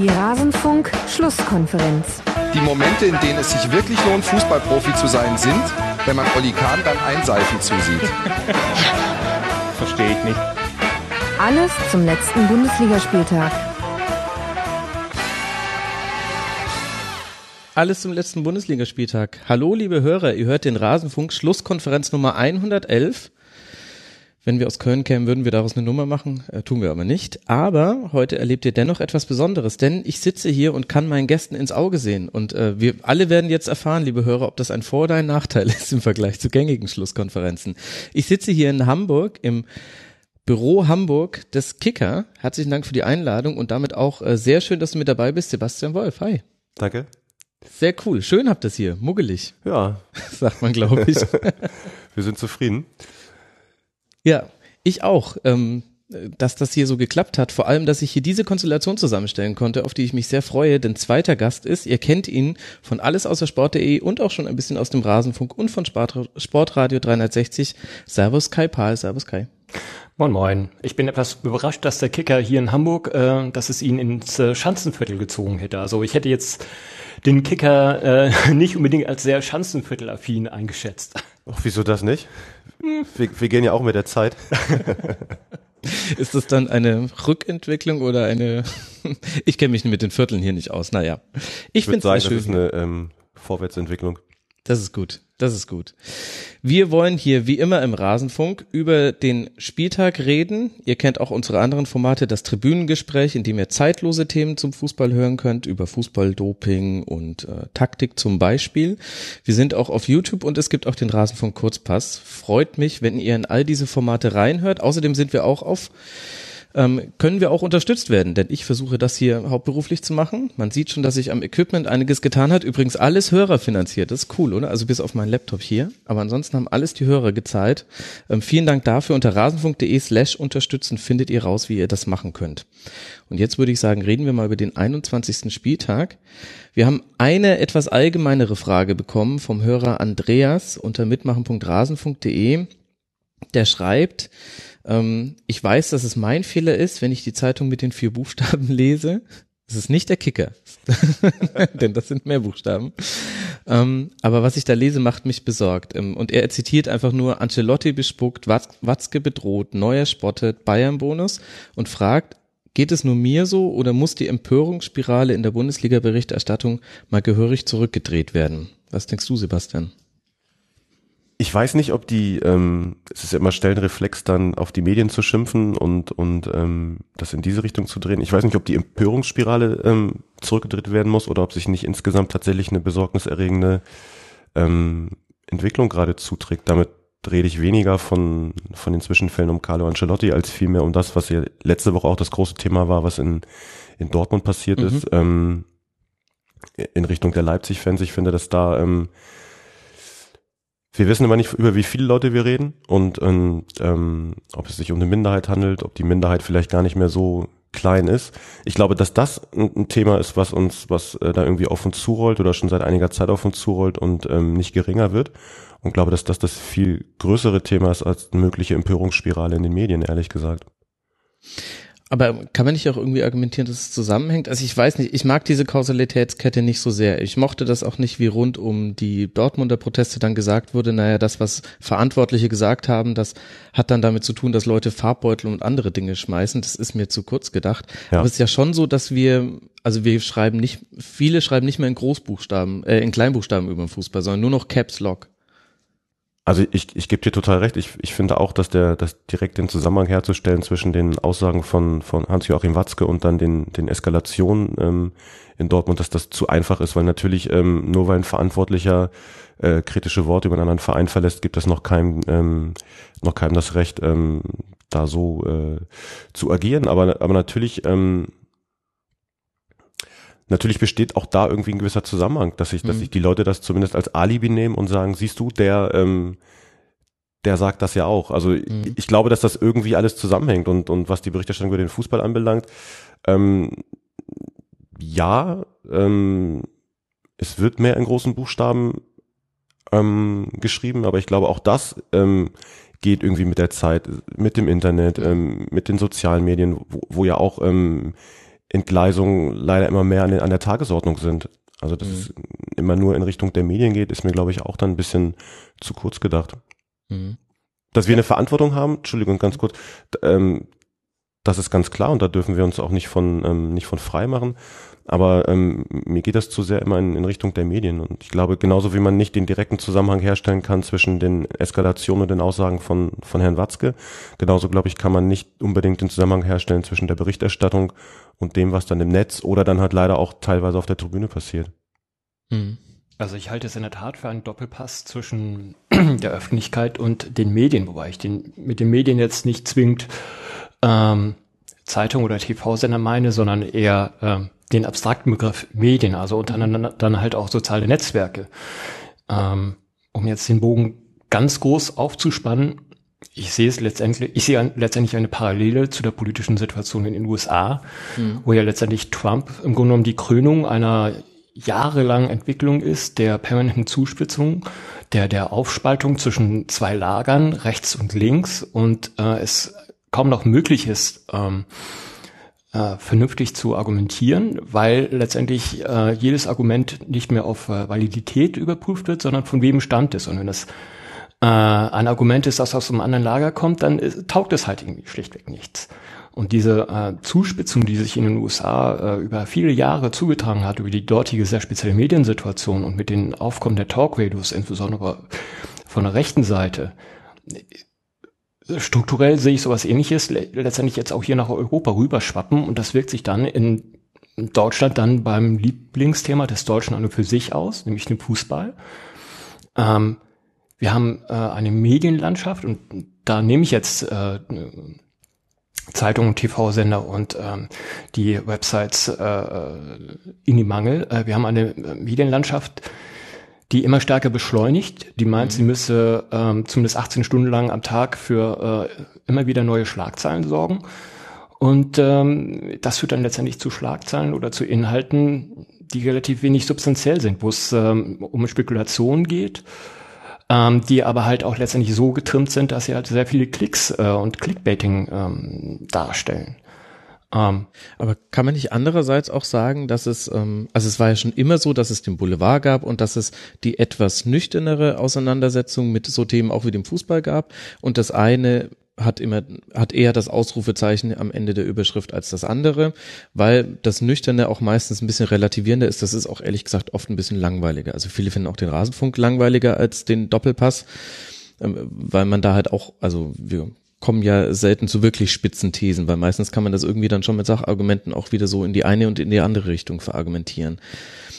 Die Rasenfunk-Schlusskonferenz. Die Momente, in denen es sich wirklich lohnt, Fußballprofi zu sein, sind, wenn man Olli Kahn beim Einseifen zusieht. Verstehe ich nicht. Alles zum letzten Bundesligaspieltag. Alles zum letzten Bundesligaspieltag. Hallo, liebe Hörer, ihr hört den Rasenfunk Schlusskonferenz Nummer 111. Wenn wir aus Köln kämen, würden wir daraus eine Nummer machen, äh, tun wir aber nicht. Aber heute erlebt ihr dennoch etwas Besonderes, denn ich sitze hier und kann meinen Gästen ins Auge sehen. Und äh, wir alle werden jetzt erfahren, liebe Hörer, ob das ein Vor- oder ein Nachteil ist im Vergleich zu gängigen Schlusskonferenzen. Ich sitze hier in Hamburg im Büro Hamburg des Kicker. Herzlichen Dank für die Einladung und damit auch äh, sehr schön, dass du mit dabei bist, Sebastian Wolf. Hi. Danke. Sehr cool. Schön habt ihr es hier. Muggelig, Ja, sagt man, glaube ich. wir sind zufrieden. Ja, ich auch. Ähm, dass das hier so geklappt hat, vor allem, dass ich hier diese Konstellation zusammenstellen konnte, auf die ich mich sehr freue, denn zweiter Gast ist, ihr kennt ihn von alles außer Sport.de und auch schon ein bisschen aus dem Rasenfunk und von Sport, Sportradio 360. Servus Kai Pahl, Servus Kai. Moin Moin. Ich bin etwas überrascht, dass der Kicker hier in Hamburg, äh, dass es ihn ins äh, Schanzenviertel gezogen hätte. Also ich hätte jetzt den Kicker äh, nicht unbedingt als sehr Schanzenviertelaffin eingeschätzt. Ach, wieso das nicht? Wir, wir gehen ja auch mit der Zeit. Ist das dann eine Rückentwicklung oder eine, ich kenne mich mit den Vierteln hier nicht aus, naja. Ich, Ich finde es das schön. ist eine ähm, Vorwärtsentwicklung. Das ist gut. Das ist gut. Wir wollen hier wie immer im Rasenfunk über den Spieltag reden. Ihr kennt auch unsere anderen Formate, das Tribünengespräch, in dem ihr zeitlose Themen zum Fußball hören könnt, über Fußballdoping und äh, Taktik zum Beispiel. Wir sind auch auf YouTube und es gibt auch den Rasenfunk Kurzpass. Freut mich, wenn ihr in all diese Formate reinhört. Außerdem sind wir auch auf ähm, können wir auch unterstützt werden, denn ich versuche das hier hauptberuflich zu machen. Man sieht schon, dass sich am Equipment einiges getan hat. Übrigens alles Hörer finanziert, das ist cool, oder? Also bis auf meinen Laptop hier. Aber ansonsten haben alles die Hörer gezahlt. Ähm, vielen Dank dafür. Unter rasenfunk.de slash unterstützen findet ihr raus, wie ihr das machen könnt. Und jetzt würde ich sagen, reden wir mal über den 21. Spieltag. Wir haben eine etwas allgemeinere Frage bekommen vom Hörer Andreas unter mitmachen.rasenfunk.de. Der schreibt, ähm, ich weiß, dass es mein Fehler ist, wenn ich die Zeitung mit den vier Buchstaben lese. Es ist nicht der Kicker, denn das sind mehr Buchstaben. Ähm, aber was ich da lese, macht mich besorgt. Ähm, und er zitiert einfach nur Ancelotti bespuckt, Watz, Watzke bedroht, Neuer spottet, Bayern-Bonus und fragt, geht es nur mir so oder muss die Empörungsspirale in der Bundesliga-Berichterstattung mal gehörig zurückgedreht werden? Was denkst du, Sebastian? Ich weiß nicht, ob die, ähm, es ist ja immer Stellenreflex, dann auf die Medien zu schimpfen und, und ähm, das in diese Richtung zu drehen. Ich weiß nicht, ob die Empörungsspirale ähm, zurückgedreht werden muss oder ob sich nicht insgesamt tatsächlich eine besorgniserregende ähm, Entwicklung gerade zuträgt. Damit rede ich weniger von, von den Zwischenfällen um Carlo Ancelotti als vielmehr um das, was ja letzte Woche auch das große Thema war, was in, in Dortmund passiert Mhm. ist, ähm, in Richtung der Leipzig-Fans. Ich finde, dass da ähm, wir wissen immer nicht, über wie viele Leute wir reden und, und ähm, ob es sich um eine Minderheit handelt, ob die Minderheit vielleicht gar nicht mehr so klein ist. Ich glaube, dass das ein, ein Thema ist, was uns, was äh, da irgendwie auf uns zurollt oder schon seit einiger Zeit auf uns zurollt und ähm, nicht geringer wird. Und glaube, dass das das viel größere Thema ist als eine mögliche Empörungsspirale in den Medien, ehrlich gesagt. Aber kann man nicht auch irgendwie argumentieren, dass es zusammenhängt? Also ich weiß nicht, ich mag diese Kausalitätskette nicht so sehr. Ich mochte das auch nicht, wie rund um die Dortmunder Proteste dann gesagt wurde, naja, das, was Verantwortliche gesagt haben, das hat dann damit zu tun, dass Leute Farbbeutel und andere Dinge schmeißen. Das ist mir zu kurz gedacht. Ja. Aber es ist ja schon so, dass wir, also wir schreiben nicht, viele schreiben nicht mehr in Großbuchstaben, äh, in Kleinbuchstaben über den Fußball, sondern nur noch Caps Lock. Also ich, ich gebe dir total recht. Ich, ich finde auch, dass der, dass direkt den Zusammenhang herzustellen zwischen den Aussagen von, von Hans-Joachim Watzke und dann den, den Eskalationen ähm, in Dortmund, dass das zu einfach ist, weil natürlich ähm, nur weil ein Verantwortlicher äh, kritische Worte über einen anderen Verein verlässt, gibt es noch keinem, ähm, noch keinem das Recht, ähm, da so äh, zu agieren. Aber, aber natürlich, ähm, natürlich besteht auch da irgendwie ein gewisser Zusammenhang, dass sich, dass Mhm. sich die Leute das zumindest als Alibi nehmen und sagen, siehst du, der, ähm, der sagt das ja auch. Also Mhm. ich glaube, dass das irgendwie alles zusammenhängt und, und was die Berichterstattung über den Fußball anbelangt, ähm, ja, ähm, es wird mehr in großen Buchstaben ähm, geschrieben, aber ich glaube auch das ähm, geht irgendwie mit der Zeit, mit dem Internet, ähm, mit den sozialen Medien, wo, wo ja auch ähm, Entgleisungen leider immer mehr an, den, an der Tagesordnung sind. Also dass mhm. es immer nur in Richtung der Medien geht, ist mir, glaube ich, auch dann ein bisschen zu kurz gedacht. Mhm. Dass wir eine Verantwortung haben, Entschuldigung, ganz kurz, ähm, das ist ganz klar und da dürfen wir uns auch nicht von, ähm, nicht von frei machen. Aber ähm, mir geht das zu sehr immer in, in Richtung der Medien. Und ich glaube, genauso wie man nicht den direkten Zusammenhang herstellen kann zwischen den Eskalationen und den Aussagen von, von Herrn Watzke, genauso, glaube ich, kann man nicht unbedingt den Zusammenhang herstellen zwischen der Berichterstattung und dem, was dann im Netz oder dann halt leider auch teilweise auf der Tribüne passiert. Mhm. Also ich halte es in der Tat für einen Doppelpass zwischen der Öffentlichkeit und den Medien, wobei ich den mit den Medien jetzt nicht zwingend ähm, Zeitung oder TV-Sender meine, sondern eher ähm, den abstrakten Begriff Medien, also untereinander dann halt auch soziale Netzwerke. Ähm, um jetzt den Bogen ganz groß aufzuspannen, ich sehe es letztendlich, ich sehe letztendlich eine Parallele zu der politischen Situation in den USA, mhm. wo ja letztendlich Trump im Grunde genommen die Krönung einer jahrelangen Entwicklung ist, der permanenten Zuspitzung, der, der Aufspaltung zwischen zwei Lagern, rechts und links, und äh, es kaum noch möglich ist, ähm, äh, vernünftig zu argumentieren, weil letztendlich äh, jedes Argument nicht mehr auf äh, Validität überprüft wird, sondern von wem stammt es. Und wenn es äh, ein Argument ist, das aus einem anderen Lager kommt, dann ist, taugt es halt irgendwie schlichtweg nichts. Und diese äh, Zuspitzung, die sich in den USA äh, über viele Jahre zugetragen hat, über die dortige sehr spezielle Mediensituation und mit den Aufkommen der Talkradios, insbesondere von der rechten Seite, strukturell sehe ich sowas ähnliches letztendlich jetzt auch hier nach Europa rüberschwappen und das wirkt sich dann in Deutschland dann beim Lieblingsthema des Deutschen an und für sich aus, nämlich dem Fußball. Ähm, wir haben äh, eine Medienlandschaft und da nehme ich jetzt äh, Zeitungen, TV-Sender und ähm, die Websites äh, in die Mangel. Äh, wir haben eine Medienlandschaft, die immer stärker beschleunigt. Die meint, mhm. sie müsse ähm, zumindest 18 Stunden lang am Tag für äh, immer wieder neue Schlagzeilen sorgen. Und ähm, das führt dann letztendlich zu Schlagzeilen oder zu Inhalten, die relativ wenig substanziell sind, wo es ähm, um Spekulation geht, ähm, die aber halt auch letztendlich so getrimmt sind, dass sie halt sehr viele Klicks äh, und Clickbaiting ähm, darstellen. Ähm, aber kann man nicht andererseits auch sagen, dass es, ähm, also es war ja schon immer so, dass es den Boulevard gab und dass es die etwas nüchternere Auseinandersetzung mit so Themen auch wie dem Fußball gab und das eine hat immer, hat eher das Ausrufezeichen am Ende der Überschrift als das andere, weil das Nüchterne auch meistens ein bisschen relativierender ist. Das ist auch ehrlich gesagt oft ein bisschen langweiliger. Also viele finden auch den Rasenfunk langweiliger als den Doppelpass, ähm, weil man da halt auch, also wir kommen ja selten zu wirklich spitzen Thesen, weil meistens kann man das irgendwie dann schon mit Sachargumenten auch wieder so in die eine und in die andere Richtung verargumentieren.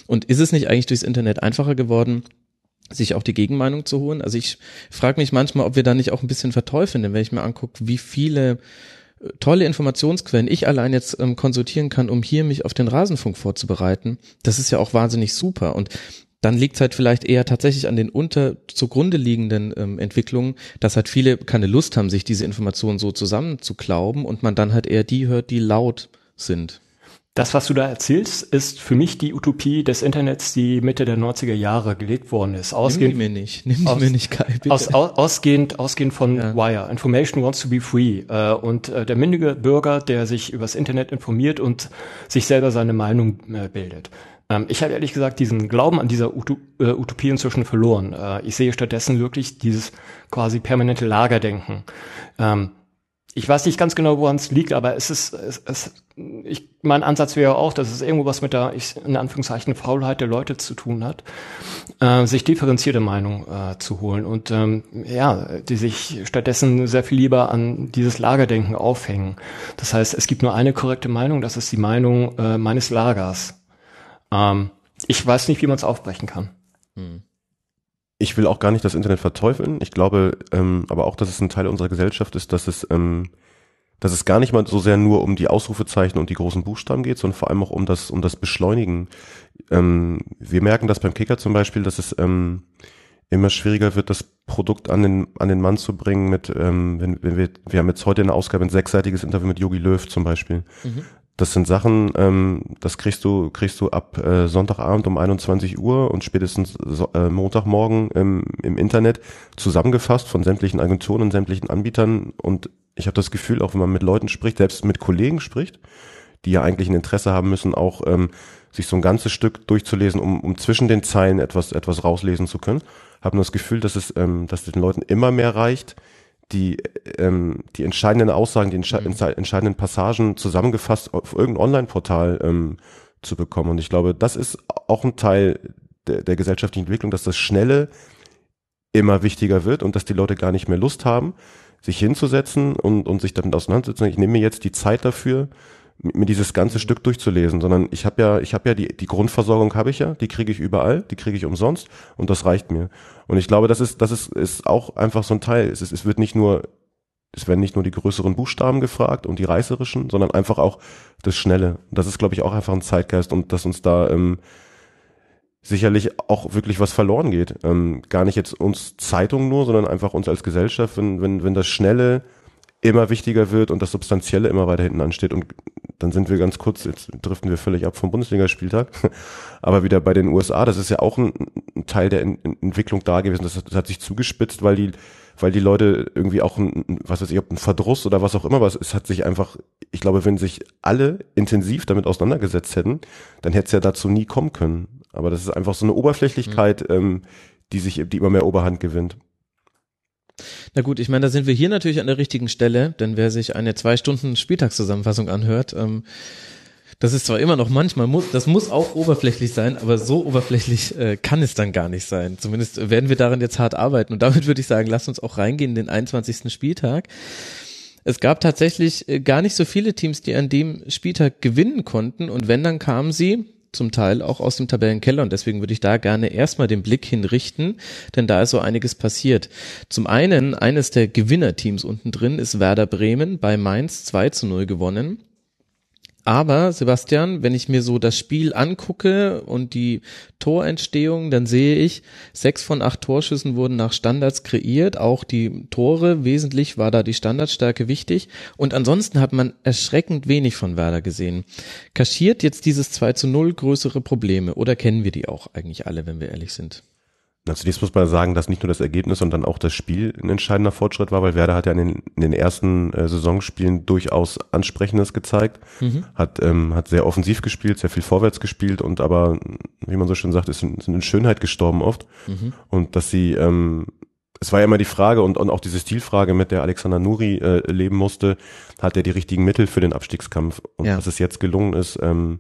Und ist es nicht eigentlich durchs Internet einfacher geworden, sich auch die Gegenmeinung zu holen? Also ich frage mich manchmal, ob wir da nicht auch ein bisschen verteufeln, denn wenn ich mir angucke, wie viele äh, tolle Informationsquellen ich allein jetzt ähm, konsultieren kann, um hier mich auf den Rasenfunk vorzubereiten, das ist ja auch wahnsinnig super. Und dann liegt es halt vielleicht eher tatsächlich an den unter zugrunde liegenden ähm, Entwicklungen, dass halt viele keine Lust haben, sich diese Informationen so zusammenzuklauben und man dann halt eher die hört, die laut sind. Das, was du da erzählst, ist für mich die Utopie des Internets, die Mitte der 90er Jahre gelegt worden ist. Ausgehend, Nimm die mir nicht. Nimm die aus, mir nicht, Kai, bitte. Aus, aus, ausgehend, ausgehend von ja. Wire. Information wants to be free. Äh, und äh, der mündige Bürger, der sich übers Internet informiert und sich selber seine Meinung äh, bildet. Ähm, ich habe ehrlich gesagt diesen Glauben an dieser äh, Utopie inzwischen verloren. Äh, ich sehe stattdessen wirklich dieses quasi permanente Lagerdenken. Ähm, ich weiß nicht ganz genau, woran es liegt, aber es ist, es, es, ich, mein Ansatz wäre auch, dass es irgendwo was mit der, ich, in Anführungszeichen, Faulheit der Leute zu tun hat, äh, sich differenzierte Meinung äh, zu holen und ähm, ja, die sich stattdessen sehr viel lieber an dieses Lagerdenken aufhängen. Das heißt, es gibt nur eine korrekte Meinung, das ist die Meinung äh, meines Lagers. Ähm, ich weiß nicht, wie man es aufbrechen kann. Hm. Ich will auch gar nicht das Internet verteufeln. Ich glaube ähm, aber auch, dass es ein Teil unserer Gesellschaft ist, dass es, ähm, dass es gar nicht mal so sehr nur um die Ausrufezeichen und die großen Buchstaben geht, sondern vor allem auch um das, um das Beschleunigen. Ähm, wir merken das beim Kicker zum Beispiel, dass es ähm, immer schwieriger wird, das Produkt an den, an den Mann zu bringen mit, ähm, wenn, wenn wir, wir haben jetzt heute eine Ausgabe, ein sechsseitiges Interview mit Yogi Löw zum Beispiel. Mhm das sind Sachen, ähm, das kriegst du, kriegst du ab äh, Sonntagabend um 21 Uhr und spätestens so, äh, Montagmorgen im, im Internet zusammengefasst von sämtlichen Agenturen und sämtlichen Anbietern. Und ich habe das Gefühl, auch wenn man mit Leuten spricht, selbst mit Kollegen spricht, die ja eigentlich ein Interesse haben müssen, auch ähm, sich so ein ganzes Stück durchzulesen, um, um zwischen den Zeilen etwas, etwas rauslesen zu können. Habe nur das Gefühl, dass es, ähm, dass den Leuten immer mehr reicht, die, ähm, die entscheidenden Aussagen, die entsche mhm. entscheidenden Passagen zusammengefasst auf irgendein Online-Portal ähm, zu bekommen. Und ich glaube, das ist auch ein Teil der, der gesellschaftlichen Entwicklung, dass das Schnelle immer wichtiger wird und dass die Leute gar nicht mehr Lust haben, sich hinzusetzen und, und sich damit auseinanderzusetzen. Ich nehme mir jetzt die Zeit dafür, mir dieses ganze Stück durchzulesen, sondern ich habe ja, ich habe ja die, die Grundversorgung habe ich ja, die kriege ich überall, die kriege ich umsonst und das reicht mir. Und ich glaube, das ist, das ist, ist auch einfach so ein Teil. Es, ist, es wird nicht nur, es werden nicht nur die größeren Buchstaben gefragt und die reißerischen, sondern einfach auch das Schnelle. Das ist, glaube ich, auch einfach ein Zeitgeist und dass uns da ähm, sicherlich auch wirklich was verloren geht. Ähm, gar nicht jetzt uns Zeitung nur, sondern einfach uns als Gesellschaft, wenn, wenn, wenn das Schnelle immer wichtiger wird und das Substanzielle immer weiter hinten ansteht. Und dann sind wir ganz kurz, jetzt driften wir völlig ab vom Bundesligaspieltag, aber wieder bei den USA, das ist ja auch ein, ein Teil der in, Entwicklung da gewesen. Das, das, hat sich zugespitzt, weil die, weil die Leute irgendwie auch ein, was weiß ich, ob ein Verdruss oder was auch immer, was es hat sich einfach, ich glaube, wenn sich alle intensiv damit auseinandergesetzt hätten, dann hätte es ja dazu nie kommen können. Aber das ist einfach so eine Oberflächlichkeit, mhm. ähm, die sich, die immer mehr Oberhand gewinnt. Na gut, ich meine, da sind wir hier natürlich an der richtigen Stelle, denn wer sich eine zwei Stunden Spieltagszusammenfassung anhört, ähm, das ist zwar immer noch manchmal, muss, das muss auch oberflächlich sein, aber so oberflächlich äh, kann es dann gar nicht sein. Zumindest werden wir daran jetzt hart arbeiten. Und damit würde ich sagen, lasst uns auch reingehen in den 21. Spieltag. Es gab tatsächlich äh, gar nicht so viele Teams, die an dem Spieltag gewinnen konnten. Und wenn, dann kamen sie, zum Teil auch aus dem Tabellenkeller und deswegen würde ich da gerne erstmal den Blick hinrichten, denn da ist so einiges passiert. Zum einen, eines der Gewinnerteams unten drin ist Werder Bremen bei Mainz 2 zu 0 gewonnen. Aber Sebastian, wenn ich mir so das Spiel angucke und die Torentstehung, dann sehe ich, sechs von acht Torschüssen wurden nach Standards kreiert. Auch die Tore, wesentlich war da die Standardstärke wichtig. Und ansonsten hat man erschreckend wenig von Werder gesehen. Kaschiert jetzt dieses 2 zu 0 größere Probleme oder kennen wir die auch eigentlich alle, wenn wir ehrlich sind? Na, zunächst muss man sagen, dass nicht nur das Ergebnis, sondern auch das Spiel ein entscheidender Fortschritt war, weil Werder hat ja in den, in den ersten äh, Saisonspielen durchaus Ansprechendes gezeigt, mhm. hat, ähm, hat sehr offensiv gespielt, sehr viel vorwärts gespielt und aber, wie man so schön sagt, ist in, ist in Schönheit gestorben oft. Mhm. Und dass sie, ähm, es war ja immer die Frage und, und auch diese Stilfrage, mit der Alexander Nuri äh, leben musste, hat er die richtigen Mittel für den Abstiegskampf. Und ja. dass es jetzt gelungen ist, ähm,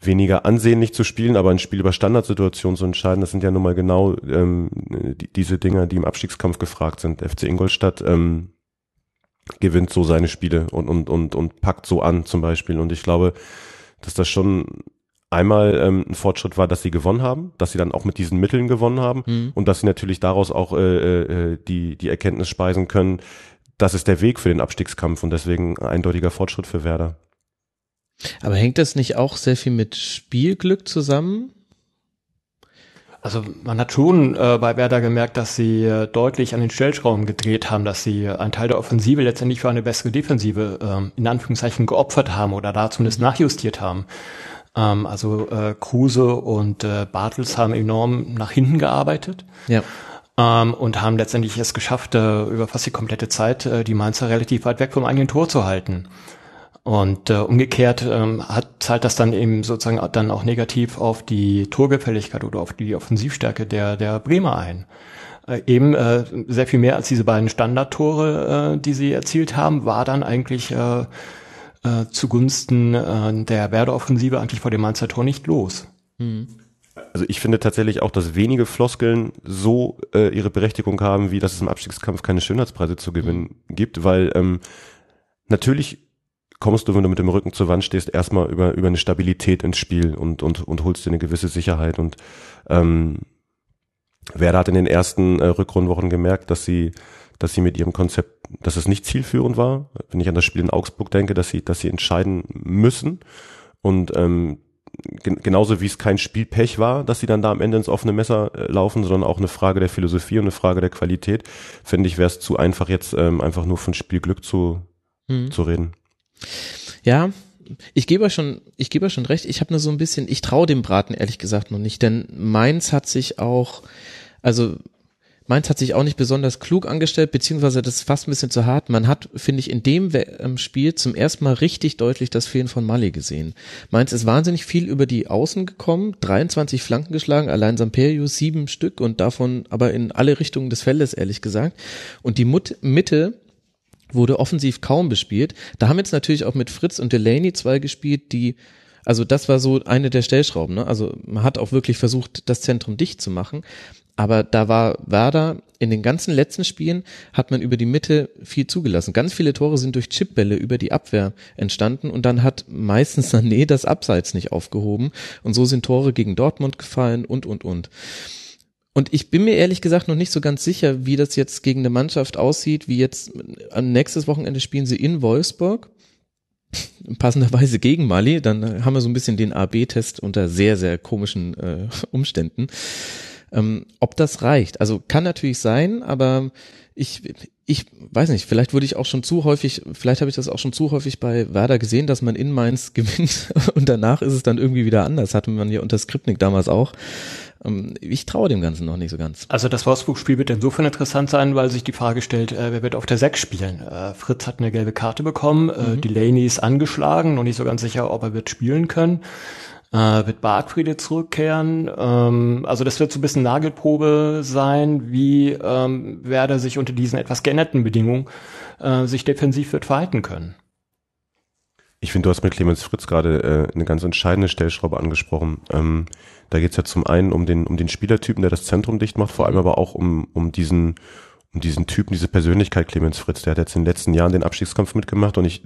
weniger ansehnlich zu spielen, aber ein Spiel über Standardsituationen zu entscheiden, das sind ja nun mal genau ähm, die, diese Dinger, die im Abstiegskampf gefragt sind. FC Ingolstadt ähm, gewinnt so seine Spiele und, und, und, und packt so an zum Beispiel. Und ich glaube, dass das schon einmal ähm, ein Fortschritt war, dass sie gewonnen haben, dass sie dann auch mit diesen Mitteln gewonnen haben mhm. und dass sie natürlich daraus auch äh, äh, die, die Erkenntnis speisen können, das ist der Weg für den Abstiegskampf und deswegen ein eindeutiger Fortschritt für Werder. Aber hängt das nicht auch sehr viel mit Spielglück zusammen? Also man hat schon äh, bei Werder gemerkt, dass sie äh, deutlich an den Stellschrauben gedreht haben, dass sie äh, einen Teil der Offensive letztendlich für eine bessere Defensive ähm, in Anführungszeichen geopfert haben oder da zumindest mhm. nachjustiert haben. Ähm, also äh, Kruse und äh, Bartels haben enorm nach hinten gearbeitet. Ja. Ähm, und haben letztendlich es geschafft, äh, über fast die komplette Zeit äh, die Mainzer relativ weit weg vom eigenen Tor zu halten. Und äh, umgekehrt ähm, hat, zahlt das dann eben sozusagen dann auch negativ auf die Torgefälligkeit oder auf die Offensivstärke der, der Bremer ein. Äh, eben äh, sehr viel mehr als diese beiden Standardtore, äh, die sie erzielt haben, war dann eigentlich äh, äh, zugunsten äh, der Werder-Offensive eigentlich vor dem Mainzer Tor nicht los. Mhm. Also ich finde tatsächlich auch, dass wenige Floskeln so äh, ihre Berechtigung haben, wie dass es im Abstiegskampf keine Schönheitspreise zu gewinnen mhm. gibt, weil ähm, natürlich kommst du, wenn du mit dem Rücken zur Wand stehst, erstmal über, über eine Stabilität ins Spiel und, und, und holst dir eine gewisse Sicherheit. Und ähm, Werder hat in den ersten äh, Rückrundwochen gemerkt, dass sie, dass sie mit ihrem Konzept, dass es nicht zielführend war. Wenn ich an das Spiel in Augsburg denke, dass sie, dass sie entscheiden müssen. Und ähm, gen genauso wie es kein Spielpech war, dass sie dann da am Ende ins offene Messer äh, laufen, sondern auch eine Frage der Philosophie und eine Frage der Qualität, finde ich, wäre es zu einfach, jetzt ähm, einfach nur von Spielglück zu, mhm. zu reden. Ja, ich gebe euch schon, ich gebe euch schon recht. Ich habe nur so ein bisschen, ich traue dem Braten ehrlich gesagt noch nicht, denn Mainz hat sich auch, also Mainz hat sich auch nicht besonders klug angestellt, beziehungsweise das ist fast ein bisschen zu hart. Man hat, finde ich, in dem ähm, Spiel zum ersten Mal richtig deutlich das Fehlen von Mali gesehen. Mainz ist wahnsinnig viel über die Außen gekommen, 23 Flanken geschlagen, allein Samperius sieben Stück und davon aber in alle Richtungen des Feldes, ehrlich gesagt. Und die Mitte wurde offensiv kaum bespielt. Da haben jetzt natürlich auch mit Fritz und Delaney zwei gespielt, die also das war so eine der Stellschrauben. Ne? Also man hat auch wirklich versucht, das Zentrum dicht zu machen. Aber da war Werder in den ganzen letzten Spielen hat man über die Mitte viel zugelassen. Ganz viele Tore sind durch Chipbälle über die Abwehr entstanden und dann hat meistens Sané das Abseits nicht aufgehoben und so sind Tore gegen Dortmund gefallen und und und. Und ich bin mir ehrlich gesagt noch nicht so ganz sicher, wie das jetzt gegen eine Mannschaft aussieht, wie jetzt am nächstes Wochenende spielen sie in Wolfsburg passenderweise gegen Mali, dann haben wir so ein bisschen den AB-Test unter sehr, sehr komischen äh, Umständen. Ähm, ob das reicht? Also kann natürlich sein, aber ich, ich weiß nicht, vielleicht wurde ich auch schon zu häufig, vielleicht habe ich das auch schon zu häufig bei Werder gesehen, dass man in Mainz gewinnt und danach ist es dann irgendwie wieder anders. Hatte man ja unter Skripnik damals auch. Ähm, ich traue dem Ganzen noch nicht so ganz. Also das Wolfsburg-Spiel wird insofern interessant sein, weil sich die Frage stellt, äh, wer wird auf der 6 spielen? Äh, Fritz hat eine gelbe Karte bekommen, äh, mhm. Delaney ist angeschlagen, noch nicht so ganz sicher, ob er wird spielen können äh, wird Bartfriede zurückkehren. Ähm, also das wird so ein bisschen Nagelprobe sein, wie ähm, Werder sich unter diesen etwas geänderten Bedingungen äh, sich defensiv wird verhalten können. Ich finde, du hast mit Clemens Fritz gerade äh, eine ganz entscheidende Stellschraube angesprochen. Ähm, da geht es ja zum einen um den, um den Spielertypen, der das Zentrum dicht macht, vor allem aber auch um, um diesen um diesen Typen, diese Persönlichkeit Clemens Fritz. Der hat jetzt in den letzten Jahren den Abstiegskampf mitgemacht und ich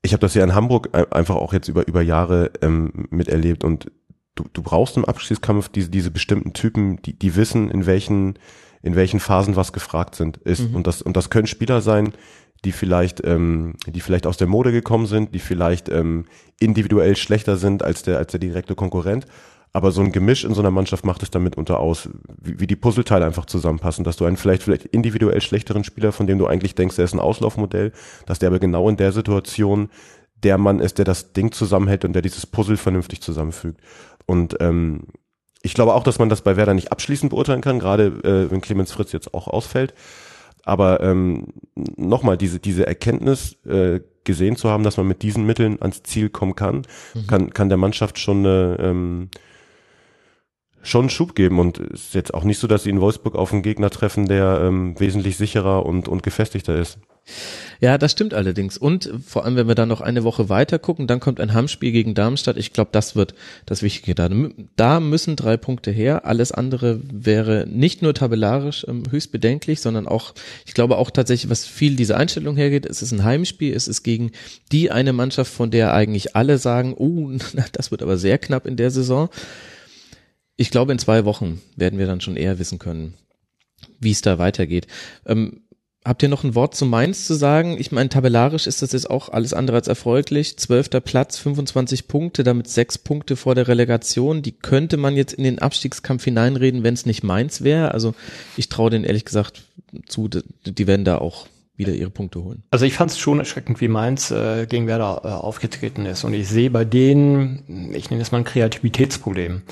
ich habe das ja in Hamburg einfach auch jetzt über, über Jahre ähm, miterlebt und du, du brauchst im Abschießkampf diese, diese bestimmten Typen, die, die wissen, in welchen, in welchen Phasen was gefragt sind, ist. Mhm. Und das, und das können Spieler sein, die vielleicht, ähm, die vielleicht aus der Mode gekommen sind, die vielleicht ähm, individuell schlechter sind als der, als der direkte Konkurrent. Aber so ein Gemisch in so einer Mannschaft macht es damit unter aus, wie, wie die Puzzleteile einfach zusammenpassen, dass du einen vielleicht, vielleicht individuell schlechteren Spieler, von dem du eigentlich denkst, er ist ein Auslaufmodell, dass der aber genau in der Situation der Mann ist, der das Ding zusammenhält und der dieses Puzzle vernünftig zusammenfügt. Und ähm, ich glaube auch, dass man das bei Werder nicht abschließend beurteilen kann, gerade äh, wenn Clemens Fritz jetzt auch ausfällt. Aber ähm, nochmal, diese, diese Erkenntnis äh, gesehen zu haben, dass man mit diesen Mitteln ans Ziel kommen kann, mhm. kann, kann der Mannschaft schon eine, ähm, schon einen Schub geben und es ist jetzt auch nicht so, dass sie in Wolfsburg auf einen Gegner treffen, der ähm, wesentlich sicherer und, und gefestigter ist. Ja, das stimmt allerdings. Und vor allem, wenn wir dann noch eine Woche weiter gucken, dann kommt ein Heimspiel gegen Darmstadt. Ich glaube, das wird das Wichtige. Da, da müssen drei Punkte her. Alles andere wäre nicht nur tabellarisch ähm, höchst bedenklich, sondern auch, ich glaube auch tatsächlich, was viel diese Einstellung hergeht, es ist ein Heimspiel, es ist gegen die eine Mannschaft, von der eigentlich alle sagen, oh, das wird aber sehr knapp in der Saison. Ich glaube, in zwei Wochen werden wir dann schon eher wissen können, wie es da weitergeht. Ähm, habt ihr noch ein Wort zu Mainz zu sagen? Ich meine, tabellarisch ist das jetzt auch alles andere als erfolglich. Zwölfter Platz, 25 Punkte, damit sechs Punkte vor der Relegation. Die könnte man jetzt in den Abstiegskampf hineinreden, wenn es nicht Mainz wäre. Also ich traue denen ehrlich gesagt zu, die werden da auch wieder ihre Punkte holen. Also ich fand es schon erschreckend, wie Mainz äh, gegen Werder äh, aufgetreten ist. Und ich sehe bei denen, ich nenne es mal ein Kreativitätsproblem.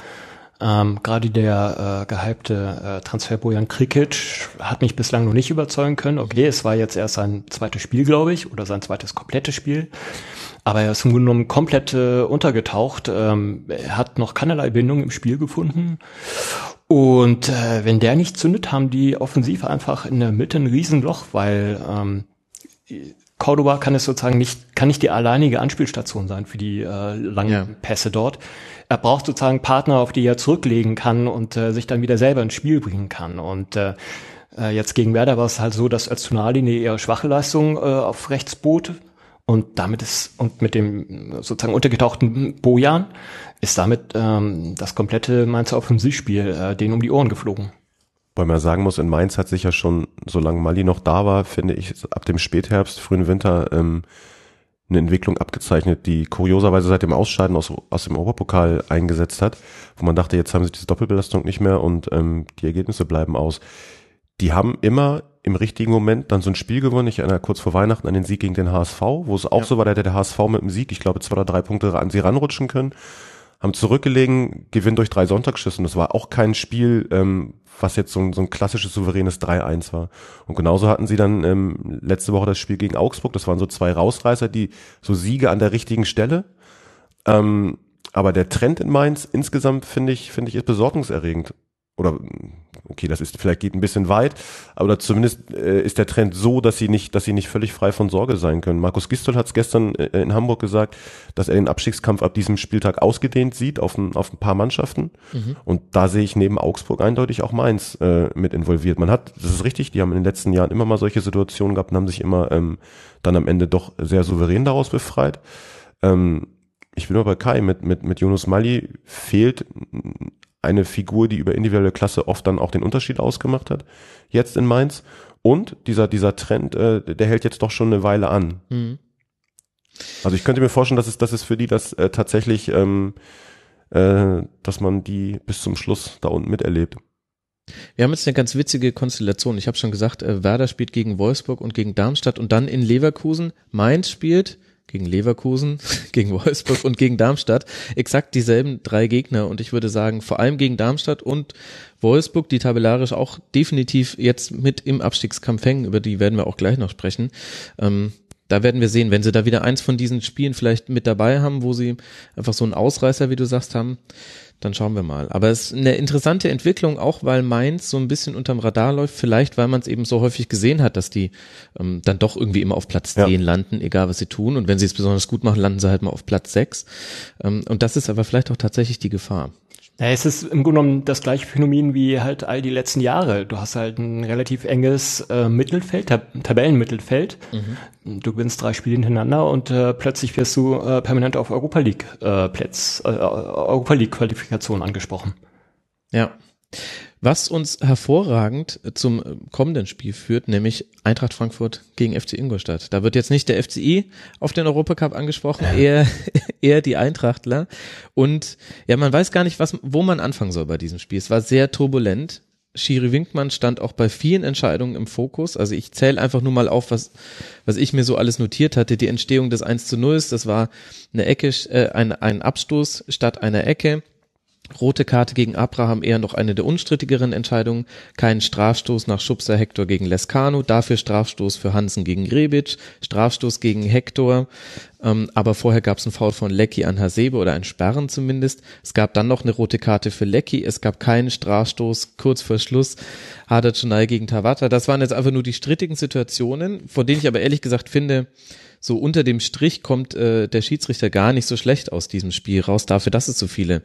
Ähm, Gerade der äh, gehypte äh, Transfer Bojan Krikic hat mich bislang noch nicht überzeugen können. Okay, es war jetzt erst sein zweites Spiel, glaube ich, oder sein zweites komplettes Spiel. Aber er ist im Grunde genommen komplett äh, untergetaucht. Ähm, er hat noch keinerlei Bindung im Spiel gefunden. Und äh, wenn der nicht zündet, haben die offensiv einfach in der Mitte ein Riesenloch, weil ähm, Cordoba kann es sozusagen nicht, kann nicht die alleinige Anspielstation sein für die äh, langen ja. Pässe dort er braucht sozusagen Partner, auf die er zurücklegen kann und äh, sich dann wieder selber ins Spiel bringen kann. Und äh, äh jetzt gegen Werder war es halt so, dass als Tonali eher schwache Leistung äh, auf rechts bot. Und damit ist, und mit dem sozusagen untergetauchten Bojan ist damit ähm, das komplette Mainzer Offensivspiel äh, denen um die Ohren geflogen. Weil man sagen muss, in Mainz hat sich ja schon, solange Mali noch da war, finde ich, ab dem Spätherbst, frühen Winter, ähm, eine Entwicklung abgezeichnet, die kurioserweise seit dem Ausscheiden aus, aus dem Europapokal eingesetzt hat, wo man dachte, jetzt haben sie diese Doppelbelastung nicht mehr und ähm, die Ergebnisse bleiben aus. Die haben immer im richtigen Moment dann so ein Spiel gewonnen. Ich erinnere kurz vor Weihnachten an den Sieg gegen den HSV, wo es auch ja. so war, da hätte der HSV mit dem Sieg, ich glaube, zwei oder drei Punkte an sie ranrutschen können. haben zurückgelegen, gewinnen durch drei Sonntagsschüsse. Und das war auch kein Spiel, ähm, was jetzt so ein, so ein klassisches souveränes 3-1 war. Und genauso hatten sie dann ähm, letzte Woche das Spiel gegen Augsburg. Das waren so zwei Rausreißer, die so Siege an der richtigen Stelle. Ähm, aber der Trend in Mainz insgesamt finde ich, finde ich, ist besorgniserregend oder okay, das ist vielleicht geht ein bisschen weit, aber zumindest äh, ist der Trend so, dass sie nicht, dass sie nicht völlig frei von Sorge sein können. Markus Gistol hat es gestern äh, in Hamburg gesagt, dass er den Abstiegskampf ab diesem Spieltag ausgedehnt sieht auf ein, auf ein paar Mannschaften. Mhm. Und da sehe ich neben Augsburg eindeutig auch Mainz äh, mit involviert. Man hat, das ist richtig, die haben in den letzten Jahren immer mal solche Situationen gehabt und haben sich immer ähm, dann am Ende doch sehr souverän daraus befreit. Ähm, ich bin aber bei Kai, mit, mit, mit Jonas Mali fehlt eine Figur, die über individuelle Klasse oft dann auch den Unterschied ausgemacht hat, jetzt in Mainz. Und dieser, dieser Trend, äh, der hält jetzt doch schon eine Weile an. Mhm. Also ich könnte mir vorstellen, dass es, dass es für die das äh, tatsächlich, ähm, äh, dass man die bis zum Schluss da unten miterlebt. Wir haben jetzt eine ganz witzige Konstellation. Ich habe schon gesagt, äh, Werder spielt gegen Wolfsburg und gegen Darmstadt und dann in Leverkusen. Mainz spielt gegen Leverkusen, gegen Wolfsburg und gegen Darmstadt. Exakt dieselben drei Gegner und ich würde sagen, vor allem gegen Darmstadt und Wolfsburg, die tabellarisch auch definitiv jetzt mit im Abstiegskampf hängen, über die werden wir auch gleich noch sprechen. Ähm, da werden wir sehen, wenn sie da wieder eins von diesen Spielen vielleicht mit dabei haben, wo sie einfach so einen Ausreißer, wie du sagst, haben, dann schauen wir mal. Aber es ist eine interessante Entwicklung, auch weil Mainz so ein bisschen unterm Radar läuft, vielleicht weil man es eben so häufig gesehen hat, dass die ähm, dann doch irgendwie immer auf Platz 10 ja. landen, egal was sie tun. Und wenn sie es besonders gut machen, landen sie halt mal auf Platz 6. Ähm, und das ist aber vielleicht auch tatsächlich die Gefahr. Ja, es ist im Grunde genommen das gleiche Phänomen wie halt all die letzten Jahre. Du hast halt ein relativ enges äh, Mittelfeld, Tab Tabellenmittelfeld. Mhm. Du gewinnst drei Spiele hintereinander und äh, plötzlich wirst du äh, permanent auf Europa League äh, Plätz, äh, Europa League Qualifikation angesprochen. Ja. Was uns hervorragend zum kommenden Spiel führt, nämlich Eintracht Frankfurt gegen FC Ingolstadt. Da wird jetzt nicht der FCI auf den Europacup angesprochen, eher, eher die Eintrachtler. Und ja, man weiß gar nicht, was, wo man anfangen soll bei diesem Spiel. Es war sehr turbulent. Schiri Winkmann stand auch bei vielen Entscheidungen im Fokus. Also ich zähle einfach nur mal auf, was, was ich mir so alles notiert hatte. Die Entstehung des 1 zu 0, das war eine Ecke, äh, ein, ein Abstoß statt einer Ecke Rote Karte gegen Abraham eher noch eine der unstrittigeren Entscheidungen. Kein Strafstoß nach Schubser Hector gegen Lescano, dafür Strafstoß für Hansen gegen Rebic, Strafstoß gegen Hector. Ähm, aber vorher gab es einen Foul von Lecky an Hasebe oder ein Sperren zumindest. Es gab dann noch eine rote Karte für Lecky. Es gab keinen Strafstoß kurz vor Schluss. Hader gegen Tawata. Das waren jetzt einfach nur die strittigen Situationen, von denen ich aber ehrlich gesagt finde, so unter dem Strich kommt äh, der Schiedsrichter gar nicht so schlecht aus diesem Spiel raus, dafür, dass es so viele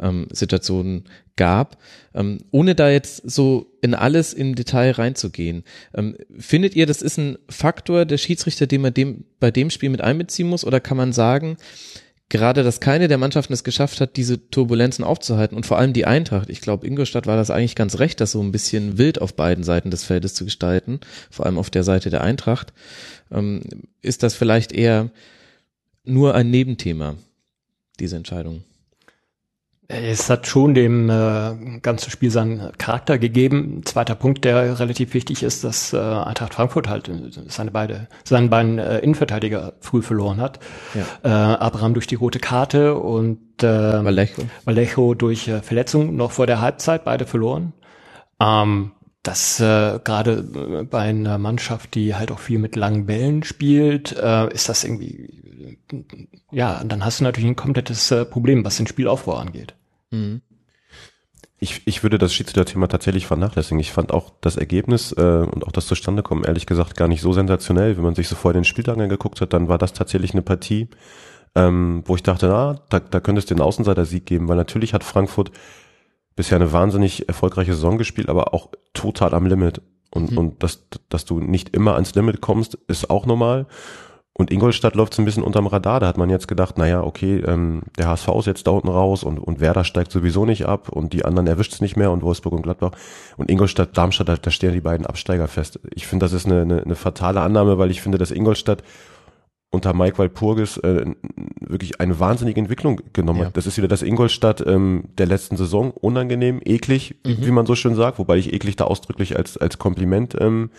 ähm, Situationen gab. Ähm, ohne da jetzt so in alles im Detail reinzugehen, ähm, findet ihr, das ist ein Faktor der Schiedsrichter, den man dem, bei dem Spiel mit einbeziehen muss, oder kann man sagen, gerade, dass keine der Mannschaften es geschafft hat, diese Turbulenzen aufzuhalten und vor allem die Eintracht. Ich glaube, Ingolstadt war das eigentlich ganz recht, das so ein bisschen wild auf beiden Seiten des Feldes zu gestalten, vor allem auf der Seite der Eintracht. Ähm, ist das vielleicht eher nur ein Nebenthema, diese Entscheidung? Es hat schon dem äh, ganzen Spiel seinen Charakter gegeben. Zweiter Punkt, der relativ wichtig ist, dass äh, Eintracht Frankfurt halt seine beide, seinen beiden äh, Innenverteidiger früh verloren hat. Ja. Äh, Abraham durch die rote Karte und äh, Vallejo. Vallejo durch äh, Verletzung noch vor der Halbzeit, beide verloren. Ähm, das äh, gerade bei einer Mannschaft, die halt auch viel mit langen Bällen spielt, äh, ist das irgendwie, ja, dann hast du natürlich ein komplettes äh, Problem, was den Spielaufbau angeht. Mhm. Ich, ich würde das Schiedsrichter-Thema tatsächlich vernachlässigen. Ich fand auch das Ergebnis äh, und auch das Zustandekommen ehrlich gesagt gar nicht so sensationell. Wenn man sich so vor den Spieltagen angeguckt hat, dann war das tatsächlich eine Partie, ähm, wo ich dachte, na, da, da könnte es den Außenseiter-Sieg geben, weil natürlich hat Frankfurt bisher eine wahnsinnig erfolgreiche Saison gespielt, aber auch total am Limit. Und, mhm. und dass, dass du nicht immer ans Limit kommst, ist auch normal. Und Ingolstadt läuft so ein bisschen unterm Radar. Da hat man jetzt gedacht, naja, okay, ähm, der HSV ist jetzt da unten raus und, und Werder steigt sowieso nicht ab und die anderen erwischt es nicht mehr und Wolfsburg und Gladbach. Und Ingolstadt, Darmstadt, da, da stehen die beiden Absteiger fest. Ich finde, das ist eine, eine, eine fatale Annahme, weil ich finde, dass Ingolstadt unter Mike Walpurgis äh, wirklich eine wahnsinnige Entwicklung genommen ja. hat. Das ist wieder das Ingolstadt ähm, der letzten Saison, unangenehm, eklig, mhm. wie man so schön sagt, wobei ich eklig da ausdrücklich als, als Kompliment ähm,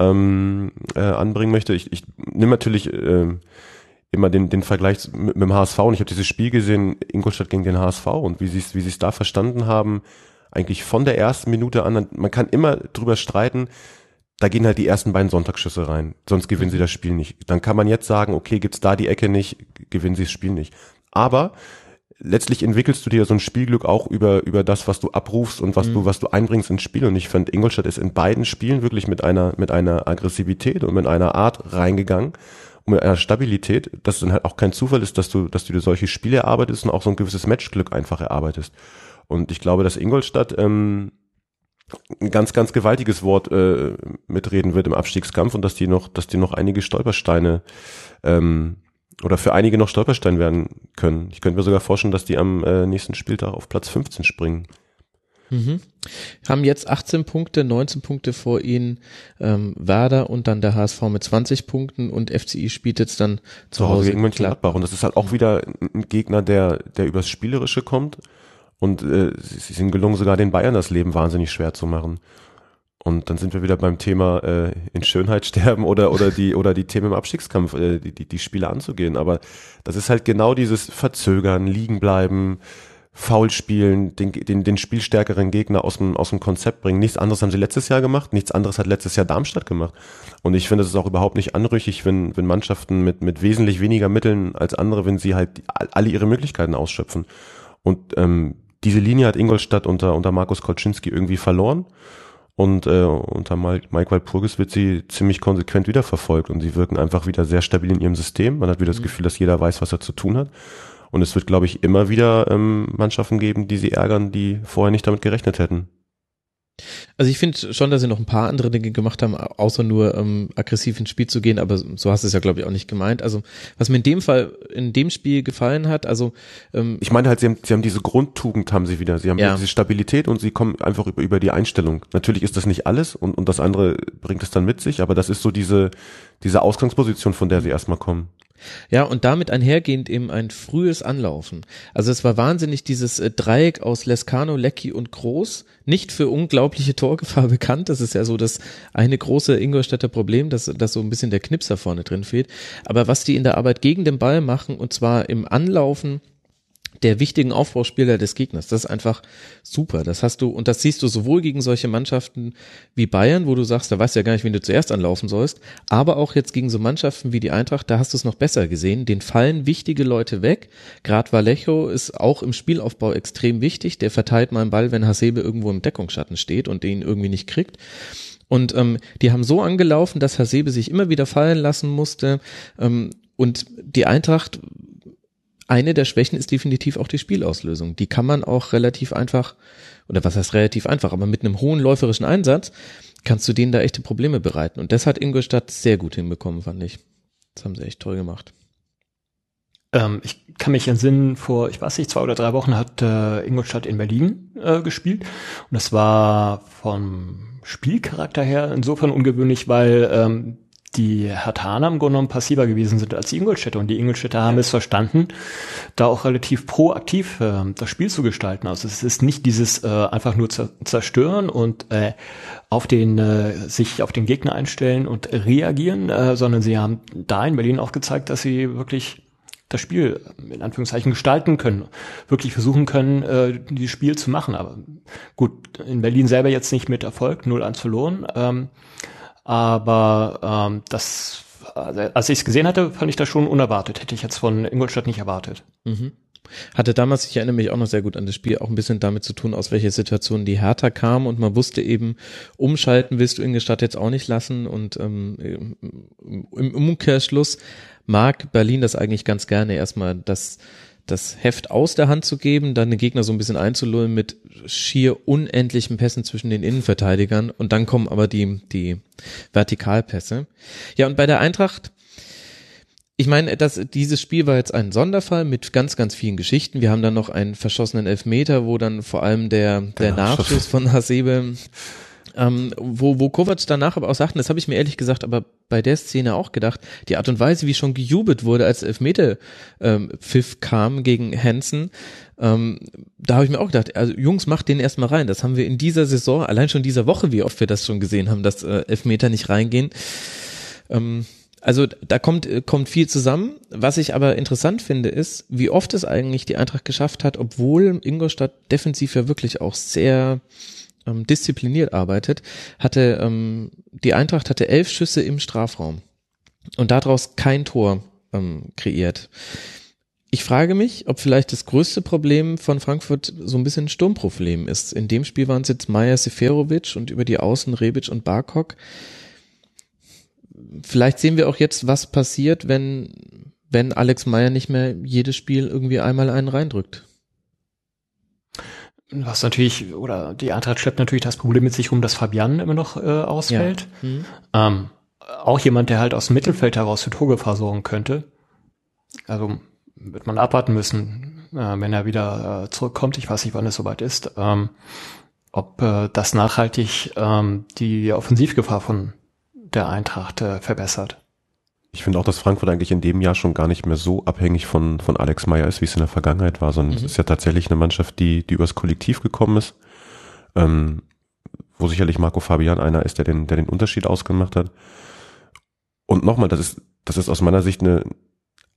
ähm, äh, anbringen möchte. Ich, ich nehme natürlich äh, immer den, den Vergleich mit, mit dem HSV und ich habe dieses Spiel gesehen, Ingolstadt gegen den HSV und wie sie es wie es da verstanden haben, eigentlich von der ersten Minute an, man kann immer drüber streiten, da gehen halt die ersten beiden Sonntagsschüsse rein, sonst gewinnen sie das Spiel nicht. Dann kann man jetzt sagen, okay, gibt's da die Ecke nicht, gewinnen sie das Spiel nicht. Aber letztlich entwickelst du dir so ein Spielglück auch über, über das, was du abrufst und was mhm. du, was du einbringst ins Spiel. Und ich fand, Ingolstadt ist in beiden Spielen wirklich mit einer, mit einer Aggressivität und mit einer Art reingegangen und mit einer Stabilität, dass es dann halt auch kein Zufall ist, dass du, dass du dir solche Spiele erarbeitest und auch so ein gewisses Matchglück einfach erarbeitest. Und ich glaube, dass Ingolstadt ähm, ein ganz, ganz gewaltiges Wort äh, mitreden wird im Abstiegskampf und dass die noch, dass die noch einige Stolpersteine ähm, oder für einige noch Stolperstein werden können. Ich könnte mir sogar vorstellen, dass die am äh, nächsten Spieltag auf Platz 15 springen. Mhm. Haben jetzt 18 Punkte, 19 Punkte vor ihnen ähm, Werder und dann der HSV mit 20 Punkten und FCI spielt jetzt dann zu, Hause gegen Mönchengladbach. Und das ist halt auch wieder ein Gegner, der, der übers Spielerische kommt. Und äh, sie sind gelungen, sogar den Bayern das Leben wahnsinnig schwer zu machen. Und dann sind wir wieder beim Thema äh, in Schönheit sterben oder oder die oder die Themen im Abstiegskampf, äh, die, die die Spiele anzugehen. Aber das ist halt genau dieses Verzögern, liegen bleiben, faul spielen, den, den, den spielstärkeren Gegner aus dem, aus dem Konzept bringen. Nichts anderes haben sie letztes Jahr gemacht, nichts anderes hat letztes Jahr Darmstadt gemacht. Und ich finde, es ist auch überhaupt nicht anrüchig, wenn, wenn Mannschaften mit, mit wesentlich weniger Mitteln als andere, wenn sie halt alle ihre Möglichkeiten ausschöpfen. Und ähm, diese Linie hat Ingolstadt unter, unter Markus Kolczynski irgendwie verloren. Und äh, unter Mike, Mike Walpurgis wird sie ziemlich konsequent wiederverfolgt und sie wirken einfach wieder sehr stabil in ihrem System. Man hat wieder das mhm. Gefühl, dass jeder weiß, was er zu tun hat. Und es wird, glaube ich, immer wieder ähm, Mannschaften geben, die sie ärgern, die vorher nicht damit gerechnet hätten. Also ich finde schon, dass sie noch ein paar andere Dinge gemacht haben, außer nur ähm, aggressiv ins Spiel zu gehen, aber so hast du es ja, glaube ich, auch nicht gemeint. Also was mir in dem Fall, in dem Spiel gefallen hat, also ähm, Ich meine halt, sie haben, sie haben diese Grundtugend haben sie wieder. Sie haben ja. diese Stabilität und sie kommen einfach über, über die Einstellung. Natürlich ist das nicht alles und, und das andere bringt es dann mit sich, aber das ist so diese, diese Ausgangsposition, von der sie erstmal kommen. Ja, und damit einhergehend eben ein frühes Anlaufen. Also es war wahnsinnig dieses äh, Dreieck aus Lescano, Lecky und Groß, nicht für unglaubliche Torgefahr bekannt. Das ist ja so das eine große Ingolstädter Problem, dass, dass so ein bisschen der Knipser vorne drin fehlt. Aber was die in der Arbeit gegen den Ball machen, und zwar im Anlaufen, der wichtigen Aufbauspieler des Gegners. Das ist einfach super. Das hast du, und das siehst du sowohl gegen solche Mannschaften wie Bayern, wo du sagst, da weißt du ja gar nicht, wen du zuerst anlaufen sollst, aber auch jetzt gegen so Mannschaften wie die Eintracht, da hast du es noch besser gesehen. Den fallen wichtige Leute weg. Gerade Vallejo ist auch im Spielaufbau extrem wichtig. Der verteilt mal einen Ball, wenn Hasebe irgendwo im Deckungsschatten steht und den irgendwie nicht kriegt. Und ähm, die haben so angelaufen, dass Hasebe sich immer wieder fallen lassen musste. Ähm, und die Eintracht eine der Schwächen ist definitiv auch die Spielauslösung. Die kann man auch relativ einfach, oder was heißt relativ einfach, aber mit einem hohen läuferischen Einsatz kannst du denen da echte Probleme bereiten. Und das hat Ingolstadt sehr gut hinbekommen, fand ich. Das haben sie echt toll gemacht. Ähm, ich kann mich entsinnen, vor, ich weiß nicht, zwei oder drei Wochen hat äh, Ingolstadt in Berlin äh, gespielt. Und das war vom Spielcharakter her insofern ungewöhnlich, weil ähm, die Hatana im Grunde genommen passiver gewesen sind als die Ingolstädter. Und die Ingolstädter haben es verstanden, da auch relativ proaktiv äh, das Spiel zu gestalten. Also es ist nicht dieses äh, einfach nur zerstören und äh, auf den äh, sich auf den Gegner einstellen und reagieren, äh, sondern sie haben da in Berlin auch gezeigt, dass sie wirklich das Spiel in Anführungszeichen gestalten können, wirklich versuchen können, äh, dieses Spiel zu machen. Aber gut, in Berlin selber jetzt nicht mit Erfolg, 0-1 verloren. Ähm, aber ähm, das, also, als ich es gesehen hatte, fand ich das schon unerwartet. Hätte ich jetzt von Ingolstadt nicht erwartet. Mhm. Hatte damals, ich erinnere mich auch noch sehr gut an das Spiel, auch ein bisschen damit zu tun, aus welcher Situation die Hertha kam und man wusste eben, umschalten willst du Ingolstadt jetzt auch nicht lassen und ähm, im Umkehrschluss mag Berlin das eigentlich ganz gerne erstmal, dass das Heft aus der Hand zu geben, dann den Gegner so ein bisschen einzulullen mit schier unendlichen Pässen zwischen den Innenverteidigern und dann kommen aber die, die Vertikalpässe. Ja, und bei der Eintracht, ich meine, das, dieses Spiel war jetzt ein Sonderfall mit ganz, ganz vielen Geschichten. Wir haben dann noch einen verschossenen Elfmeter, wo dann vor allem der, der, der Nachschuss von Hasebe ähm, wo, wo Kovac danach aber auch sagten, das habe ich mir ehrlich gesagt aber bei der Szene auch gedacht, die Art und Weise, wie schon gejubelt wurde, als Elfmeter ähm, Pfiff kam gegen Hansen, ähm, da habe ich mir auch gedacht, also Jungs, macht den erstmal rein. Das haben wir in dieser Saison, allein schon dieser Woche, wie oft wir das schon gesehen haben, dass äh, Elfmeter nicht reingehen. Ähm, also da kommt, kommt viel zusammen. Was ich aber interessant finde, ist, wie oft es eigentlich die Eintracht geschafft hat, obwohl Ingolstadt defensiv ja wirklich auch sehr ähm, diszipliniert arbeitet, hatte ähm, die Eintracht hatte elf Schüsse im Strafraum und daraus kein Tor ähm, kreiert. Ich frage mich, ob vielleicht das größte Problem von Frankfurt so ein bisschen ein Sturmproblem ist. In dem Spiel waren es jetzt Maja Seferovic und über die Außen Rebic und Barkok. Vielleicht sehen wir auch jetzt, was passiert, wenn, wenn Alex Meyer nicht mehr jedes Spiel irgendwie einmal einen reindrückt. Was natürlich, oder die Eintracht schleppt natürlich das Problem mit sich rum, dass Fabian immer noch äh, ausfällt. Ja. Hm. Ähm, auch jemand, der halt aus dem Mittelfeld heraus für Torgefahr sorgen könnte. Also wird man abwarten müssen, äh, wenn er wieder äh, zurückkommt. Ich weiß nicht, wann es soweit ist. Ähm, ob äh, das nachhaltig ähm, die Offensivgefahr von der Eintracht äh, verbessert. Ich finde auch, dass Frankfurt eigentlich in dem Jahr schon gar nicht mehr so abhängig von, von Alex Meyer ist, wie es in der Vergangenheit war, sondern mhm. es ist ja tatsächlich eine Mannschaft, die, die übers Kollektiv gekommen ist, ähm, wo sicherlich Marco Fabian einer ist, der den, der den Unterschied ausgemacht hat. Und nochmal, das ist, das ist aus meiner Sicht eine,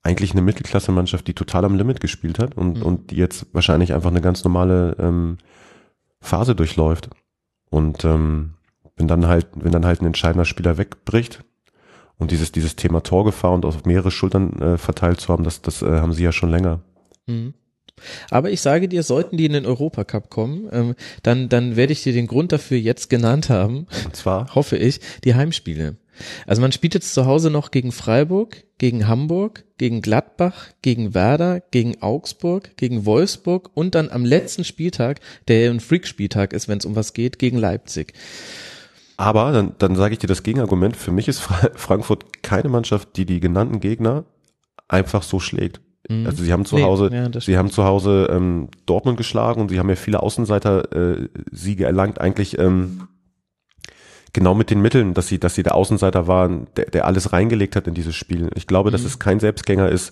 eigentlich eine Mittelklasse-Mannschaft, die total am Limit gespielt hat und, mhm. und die jetzt wahrscheinlich einfach eine ganz normale ähm, Phase durchläuft. Und ähm, wenn dann halt, wenn dann halt ein entscheidender Spieler wegbricht und dieses, dieses Thema Torgefahr und auf mehrere Schultern äh, verteilt zu haben, das, das äh, haben sie ja schon länger. Mhm. Aber ich sage dir, sollten die in den Europacup kommen, ähm, dann, dann werde ich dir den Grund dafür jetzt genannt haben. Und zwar? hoffe ich, die Heimspiele. Also man spielt jetzt zu Hause noch gegen Freiburg, gegen Hamburg, gegen Gladbach, gegen Werder, gegen Augsburg, gegen Wolfsburg und dann am letzten Spieltag, der ein Freak-Spieltag ist, wenn es um was geht, gegen Leipzig. Aber dann, dann sage ich dir das Gegenargument. Für mich ist Frankfurt keine Mannschaft, die die genannten Gegner einfach so schlägt. Mhm. Also sie haben zu nee, Hause, ja, sie haben zu Hause ähm, Dortmund geschlagen und sie haben ja viele Außenseiter-Siege äh, erlangt. Eigentlich ähm, genau mit den Mitteln, dass sie, dass sie der Außenseiter waren, der, der alles reingelegt hat in dieses Spiel. Ich glaube, mhm. dass es kein Selbstgänger ist,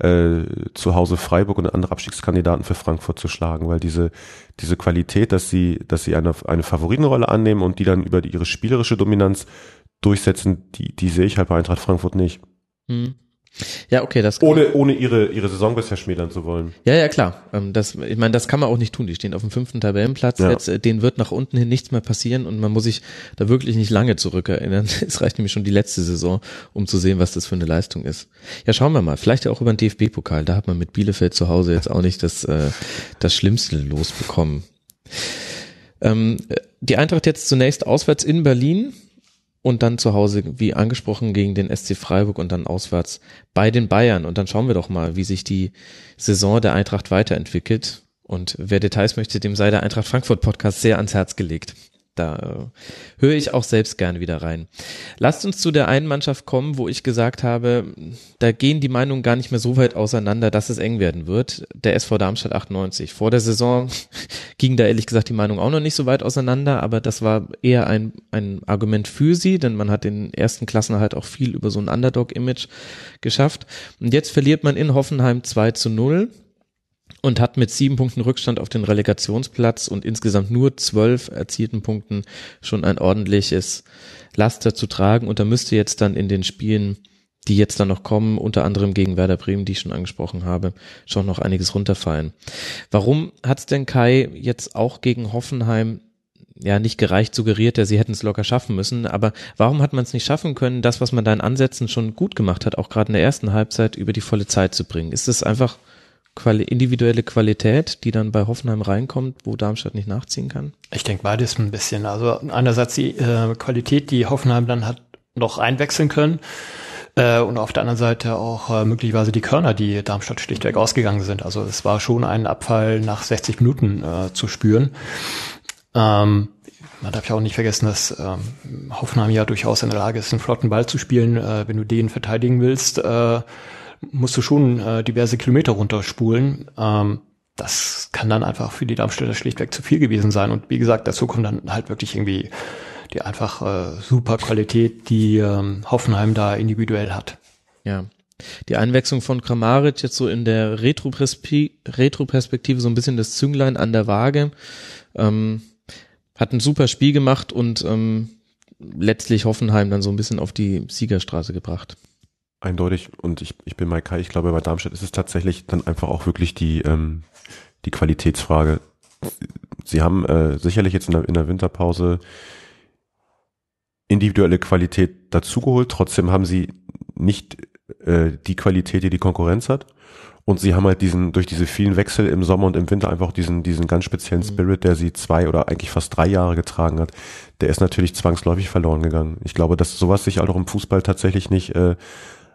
äh, zu Hause Freiburg und andere Abstiegskandidaten für Frankfurt zu schlagen, weil diese, diese Qualität, dass sie, dass sie eine, eine Favoritenrolle annehmen und die dann über die, ihre spielerische Dominanz durchsetzen, die, die sehe ich halt bei Eintracht Frankfurt nicht. Mhm. Ja, okay, das ohne ohne ihre ihre Saison bisher schmälern zu wollen. Ja, ja, klar. Ähm, das, ich meine, das kann man auch nicht tun. Die stehen auf dem fünften Tabellenplatz. Ja. Jetzt, äh, denen wird nach unten hin nichts mehr passieren und man muss sich da wirklich nicht lange zurückerinnern. Es reicht nämlich schon die letzte Saison, um zu sehen, was das für eine Leistung ist. Ja, schauen wir mal. Vielleicht ja auch über den DFB-Pokal. Da hat man mit Bielefeld zu Hause jetzt auch nicht das äh, das Schlimmste losbekommen. Ähm, die Eintracht jetzt zunächst auswärts in Berlin und dann zu Hause, wie angesprochen, gegen den SC Freiburg und dann auswärts bei den Bayern. Und dann schauen wir doch mal, wie sich die Saison der Eintracht weiterentwickelt. Und wer Details möchte, dem sei der Eintracht Frankfurt Podcast sehr ans Herz gelegt. Da äh, höre ich auch selbst gerne wieder rein. Lasst uns zu der einen Mannschaft kommen, wo ich gesagt habe, da gehen die Meinungen gar nicht mehr so weit auseinander, dass es eng werden wird. Der SV Darmstadt 98. Vor der Saison ging da ehrlich gesagt die Meinung auch noch nicht so weit auseinander, aber das war eher ein, ein Argument für sie, denn man hat den ersten Klassen halt auch viel über so ein Underdog-Image geschafft. Und jetzt verliert man in Hoffenheim 2 zu 0 und hat mit sieben Punkten Rückstand auf den Relegationsplatz und insgesamt nur zwölf erzielten Punkten schon ein ordentliches Laster zu tragen. Und da müsste jetzt dann in den Spielen, die jetzt dann noch kommen, unter anderem gegen Werder Bremen, die ich schon angesprochen habe, schon noch einiges runterfallen. Warum hat's denn Kai jetzt auch gegen Hoffenheim ja nicht gereicht suggeriert, ja, sie hätten es locker schaffen müssen, aber warum hat man es nicht schaffen können, das, was man da in Ansätzen schon gut gemacht hat, auch gerade in der ersten Halbzeit über die volle Zeit zu bringen? Ist es einfach Quali individuelle Qualität, die dann bei Hoffenheim reinkommt, wo Darmstadt nicht nachziehen kann? Ich denke beides ein bisschen. Also einerseits die äh, Qualität, die Hoffenheim dann hat noch einwechseln können. Äh, und auf der anderen Seite auch äh, möglicherweise die Körner, die Darmstadt schlichtweg ausgegangen sind. Also es war schon ein Abfall nach 60 Minuten äh, zu spüren. Ähm, man darf ja auch nicht vergessen, dass ähm, Hoffenheim ja durchaus in der Lage ist, einen flotten Ball zu spielen, äh, wenn du den verteidigen willst. Äh, musst du schon äh, diverse Kilometer runterspulen. Ähm, das kann dann einfach für die Darmstädter schlichtweg zu viel gewesen sein. Und wie gesagt, dazu kommt dann halt wirklich irgendwie die einfach äh, super Qualität, die ähm, Hoffenheim da individuell hat. Ja. Die Einwechslung von Kramaric jetzt so in der Retro-Perspektive so ein bisschen das Zünglein an der Waage. Ähm, hat ein super Spiel gemacht und ähm, letztlich Hoffenheim dann so ein bisschen auf die Siegerstraße gebracht. Eindeutig. Und ich, ich bin bei Kai, ich glaube, bei Darmstadt ist es tatsächlich dann einfach auch wirklich die, ähm, die Qualitätsfrage. Sie haben äh, sicherlich jetzt in der, in der Winterpause individuelle Qualität dazugeholt. Trotzdem haben sie nicht äh, die Qualität, die die Konkurrenz hat. Und sie haben halt diesen, durch diese vielen Wechsel im Sommer und im Winter einfach diesen, diesen ganz speziellen mhm. Spirit, der sie zwei oder eigentlich fast drei Jahre getragen hat, der ist natürlich zwangsläufig verloren gegangen. Ich glaube, dass sowas sich auch im Fußball tatsächlich nicht äh,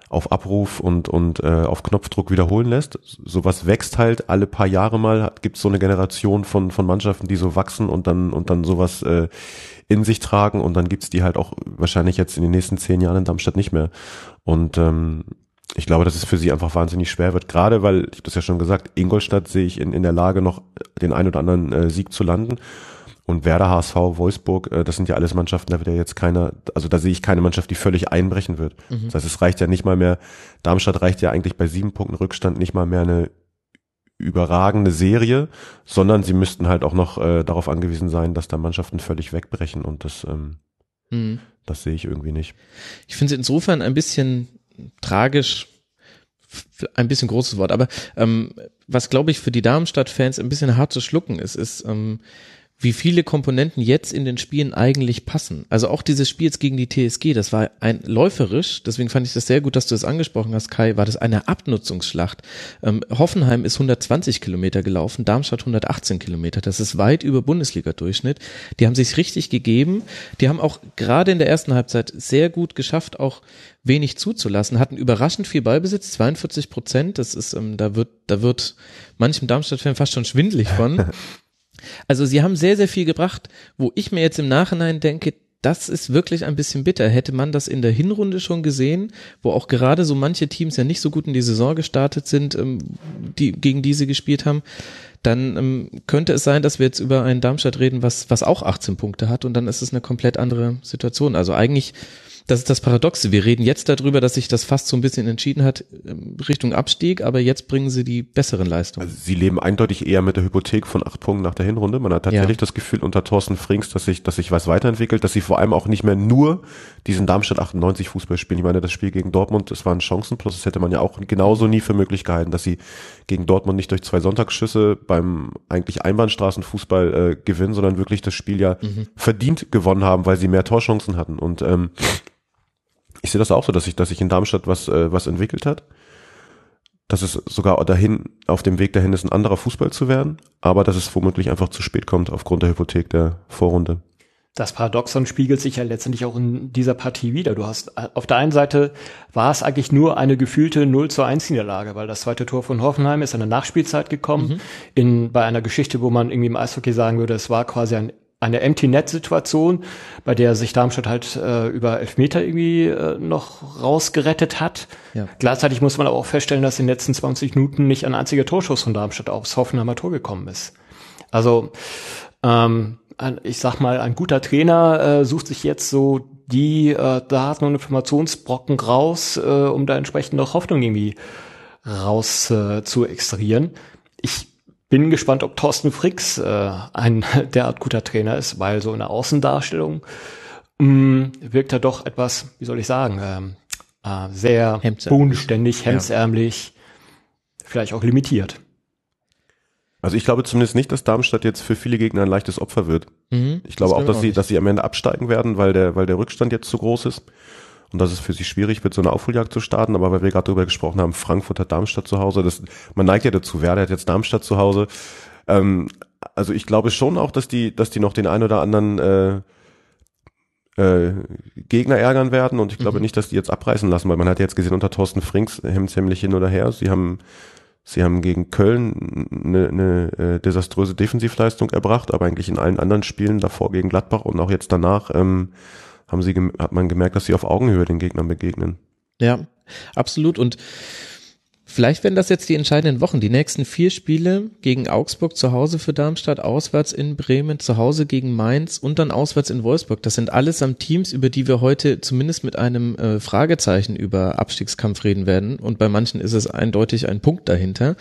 auf Abruf und, und äh, auf Knopfdruck wiederholen lässt. Sowas wächst halt alle paar Jahre mal, gibt es so eine Generation von, von Mannschaften, die so wachsen und dann, und dann sowas äh, in sich tragen und dann gibt's die halt auch wahrscheinlich jetzt in den nächsten zehn Jahren in Darmstadt nicht mehr. Und ähm, ich glaube, dass es für sie einfach wahnsinnig schwer wird, gerade weil, ich habe das ja schon gesagt, Ingolstadt sehe ich in, in der Lage, noch den ein oder anderen äh, Sieg zu landen. Und Werder, HSV, Wolfsburg, äh, das sind ja alles Mannschaften, da wird ja jetzt keiner, also da sehe ich keine Mannschaft, die völlig einbrechen wird. Mhm. Das heißt, es reicht ja nicht mal mehr, Darmstadt reicht ja eigentlich bei sieben Punkten Rückstand nicht mal mehr eine überragende Serie, sondern sie müssten halt auch noch äh, darauf angewiesen sein, dass da Mannschaften völlig wegbrechen und das, ähm, mhm. das sehe ich irgendwie nicht. Ich finde es insofern ein bisschen tragisch, ein bisschen großes Wort, aber ähm, was glaube ich für die Darmstadt-Fans ein bisschen hart zu schlucken ist, ist, ähm, wie viele Komponenten jetzt in den Spielen eigentlich passen. Also auch dieses Spiel jetzt gegen die TSG, das war ein läuferisch, deswegen fand ich das sehr gut, dass du das angesprochen hast, Kai, war das eine Abnutzungsschlacht. Ähm, Hoffenheim ist 120 Kilometer gelaufen, Darmstadt 118 Kilometer. Das ist weit über Bundesliga-Durchschnitt. Die haben sich richtig gegeben. Die haben auch gerade in der ersten Halbzeit sehr gut geschafft, auch wenig zuzulassen, hatten überraschend viel Ballbesitz, 42 Prozent. Das ist, ähm, da wird, da wird manchem Darmstadt-Fan fast schon schwindlig von. Also sie haben sehr, sehr viel gebracht, wo ich mir jetzt im Nachhinein denke, das ist wirklich ein bisschen bitter. Hätte man das in der Hinrunde schon gesehen, wo auch gerade so manche Teams ja nicht so gut in die Saison gestartet sind, ähm, die gegen diese gespielt haben, dann ähm, könnte es sein, dass wir jetzt über einen Darmstadt reden, was, was auch 18 Punkte hat und dann ist es eine komplett andere Situation. Also eigentlich das ist das Paradoxe. Wir reden jetzt darüber, dass sich das fast so ein bisschen entschieden hat ähm, Richtung Abstieg, aber jetzt bringen sie die besseren Leistungen. Also sie leben eindeutig eher mit der Hypothek von acht Punkten nach der Hinrunde. Man hat tatsächlich ja. das Gefühl unter Thorsten Frings, dass sich, dass sich was weiterentwickelt, dass sie vor allem auch nicht mehr nur diesen Darmstadt 98 Fußball spielen. Ich meine, das Spiel gegen Dortmund, das waren Chancen, plus das hätte man ja auch genauso nie für möglich gehalten, dass sie gegen Dortmund nicht durch zwei Sonntagsschüsse beim eigentlich Einbahnstraßenfußball äh, gewinnen, sondern wirklich das Spiel ja mhm. verdient gewonnen haben, weil sie mehr Torchancen hatten. Und ähm, ich sehe das auch so, dass sich, dass sich in Darmstadt was, äh, was entwickelt hat. Dass es sogar dahin, auf dem Weg dahin ist, ein anderer Fußball zu werden, aber dass es womöglich einfach zu spät kommt aufgrund der Hypothek der Vorrunde. Das Paradoxon spiegelt sich ja letztendlich auch in dieser Partie wieder. Du hast äh, auf der einen Seite war es eigentlich nur eine gefühlte 0 zu 1 Niederlage, weil das zweite Tor von Hoffenheim ist in der Nachspielzeit gekommen, mhm. in, bei einer Geschichte, wo man irgendwie im Eishockey sagen würde, es war quasi ein eine Empty-Net-Situation, bei der sich Darmstadt halt äh, über Elfmeter irgendwie äh, noch rausgerettet hat. Ja. Gleichzeitig muss man aber auch feststellen, dass in den letzten 20 Minuten nicht ein einziger Torschuss von Darmstadt aufs Hoffenheimer Tor gekommen ist. Also ähm, ein, ich sag mal, ein guter Trainer äh, sucht sich jetzt so die äh, Daten und Informationsbrocken raus, äh, um da entsprechend noch Hoffnung irgendwie raus äh, zu extrahieren. Ich bin gespannt, ob Thorsten Fricks äh, ein derart guter Trainer ist, weil so in der Außendarstellung mh, mm, wirkt er doch etwas, wie soll ich sagen, ähm, äh, sehr bodenständig, hemsärmlich, ja. vielleicht auch limitiert. Also ich glaube zumindest nicht, dass Darmstadt jetzt für viele Gegner ein leichtes Opfer wird. Mhm, ich glaube das auch, dass sie, nicht. dass sie am Ende absteigen werden, weil der, weil der Rückstand jetzt zu groß ist und dass es für sie schwierig wird, so eine Aufholjagd zu starten. Aber weil wir gerade darüber gesprochen haben, Frankfurt hat Darmstadt zu Hause. Das, man neigt ja dazu, Werder hat jetzt Darmstadt zu Hause. Ähm, also ich glaube schon auch, dass die, dass die noch den ein oder anderen äh, äh, Gegner ärgern werden und ich glaube mhm. nicht, dass die jetzt abreißen lassen, weil man hat jetzt gesehen unter Thorsten Frings hemdsärmlich hin oder her. Sie haben Sie haben gegen Köln eine, eine äh, desaströse Defensivleistung erbracht, aber eigentlich in allen anderen Spielen davor gegen Gladbach und auch jetzt danach ähm, haben sie, hat man gemerkt, dass sie auf Augenhöhe den Gegnern begegnen. Ja, absolut. Und vielleicht werden das jetzt die entscheidenden Wochen. Die nächsten vier Spiele gegen Augsburg zu Hause für Darmstadt, auswärts in Bremen, zu Hause gegen Mainz und dann auswärts in Wolfsburg. Das sind allesamt Teams, über die wir heute zumindest mit einem äh, Fragezeichen über Abstiegskampf reden werden. Und bei manchen ist es eindeutig ein Punkt dahinter.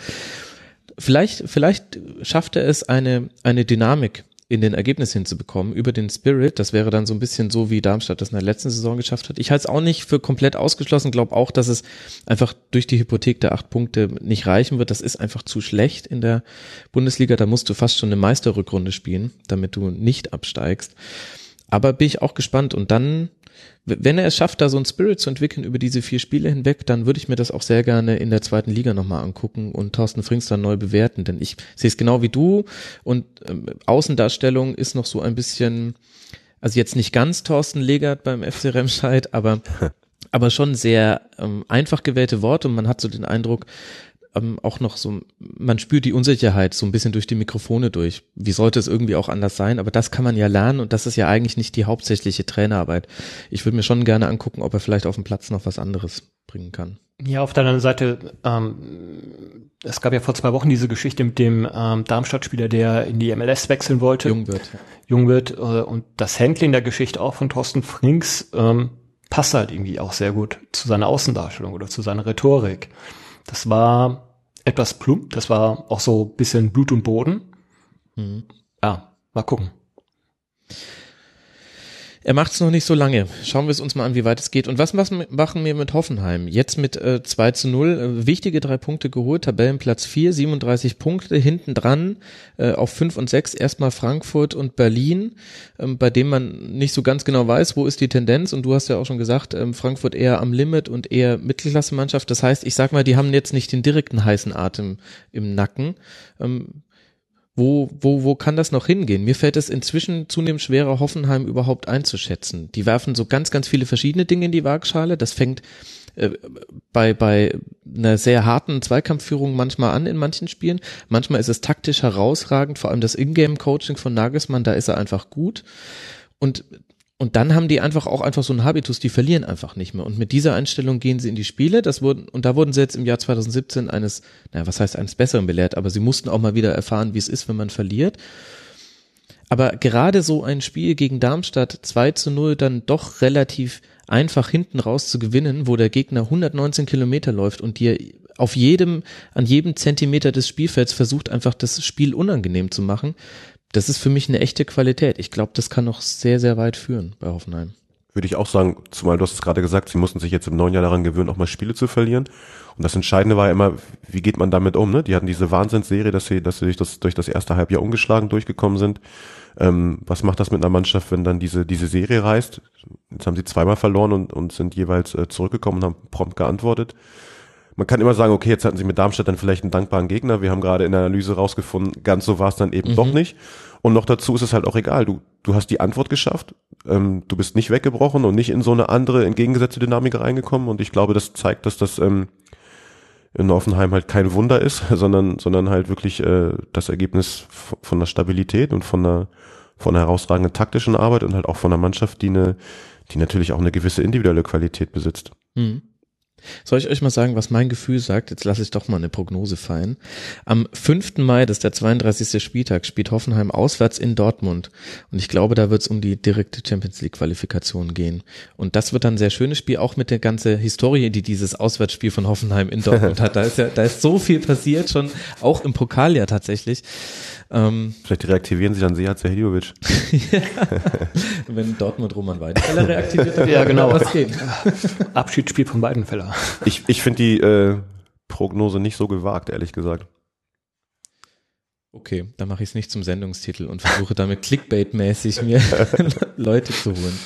Vielleicht, vielleicht schafft er es, eine, eine Dynamik in den Ergebnis hinzubekommen über den Spirit. Das wäre dann so ein bisschen so, wie Darmstadt das in der letzten Saison geschafft hat. Ich halte es auch nicht für komplett ausgeschlossen, glaube auch, dass es einfach durch die Hypothek der acht Punkte nicht reichen wird. Das ist einfach zu schlecht in der Bundesliga. Da musst du fast schon eine Meisterrückrunde spielen, damit du nicht absteigst. Aber bin ich auch gespannt. Und dann wenn er es schafft, da so ein Spirit zu entwickeln über diese vier Spiele hinweg, dann würde ich mir das auch sehr gerne in der zweiten Liga nochmal angucken und Thorsten Frings dann neu bewerten, denn ich sehe es genau wie du und ähm, Außendarstellung ist noch so ein bisschen, also jetzt nicht ganz Thorsten Legert beim FC Remscheid, aber aber schon sehr ähm, einfach gewählte Worte. Und man hat so den Eindruck, ähm, auch noch so, man spürt die Unsicherheit so ein bisschen durch die Mikrofone durch. Wie sollte es irgendwie auch anders sein? Aber das kann man ja lernen und das ist ja eigentlich nicht die hauptsächliche Trainerarbeit. Ich würde mir schon gerne angucken, ob er vielleicht auf dem Platz noch was anderes bringen kann. Ja, auf der anderen Seite, ähm, es gab ja vor zwei Wochen diese Geschichte mit dem ähm, Darmstadt-Spieler, der in die MLS wechseln wollte. Jung wird. Jung wird. Äh, und das Handling der Geschichte auch von Thorsten Frings ähm, passt halt irgendwie auch sehr gut zu seiner Außendarstellung oder zu seiner Rhetorik. Das war etwas plump. Das war auch so bisschen Blut und Boden. Mhm. Ja, mal gucken. Er macht es noch nicht so lange. Schauen wir es uns mal an, wie weit es geht. Und was machen wir mit Hoffenheim? Jetzt mit äh, 2 zu 0. Äh, wichtige drei Punkte geholt. Tabellenplatz 4, 37 Punkte. Hinten dran äh, auf 5 und 6 erstmal Frankfurt und Berlin, ähm, bei dem man nicht so ganz genau weiß, wo ist die Tendenz. Und du hast ja auch schon gesagt, ähm, Frankfurt eher am Limit und eher Mittelklasse-Mannschaft. Das heißt, ich sag mal, die haben jetzt nicht den direkten heißen Atem im Nacken. Ähm, wo, wo, wo kann das noch hingehen? Mir fällt es inzwischen zunehmend schwerer, Hoffenheim überhaupt einzuschätzen. Die werfen so ganz, ganz viele verschiedene Dinge in die Waagschale. Das fängt äh, bei, bei einer sehr harten Zweikampfführung manchmal an in manchen Spielen. Manchmal ist es taktisch herausragend, vor allem das Ingame-Coaching von Nagelsmann, da ist er einfach gut. Und und dann haben die einfach auch einfach so einen Habitus, die verlieren einfach nicht mehr. Und mit dieser Einstellung gehen sie in die Spiele. Das wurden, und da wurden sie jetzt im Jahr 2017 eines, naja, was heißt eines Besseren belehrt, aber sie mussten auch mal wieder erfahren, wie es ist, wenn man verliert. Aber gerade so ein Spiel gegen Darmstadt 2 zu 0 dann doch relativ einfach hinten raus zu gewinnen, wo der Gegner 119 Kilometer läuft und dir auf jedem, an jedem Zentimeter des Spielfelds versucht einfach das Spiel unangenehm zu machen, das ist für mich eine echte Qualität. Ich glaube, das kann noch sehr, sehr weit führen bei Hoffenheim. Würde ich auch sagen, zumal du hast es gerade gesagt, sie mussten sich jetzt im neuen Jahr daran gewöhnen, auch mal Spiele zu verlieren. Und das Entscheidende war ja immer, wie geht man damit um? Ne? Die hatten diese Wahnsinnsserie, dass sie, dass sie durch das, durch das erste Halbjahr ungeschlagen durchgekommen sind. Ähm, was macht das mit einer Mannschaft, wenn dann diese, diese Serie reißt? Jetzt haben sie zweimal verloren und, und sind jeweils äh, zurückgekommen und haben prompt geantwortet man kann immer sagen, okay, jetzt hatten sie mit Darmstadt dann vielleicht einen dankbaren Gegner. Wir haben gerade in der Analyse rausgefunden, ganz so war es dann eben mhm. doch nicht. Und noch dazu ist es halt auch egal. Du, du hast die Antwort geschafft. Ähm, du bist nicht weggebrochen und nicht in so eine andere, entgegengesetzte Dynamik reingekommen. Und ich glaube, das zeigt, dass das ähm, in Offenheim halt kein Wunder ist, sondern, sondern halt wirklich äh, das Ergebnis von der Stabilität und von der, von einer herausragenden taktischen Arbeit und halt auch von einer Mannschaft, die eine, die natürlich auch eine gewisse individuelle Qualität besitzt. Mhm. Soll ich euch mal sagen, was mein Gefühl sagt? Jetzt lasse ich doch mal eine Prognose fallen. Am 5. Mai, das ist der 32. Spieltag, spielt Hoffenheim auswärts in Dortmund. Und ich glaube, da wird es um die direkte Champions League Qualifikation gehen. Und das wird dann ein sehr schönes Spiel, auch mit der ganzen Historie, die dieses Auswärtsspiel von Hoffenheim in Dortmund hat. Da ist ja, da ist so viel passiert schon, auch im Pokal ja tatsächlich. Ähm, Vielleicht reaktivieren sie dann Sehat Zahidiovic. ja. Wenn Dortmund Roman Weidenfeller reaktiviert, dann ja, genau. was gehen. Abschiedsspiel von Weidenfeller. Ich, ich finde die äh, Prognose nicht so gewagt, ehrlich gesagt. Okay, dann mache ich es nicht zum Sendungstitel und versuche damit Clickbait-mäßig mir Leute zu holen.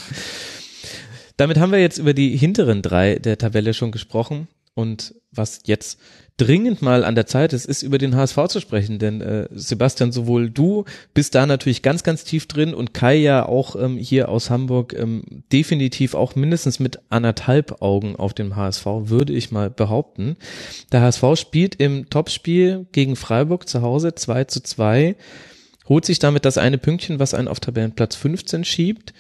Damit haben wir jetzt über die hinteren drei der Tabelle schon gesprochen und was jetzt dringend mal an der Zeit ist, ist über den HSV zu sprechen, denn äh, Sebastian, sowohl du bist da natürlich ganz, ganz tief drin und Kai ja auch ähm, hier aus Hamburg ähm, definitiv auch mindestens mit anderthalb Augen auf dem HSV, würde ich mal behaupten. Der HSV spielt im Topspiel gegen Freiburg zu Hause 2 zu 2, holt sich damit das eine Pünktchen, was einen auf Tabellenplatz 15 schiebt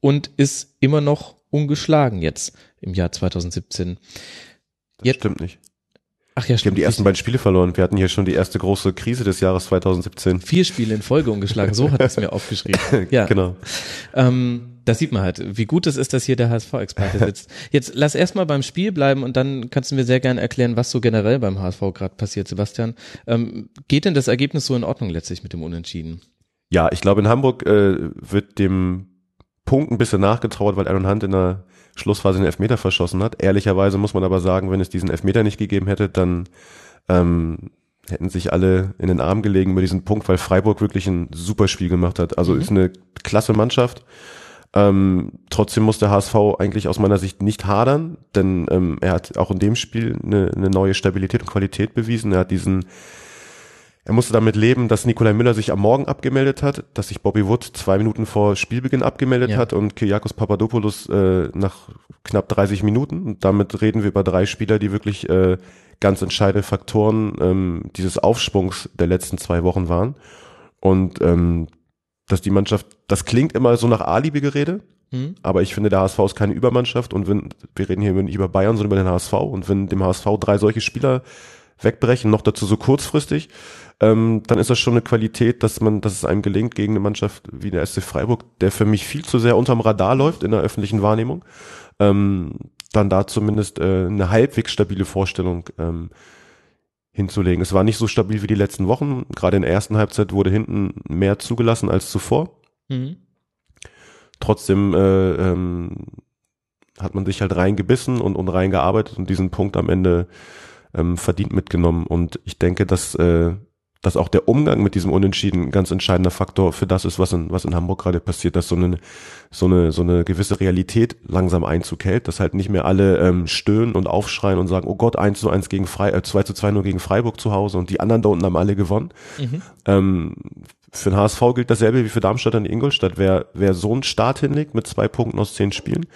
und ist immer noch ungeschlagen jetzt im Jahr 2017. Das jetzt, stimmt nicht. Ach ja, stimmt. Wir haben die ersten beiden Spiele verloren. Wir hatten hier schon die erste große Krise des Jahres 2017. Vier Spiele in Folge ungeschlagen, so hat es mir aufgeschrieben. Ja, genau. Ähm, das sieht man halt, wie gut es ist, dass hier der HSV-Experte sitzt. Jetzt lass erstmal beim Spiel bleiben und dann kannst du mir sehr gerne erklären, was so generell beim HSV gerade passiert, Sebastian. Ähm, geht denn das Ergebnis so in Ordnung letztlich mit dem Unentschieden? Ja, ich glaube, in Hamburg äh, wird dem Punkt ein bisschen nachgetrauert, weil Aaron Hunt in der Schlussphase den Elfmeter verschossen hat. Ehrlicherweise muss man aber sagen, wenn es diesen Elfmeter nicht gegeben hätte, dann ähm, hätten sich alle in den Arm gelegen über diesen Punkt, weil Freiburg wirklich ein super Spiel gemacht hat. Also mhm. ist eine klasse Mannschaft. Ähm, trotzdem muss der HSV eigentlich aus meiner Sicht nicht hadern, denn ähm, er hat auch in dem Spiel eine, eine neue Stabilität und Qualität bewiesen. Er hat diesen er musste damit leben, dass Nikolai Müller sich am Morgen abgemeldet hat, dass sich Bobby Wood zwei Minuten vor Spielbeginn abgemeldet ja. hat und Kyriakos Papadopoulos äh, nach knapp 30 Minuten. Und damit reden wir über drei Spieler, die wirklich äh, ganz entscheidende Faktoren ähm, dieses Aufschwungs der letzten zwei Wochen waren. Und ähm, dass die Mannschaft, das klingt immer so nach Alibi-Gerede, mhm. aber ich finde, der HSV ist keine Übermannschaft und wenn, wir reden hier nicht über Bayern, sondern über den HSV und wenn dem HSV drei solche Spieler wegbrechen, noch dazu so kurzfristig, ähm, dann ist das schon eine Qualität, dass man, dass es einem gelingt gegen eine Mannschaft wie der SC Freiburg, der für mich viel zu sehr unterm Radar läuft in der öffentlichen Wahrnehmung, ähm, dann da zumindest äh, eine halbwegs stabile Vorstellung ähm, hinzulegen. Es war nicht so stabil wie die letzten Wochen. Gerade in der ersten Halbzeit wurde hinten mehr zugelassen als zuvor. Mhm. Trotzdem äh, ähm, hat man sich halt reingebissen und, und reingearbeitet und diesen Punkt am Ende ähm, verdient mitgenommen. Und ich denke, dass äh, dass auch der Umgang mit diesem Unentschieden ein ganz entscheidender Faktor für das ist, was in, was in Hamburg gerade passiert, dass so eine, so eine, so eine gewisse Realität langsam Einzug hält, dass halt nicht mehr alle ähm, stöhnen und aufschreien und sagen, oh Gott, 1 zu 1 gegen Freiburg, äh, 2 zu 2 nur gegen Freiburg zu Hause und die anderen da unten haben alle gewonnen. Mhm. Ähm, für den HSV gilt dasselbe wie für Darmstadt und Ingolstadt. Wer, wer so einen Start hinlegt mit zwei Punkten aus zehn Spielen,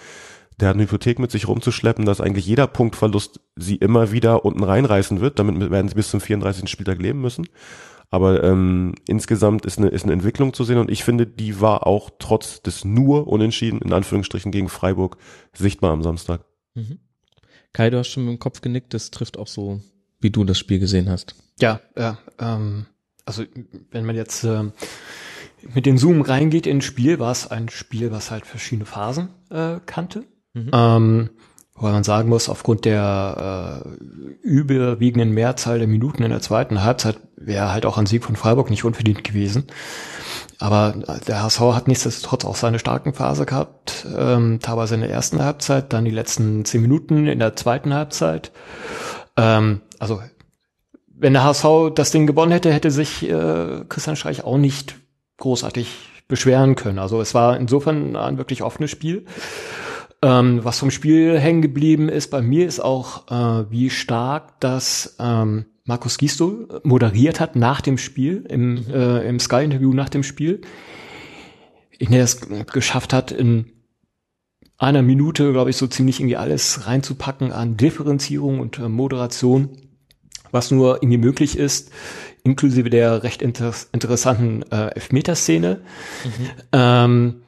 der hat eine Hypothek mit sich rumzuschleppen, dass eigentlich jeder Punktverlust sie immer wieder unten reinreißen wird. Damit werden sie bis zum 34. Spieltag leben müssen. Aber ähm, insgesamt ist eine, ist eine Entwicklung zu sehen und ich finde, die war auch trotz des nur Unentschieden, in Anführungsstrichen, gegen Freiburg sichtbar am Samstag. Mhm. Kai, du hast schon mit dem Kopf genickt, das trifft auch so, wie du das Spiel gesehen hast. Ja, ja, ähm, also wenn man jetzt äh, mit den Zoom reingeht ins Spiel, war es ein Spiel, was halt verschiedene Phasen äh, kannte. Mhm. Ähm, Wobei man sagen muss, aufgrund der äh, überwiegenden Mehrzahl der Minuten in der zweiten Halbzeit wäre halt auch ein Sieg von Freiburg nicht unverdient gewesen. Aber der HSV hat nichtsdestotrotz auch seine starken Phase gehabt, ähm, teilweise in der ersten Halbzeit, dann die letzten zehn Minuten in der zweiten Halbzeit. Ähm, also wenn der HSV das Ding gewonnen hätte, hätte sich äh, Christian Streich auch nicht großartig beschweren können. Also es war insofern ein wirklich offenes Spiel. Ähm, was vom Spiel hängen geblieben ist bei mir ist auch, äh, wie stark das ähm, Markus Gisto moderiert hat nach dem Spiel, im, äh, im Sky-Interview nach dem Spiel. In der es geschafft hat, in einer Minute, glaube ich, so ziemlich irgendwie alles reinzupacken an Differenzierung und äh, Moderation, was nur irgendwie möglich ist, inklusive der recht inter interessanten äh, Elfmeterszene. Mhm. Ähm,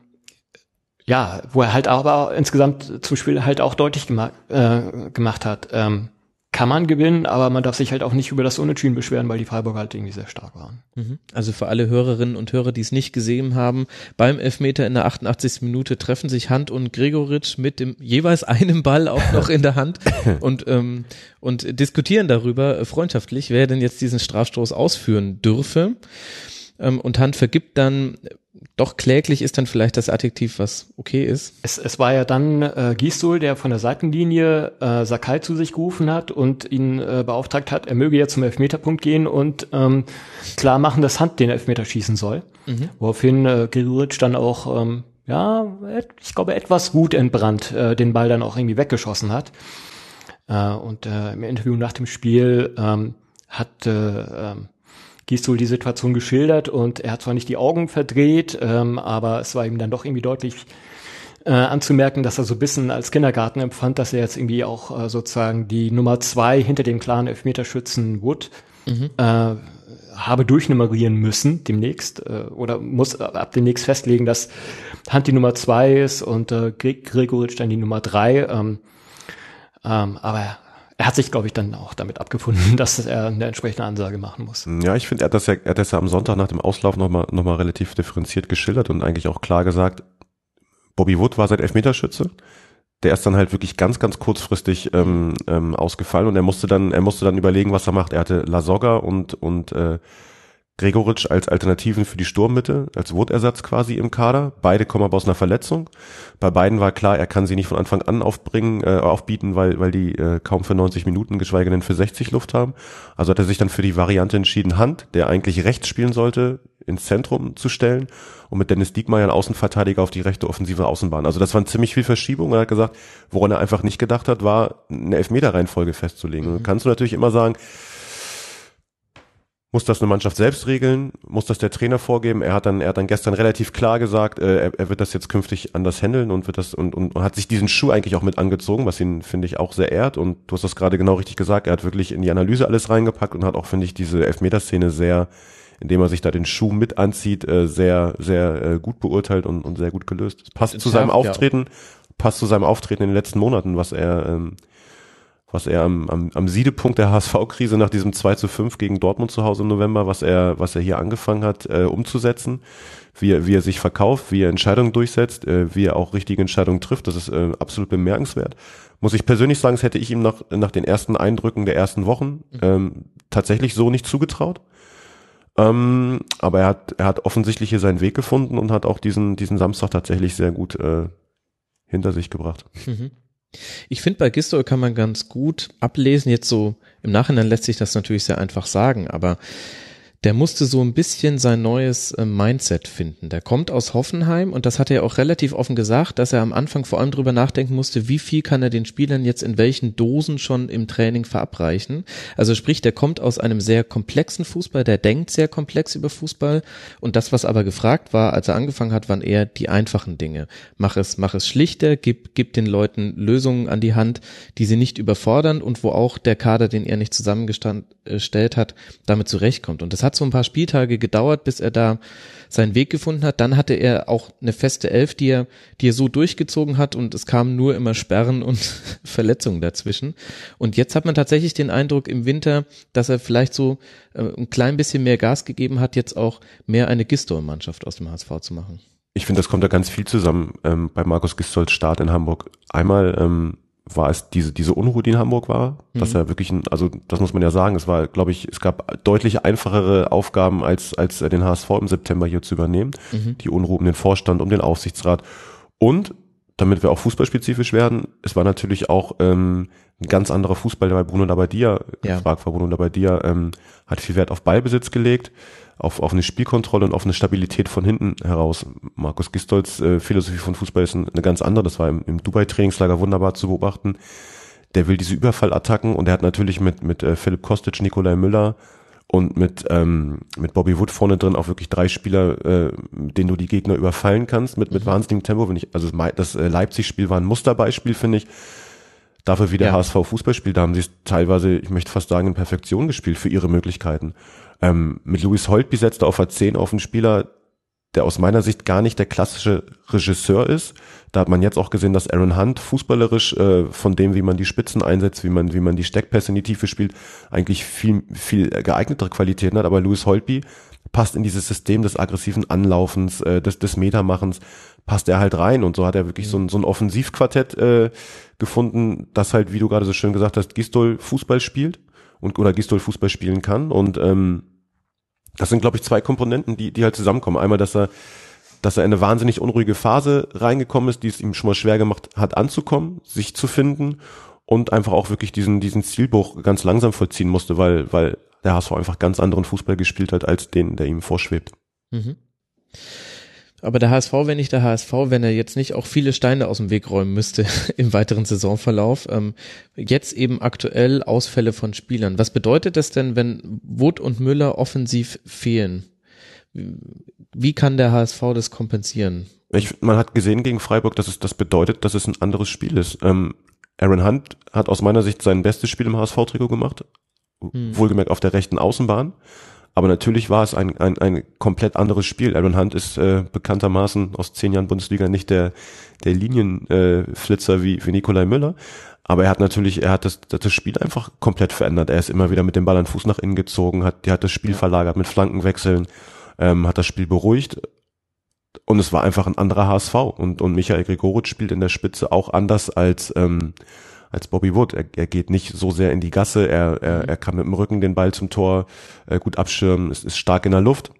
ja, wo er halt aber insgesamt zum Spiel halt auch deutlich gema äh, gemacht hat. Ähm, kann man gewinnen, aber man darf sich halt auch nicht über das Unentschieden beschweren, weil die Freiburger halt irgendwie sehr stark waren. Mhm. Also für alle Hörerinnen und Hörer, die es nicht gesehen haben, beim Elfmeter in der 88. Minute treffen sich Hand und Gregoritsch mit dem jeweils einem Ball auch noch in der Hand und, ähm, und diskutieren darüber freundschaftlich, wer denn jetzt diesen Strafstoß ausführen dürfe. Ähm, und Hand vergibt dann doch kläglich ist dann vielleicht das Adjektiv, was okay ist. Es, es war ja dann äh, Gisdol, der von der Seitenlinie äh, Sakai zu sich gerufen hat und ihn äh, beauftragt hat, er möge ja zum Elfmeterpunkt gehen und ähm, klar machen, dass Hand den Elfmeter schießen soll. Mhm. Woraufhin äh, Giric dann auch, ähm, ja, ich glaube, etwas gut entbrannt äh, den Ball dann auch irgendwie weggeschossen hat. Äh, und äh, im Interview nach dem Spiel ähm, hat äh, Gisdol die Situation geschildert und er hat zwar nicht die Augen verdreht, ähm, aber es war ihm dann doch irgendwie deutlich äh, anzumerken, dass er so ein bisschen als Kindergarten empfand, dass er jetzt irgendwie auch äh, sozusagen die Nummer zwei hinter dem klaren Elfmeterschützen Wood mhm. äh, habe durchnummerieren müssen demnächst äh, oder muss ab demnächst festlegen, dass Hand die Nummer zwei ist und äh, Gregoritsch dann die Nummer drei. Ähm, ähm, aber er hat sich, glaube ich, dann auch damit abgefunden, dass er eine entsprechende Ansage machen muss. Ja, ich finde, er hat das ja, er hat das ja am Sonntag nach dem Auslauf nochmal noch mal relativ differenziert geschildert und eigentlich auch klar gesagt, Bobby Wood war seit Elfmeterschütze. Der ist dann halt wirklich ganz, ganz kurzfristig ähm, ähm, ausgefallen und er musste dann, er musste dann überlegen, was er macht. Er hatte La Soga und und äh, Gregoritsch als Alternativen für die Sturmmitte, als Wurtersatz quasi im Kader. Beide kommen aber aus einer Verletzung. Bei beiden war klar, er kann sie nicht von Anfang an aufbringen, äh, aufbieten, weil, weil die äh, kaum für 90 Minuten, geschweige denn für 60 Luft haben. Also hat er sich dann für die Variante entschieden, Hand, der eigentlich rechts spielen sollte, ins Zentrum zu stellen und mit Dennis Diekmeyer einen Außenverteidiger auf die rechte offensive Außenbahn. Also das waren ziemlich viel Verschiebung und er hat gesagt, woran er einfach nicht gedacht hat, war eine Elfmeter-Reihenfolge festzulegen. Mhm. Kannst du natürlich immer sagen, muss das eine Mannschaft selbst regeln? Muss das der Trainer vorgeben? Er hat dann, er hat dann gestern relativ klar gesagt, äh, er, er wird das jetzt künftig anders handeln und wird das und, und, und hat sich diesen Schuh eigentlich auch mit angezogen, was ihn finde ich auch sehr ehrt. Und du hast das gerade genau richtig gesagt. Er hat wirklich in die Analyse alles reingepackt und hat auch finde ich diese Elfmeterszene sehr, indem er sich da den Schuh mit anzieht, äh, sehr sehr äh, gut beurteilt und, und sehr gut gelöst. Es passt zu seinem Auftreten, passt zu seinem Auftreten in den letzten Monaten, was er ähm, was er am, am, am Siedepunkt der HSV-Krise nach diesem 2 zu 5 gegen Dortmund zu Hause im November, was er, was er hier angefangen hat, äh, umzusetzen, wie er, wie er sich verkauft, wie er Entscheidungen durchsetzt, äh, wie er auch richtige Entscheidungen trifft, das ist äh, absolut bemerkenswert. Muss ich persönlich sagen, das hätte ich ihm nach, nach den ersten Eindrücken der ersten Wochen mhm. ähm, tatsächlich so nicht zugetraut. Ähm, aber er hat, er hat offensichtlich hier seinen Weg gefunden und hat auch diesen, diesen Samstag tatsächlich sehr gut äh, hinter sich gebracht. Mhm. Ich finde, bei Gistol kann man ganz gut ablesen, jetzt so im Nachhinein lässt sich das natürlich sehr einfach sagen, aber der musste so ein bisschen sein neues äh, Mindset finden. Der kommt aus Hoffenheim und das hat er auch relativ offen gesagt, dass er am Anfang vor allem drüber nachdenken musste, wie viel kann er den Spielern jetzt in welchen Dosen schon im Training verabreichen. Also sprich, der kommt aus einem sehr komplexen Fußball, der denkt sehr komplex über Fußball und das, was aber gefragt war, als er angefangen hat, waren eher die einfachen Dinge. Mach es, mach es schlichter, gib, gib den Leuten Lösungen an die Hand, die sie nicht überfordern und wo auch der Kader, den er nicht zusammengestellt hat, damit zurechtkommt. Und das hat hat so ein paar Spieltage gedauert, bis er da seinen Weg gefunden hat. Dann hatte er auch eine feste Elf, die er, die er so durchgezogen hat und es kamen nur immer Sperren und Verletzungen dazwischen. Und jetzt hat man tatsächlich den Eindruck im Winter, dass er vielleicht so äh, ein klein bisschen mehr Gas gegeben hat, jetzt auch mehr eine Gistol-Mannschaft aus dem HSV zu machen. Ich finde, das kommt da ganz viel zusammen ähm, bei Markus Gistols Start in Hamburg. Einmal ähm, war es diese, diese Unruhe, die in Hamburg war, mhm. dass er wirklich, ein, also das muss man ja sagen, es war, glaube ich, es gab deutlich einfachere Aufgaben, als, als den HSV im September hier zu übernehmen. Mhm. Die Unruhe um den Vorstand, um den Aufsichtsrat. Und, damit wir auch fußballspezifisch werden, es war natürlich auch ähm, ein ganz anderer Fußball, der bei Bruno Labbadia ja. gefragt war. Bruno Labbadia ähm, hat viel Wert auf Ballbesitz gelegt, auf, auf eine Spielkontrolle und auf eine Stabilität von hinten heraus. Markus Gistolz äh, Philosophie von Fußball ist eine ganz andere. Das war im, im Dubai-Trainingslager wunderbar zu beobachten. Der will diese Überfallattacken und er hat natürlich mit, mit äh, Philipp Kostic, Nikolai Müller und mit, ähm, mit Bobby Wood vorne drin auch wirklich drei Spieler, äh, denen du die Gegner überfallen kannst mit, mit mhm. wahnsinnigem Tempo. Wenn ich, also das äh, Leipzig-Spiel war ein Musterbeispiel, finde ich. Dafür, wie der ja. HSV Fußball spielt, da haben sie es teilweise, ich möchte fast sagen, in Perfektion gespielt für ihre Möglichkeiten. Ähm, mit Louis Holtby setzt er auf A10 auf einen Spieler, der aus meiner Sicht gar nicht der klassische Regisseur ist. Da hat man jetzt auch gesehen, dass Aaron Hunt fußballerisch äh, von dem, wie man die Spitzen einsetzt, wie man, wie man die Steckpässe in die Tiefe spielt, eigentlich viel, viel geeignetere Qualitäten hat. Aber Louis Holtby passt in dieses System des aggressiven Anlaufens, äh, des, des Metermachens, passt er halt rein. Und so hat er wirklich so ein, so ein Offensivquartett äh, gefunden, das halt, wie du gerade so schön gesagt hast, Gistol Fußball spielt und oder Gistol Fußball spielen kann. Und ähm, das sind, glaube ich, zwei Komponenten, die, die halt zusammenkommen. Einmal, dass er, dass er in eine wahnsinnig unruhige Phase reingekommen ist, die es ihm schon mal schwer gemacht hat, anzukommen, sich zu finden und einfach auch wirklich diesen, diesen Zielbruch ganz langsam vollziehen musste, weil, weil der HSV einfach ganz anderen Fußball gespielt hat, als den, der ihm vorschwebt. Mhm. Aber der HSV wenn nicht der HSV, wenn er jetzt nicht auch viele Steine aus dem Weg räumen müsste im weiteren Saisonverlauf. Ähm, jetzt eben aktuell Ausfälle von Spielern. Was bedeutet das denn, wenn Wood und Müller offensiv fehlen? Wie kann der HSV das kompensieren? Ich, man hat gesehen gegen Freiburg, dass es das bedeutet, dass es ein anderes Spiel ist. Ähm, Aaron Hunt hat aus meiner Sicht sein bestes Spiel im HSV-Trikot gemacht. Hm. Wohlgemerkt auf der rechten Außenbahn. Aber natürlich war es ein, ein, ein komplett anderes Spiel. Aaron Hunt ist äh, bekanntermaßen aus zehn Jahren Bundesliga nicht der, der Linienflitzer äh, wie, wie Nikolai Müller. Aber er hat natürlich, er hat das, das Spiel einfach komplett verändert. Er ist immer wieder mit dem Ball an Fuß nach innen gezogen, hat, hat das Spiel verlagert mit Flankenwechseln, ähm, hat das Spiel beruhigt. Und es war einfach ein anderer HSV. Und, und Michael Gregoritsch spielt in der Spitze auch anders als, ähm, als Bobby Wood. Er, er geht nicht so sehr in die Gasse, er, er, er kann mit dem Rücken den Ball zum Tor äh, gut abschirmen, ist, ist stark in der Luft.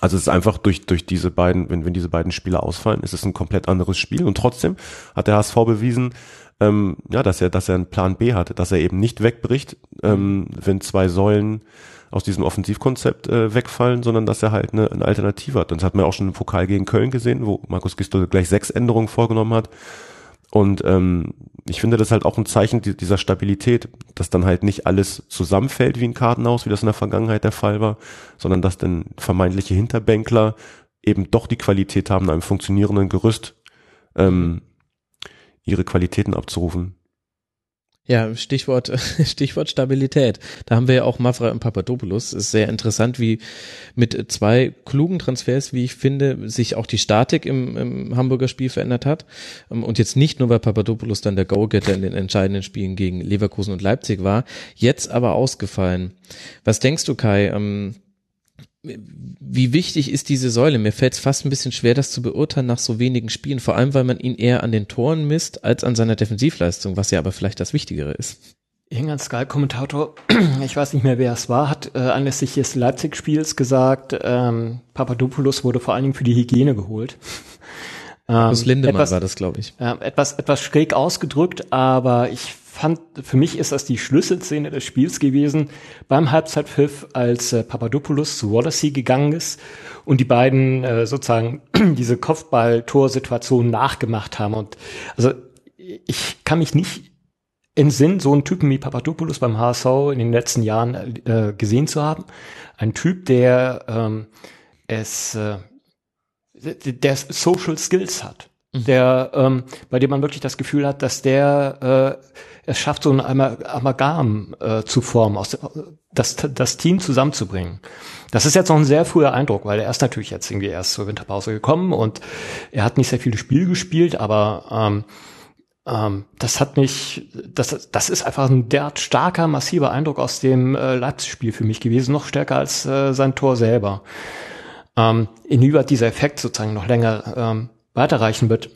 Also es ist einfach durch, durch diese beiden, wenn, wenn diese beiden Spieler ausfallen, ist es ein komplett anderes Spiel. Und trotzdem hat der HSV bewiesen, ähm, ja, dass er, dass er einen Plan B hatte, dass er eben nicht wegbricht, ähm, wenn zwei Säulen aus diesem Offensivkonzept äh, wegfallen, sondern dass er halt eine, eine Alternative hat. Und das hat man auch schon im Pokal gegen Köln gesehen, wo Markus Gisdol gleich sechs Änderungen vorgenommen hat. Und ähm, ich finde das halt auch ein Zeichen dieser Stabilität, dass dann halt nicht alles zusammenfällt wie ein Kartenhaus, wie das in der Vergangenheit der Fall war, sondern dass dann vermeintliche Hinterbänkler eben doch die Qualität haben, einem funktionierenden Gerüst ähm, ihre Qualitäten abzurufen. Ja, Stichwort, Stichwort Stabilität. Da haben wir ja auch Mavra und Papadopoulos. Ist sehr interessant, wie mit zwei klugen Transfers, wie ich finde, sich auch die Statik im, im Hamburger Spiel verändert hat. Ähm, und jetzt nicht nur, weil Papadopoulos dann der Go-Getter in den entscheidenden Spielen gegen Leverkusen und Leipzig war, jetzt aber ausgefallen. Was denkst du, Kai? Ähm, wie wichtig ist diese Säule? Mir fällt es fast ein bisschen schwer, das zu beurteilen nach so wenigen Spielen, vor allem weil man ihn eher an den Toren misst als an seiner Defensivleistung, was ja aber vielleicht das Wichtigere ist. Irgendein Sky-Kommentator, ich weiß nicht mehr, wer es war, hat äh, anlässlich des Leipzig-Spiels gesagt, ähm, Papadopoulos wurde vor allen Dingen für die Hygiene geholt. Ähm, Lindemann etwas, war das, glaube ich. Äh, etwas, etwas schräg ausgedrückt, aber ich fand, für mich ist das die Schlüsselszene des Spiels gewesen beim Halbzeitpfiff, als äh, Papadopoulos zu Wallacey gegangen ist und die beiden äh, sozusagen diese Kopfball-Torsituation nachgemacht haben. Und also ich kann mich nicht entsinnen, so einen Typen wie Papadopoulos beim HSV in den letzten Jahren äh, gesehen zu haben. Ein Typ, der ähm, es äh, der Social Skills hat mhm. der, ähm, bei dem man wirklich das Gefühl hat, dass der äh, es schafft, so ein Amalgam äh, zu formen, aus, das, das Team zusammenzubringen. Das ist jetzt noch ein sehr früher Eindruck, weil er ist natürlich jetzt irgendwie erst zur Winterpause gekommen und er hat nicht sehr viele Spiele gespielt, aber ähm, ähm, das hat mich, das, das ist einfach ein derart starker, massiver Eindruck aus dem äh, Leipzig-Spiel für mich gewesen, noch stärker als äh, sein Tor selber. Ähm, inwieweit dieser Effekt sozusagen noch länger ähm, weiterreichen wird,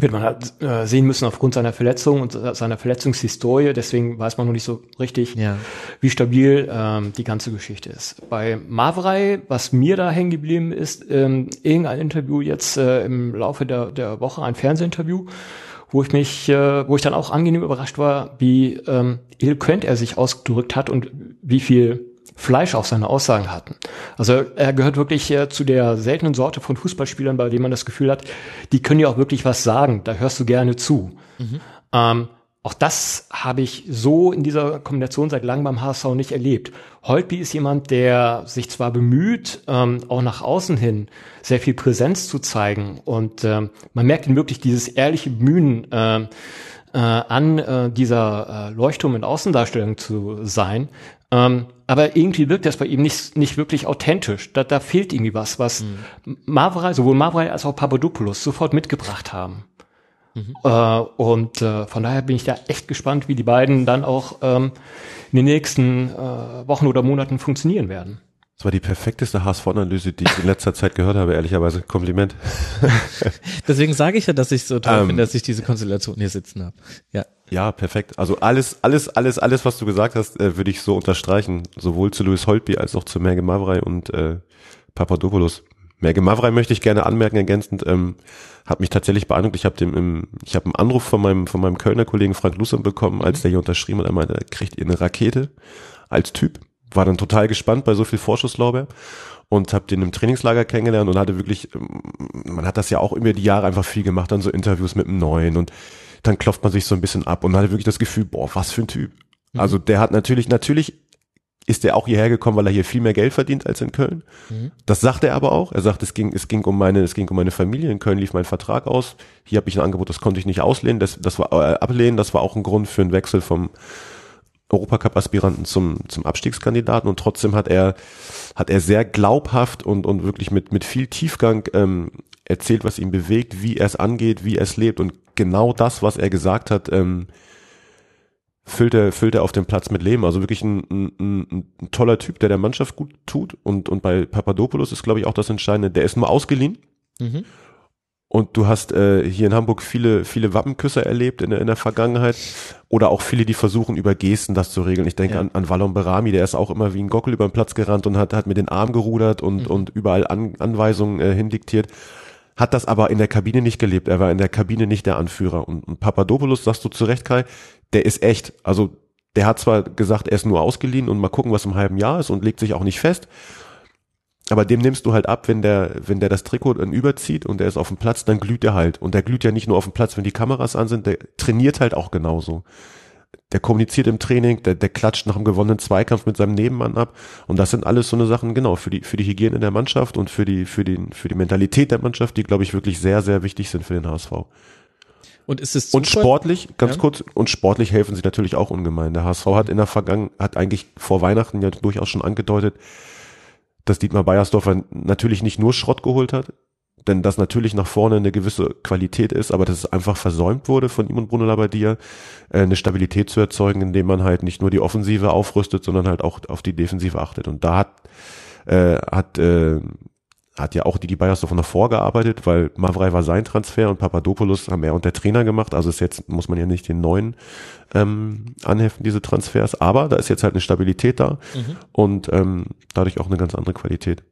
wird man halt äh, sehen müssen aufgrund seiner Verletzung und seiner Verletzungshistorie. Deswegen weiß man noch nicht so richtig, ja. wie stabil ähm, die ganze Geschichte ist. Bei Mavrei, was mir da hängen geblieben ist, ähm, irgendein Interview jetzt äh, im Laufe der, der Woche, ein Fernsehinterview, wo ich mich, äh, wo ich dann auch angenehm überrascht war, wie ähm, eloquent er sich ausgedrückt hat und wie viel Fleisch auf seine Aussagen hatten. Also er gehört wirklich äh, zu der seltenen Sorte von Fußballspielern, bei denen man das Gefühl hat, die können ja auch wirklich was sagen, da hörst du gerne zu. Mhm. Ähm, auch das habe ich so in dieser Kombination seit langem beim HSV nicht erlebt. Holtby ist jemand, der sich zwar bemüht, ähm, auch nach außen hin sehr viel Präsenz zu zeigen und ähm, man merkt ihn wirklich dieses ehrliche Bemühen ähm, äh, an äh, dieser äh, Leuchtturm in Außendarstellung zu sein. Ähm, aber irgendwie wirkt das bei ihm nicht, nicht wirklich authentisch. Da, da fehlt irgendwie was, was mhm. Mavrai, sowohl Mavrai als auch Papadopoulos sofort mitgebracht haben. Mhm. Äh, und äh, von daher bin ich da echt gespannt, wie die beiden dann auch ähm, in den nächsten äh, Wochen oder Monaten funktionieren werden. Das war die perfekteste HSV-Analyse, die ich in letzter Zeit gehört habe, ehrlicherweise. Kompliment. Deswegen sage ich ja, dass ich so toll ähm, finde, dass ich diese Konstellation hier sitzen habe. Ja. Ja, perfekt. Also alles, alles, alles, alles, was du gesagt hast, äh, würde ich so unterstreichen. Sowohl zu Louis Holtby als auch zu Merge Mavrei und äh, Papadopoulos. Merge Mavrei möchte ich gerne anmerken, ergänzend, ähm, hat mich tatsächlich beeindruckt. Ich habe dem im, ich habe einen Anruf von meinem, von meinem Kölner Kollegen Frank Lusser bekommen, als der hier unterschrieben hat. Er meinte, er kriegt ihr eine Rakete als Typ war dann total gespannt bei so viel Vorschusslorbeer und habe den im Trainingslager kennengelernt und hatte wirklich, ähm, man hat das ja auch über die Jahre einfach viel gemacht, dann so Interviews mit dem Neuen und dann klopft man sich so ein bisschen ab und hatte wirklich das Gefühl, boah, was für ein Typ. Mhm. Also der hat natürlich, natürlich ist der auch hierher gekommen, weil er hier viel mehr Geld verdient als in Köln. Mhm. Das sagt er aber auch. Er sagt, es ging, es ging um meine, es ging um meine Familie. In Köln lief mein Vertrag aus. Hier habe ich ein Angebot, das konnte ich nicht auslehnen. Das, das war äh, ablehnen. Das war auch ein Grund für einen Wechsel vom Europacup-Aspiranten zum, zum Abstiegskandidaten und trotzdem hat er, hat er sehr glaubhaft und, und wirklich mit, mit viel Tiefgang ähm, erzählt, was ihn bewegt, wie er es angeht, wie er es lebt und genau das, was er gesagt hat, ähm, füllt er, füllt er auf dem Platz mit Leben. Also wirklich ein, ein, ein, toller Typ, der der Mannschaft gut tut und, und bei Papadopoulos ist, glaube ich, auch das Entscheidende, der ist mal ausgeliehen. Mhm Und du hast äh, hier in Hamburg viele, viele Wappenküsser erlebt in der, in der Vergangenheit. Oder auch viele, die versuchen, über Gesten das zu regeln. Ich denke Ja. an, an Wallon Berami, der ist auch immer wie ein Gockel über den Platz gerannt und hat, hat mit den Armen gerudert und, Mhm. und überall an, Anweisungen äh, hindiktiert. Hat das aber in der Kabine nicht gelebt. Er war in der Kabine nicht der Anführer. Und, und Papadopoulos, sagst du zu Recht, Kai, der ist echt. Also der hat zwar gesagt, er ist nur ausgeliehen und mal gucken, was im halben Jahr ist und legt sich auch nicht fest. Aber dem nimmst du halt ab, wenn der, wenn der das Trikot dann überzieht und der ist auf dem Platz, dann glüht er halt. Und der glüht ja nicht nur auf dem Platz, wenn die Kameras an sind, der trainiert halt auch genauso. Der kommuniziert im Training, der, der klatscht nach einem gewonnenen Zweikampf mit seinem Nebenmann ab. Und das sind alles so eine Sachen, genau, für die, für die Hygiene der Mannschaft und für die, für den, für die Mentalität der Mannschaft, die, glaube ich, wirklich sehr, sehr wichtig sind für den HSV. Und ist es Und Zufall? sportlich, ganz Ja. kurz, und sportlich helfen sie natürlich auch ungemein. Der HSV hat in der Vergangenheit, hat eigentlich vor Weihnachten ja durchaus schon angedeutet, dass Dietmar Beiersdorfer natürlich nicht nur Schrott geholt hat, denn das natürlich nach vorne eine gewisse Qualität ist, aber dass es einfach versäumt wurde von ihm und Bruno Labbadia, äh, eine Stabilität zu erzeugen, indem man halt nicht nur die Offensive aufrüstet, sondern halt auch auf die Defensive achtet. Und da hat, äh, hat, äh, hat ja auch Didi Beiersdorfer noch vorgearbeitet, weil Mavrei war sein Transfer und Papadopoulos haben er und der Trainer gemacht. Also ist jetzt, muss man ja nicht den neuen ähm, anheften, diese Transfers. Aber da ist jetzt halt eine Stabilität da Mhm. und ähm, dadurch auch eine ganz andere Qualität.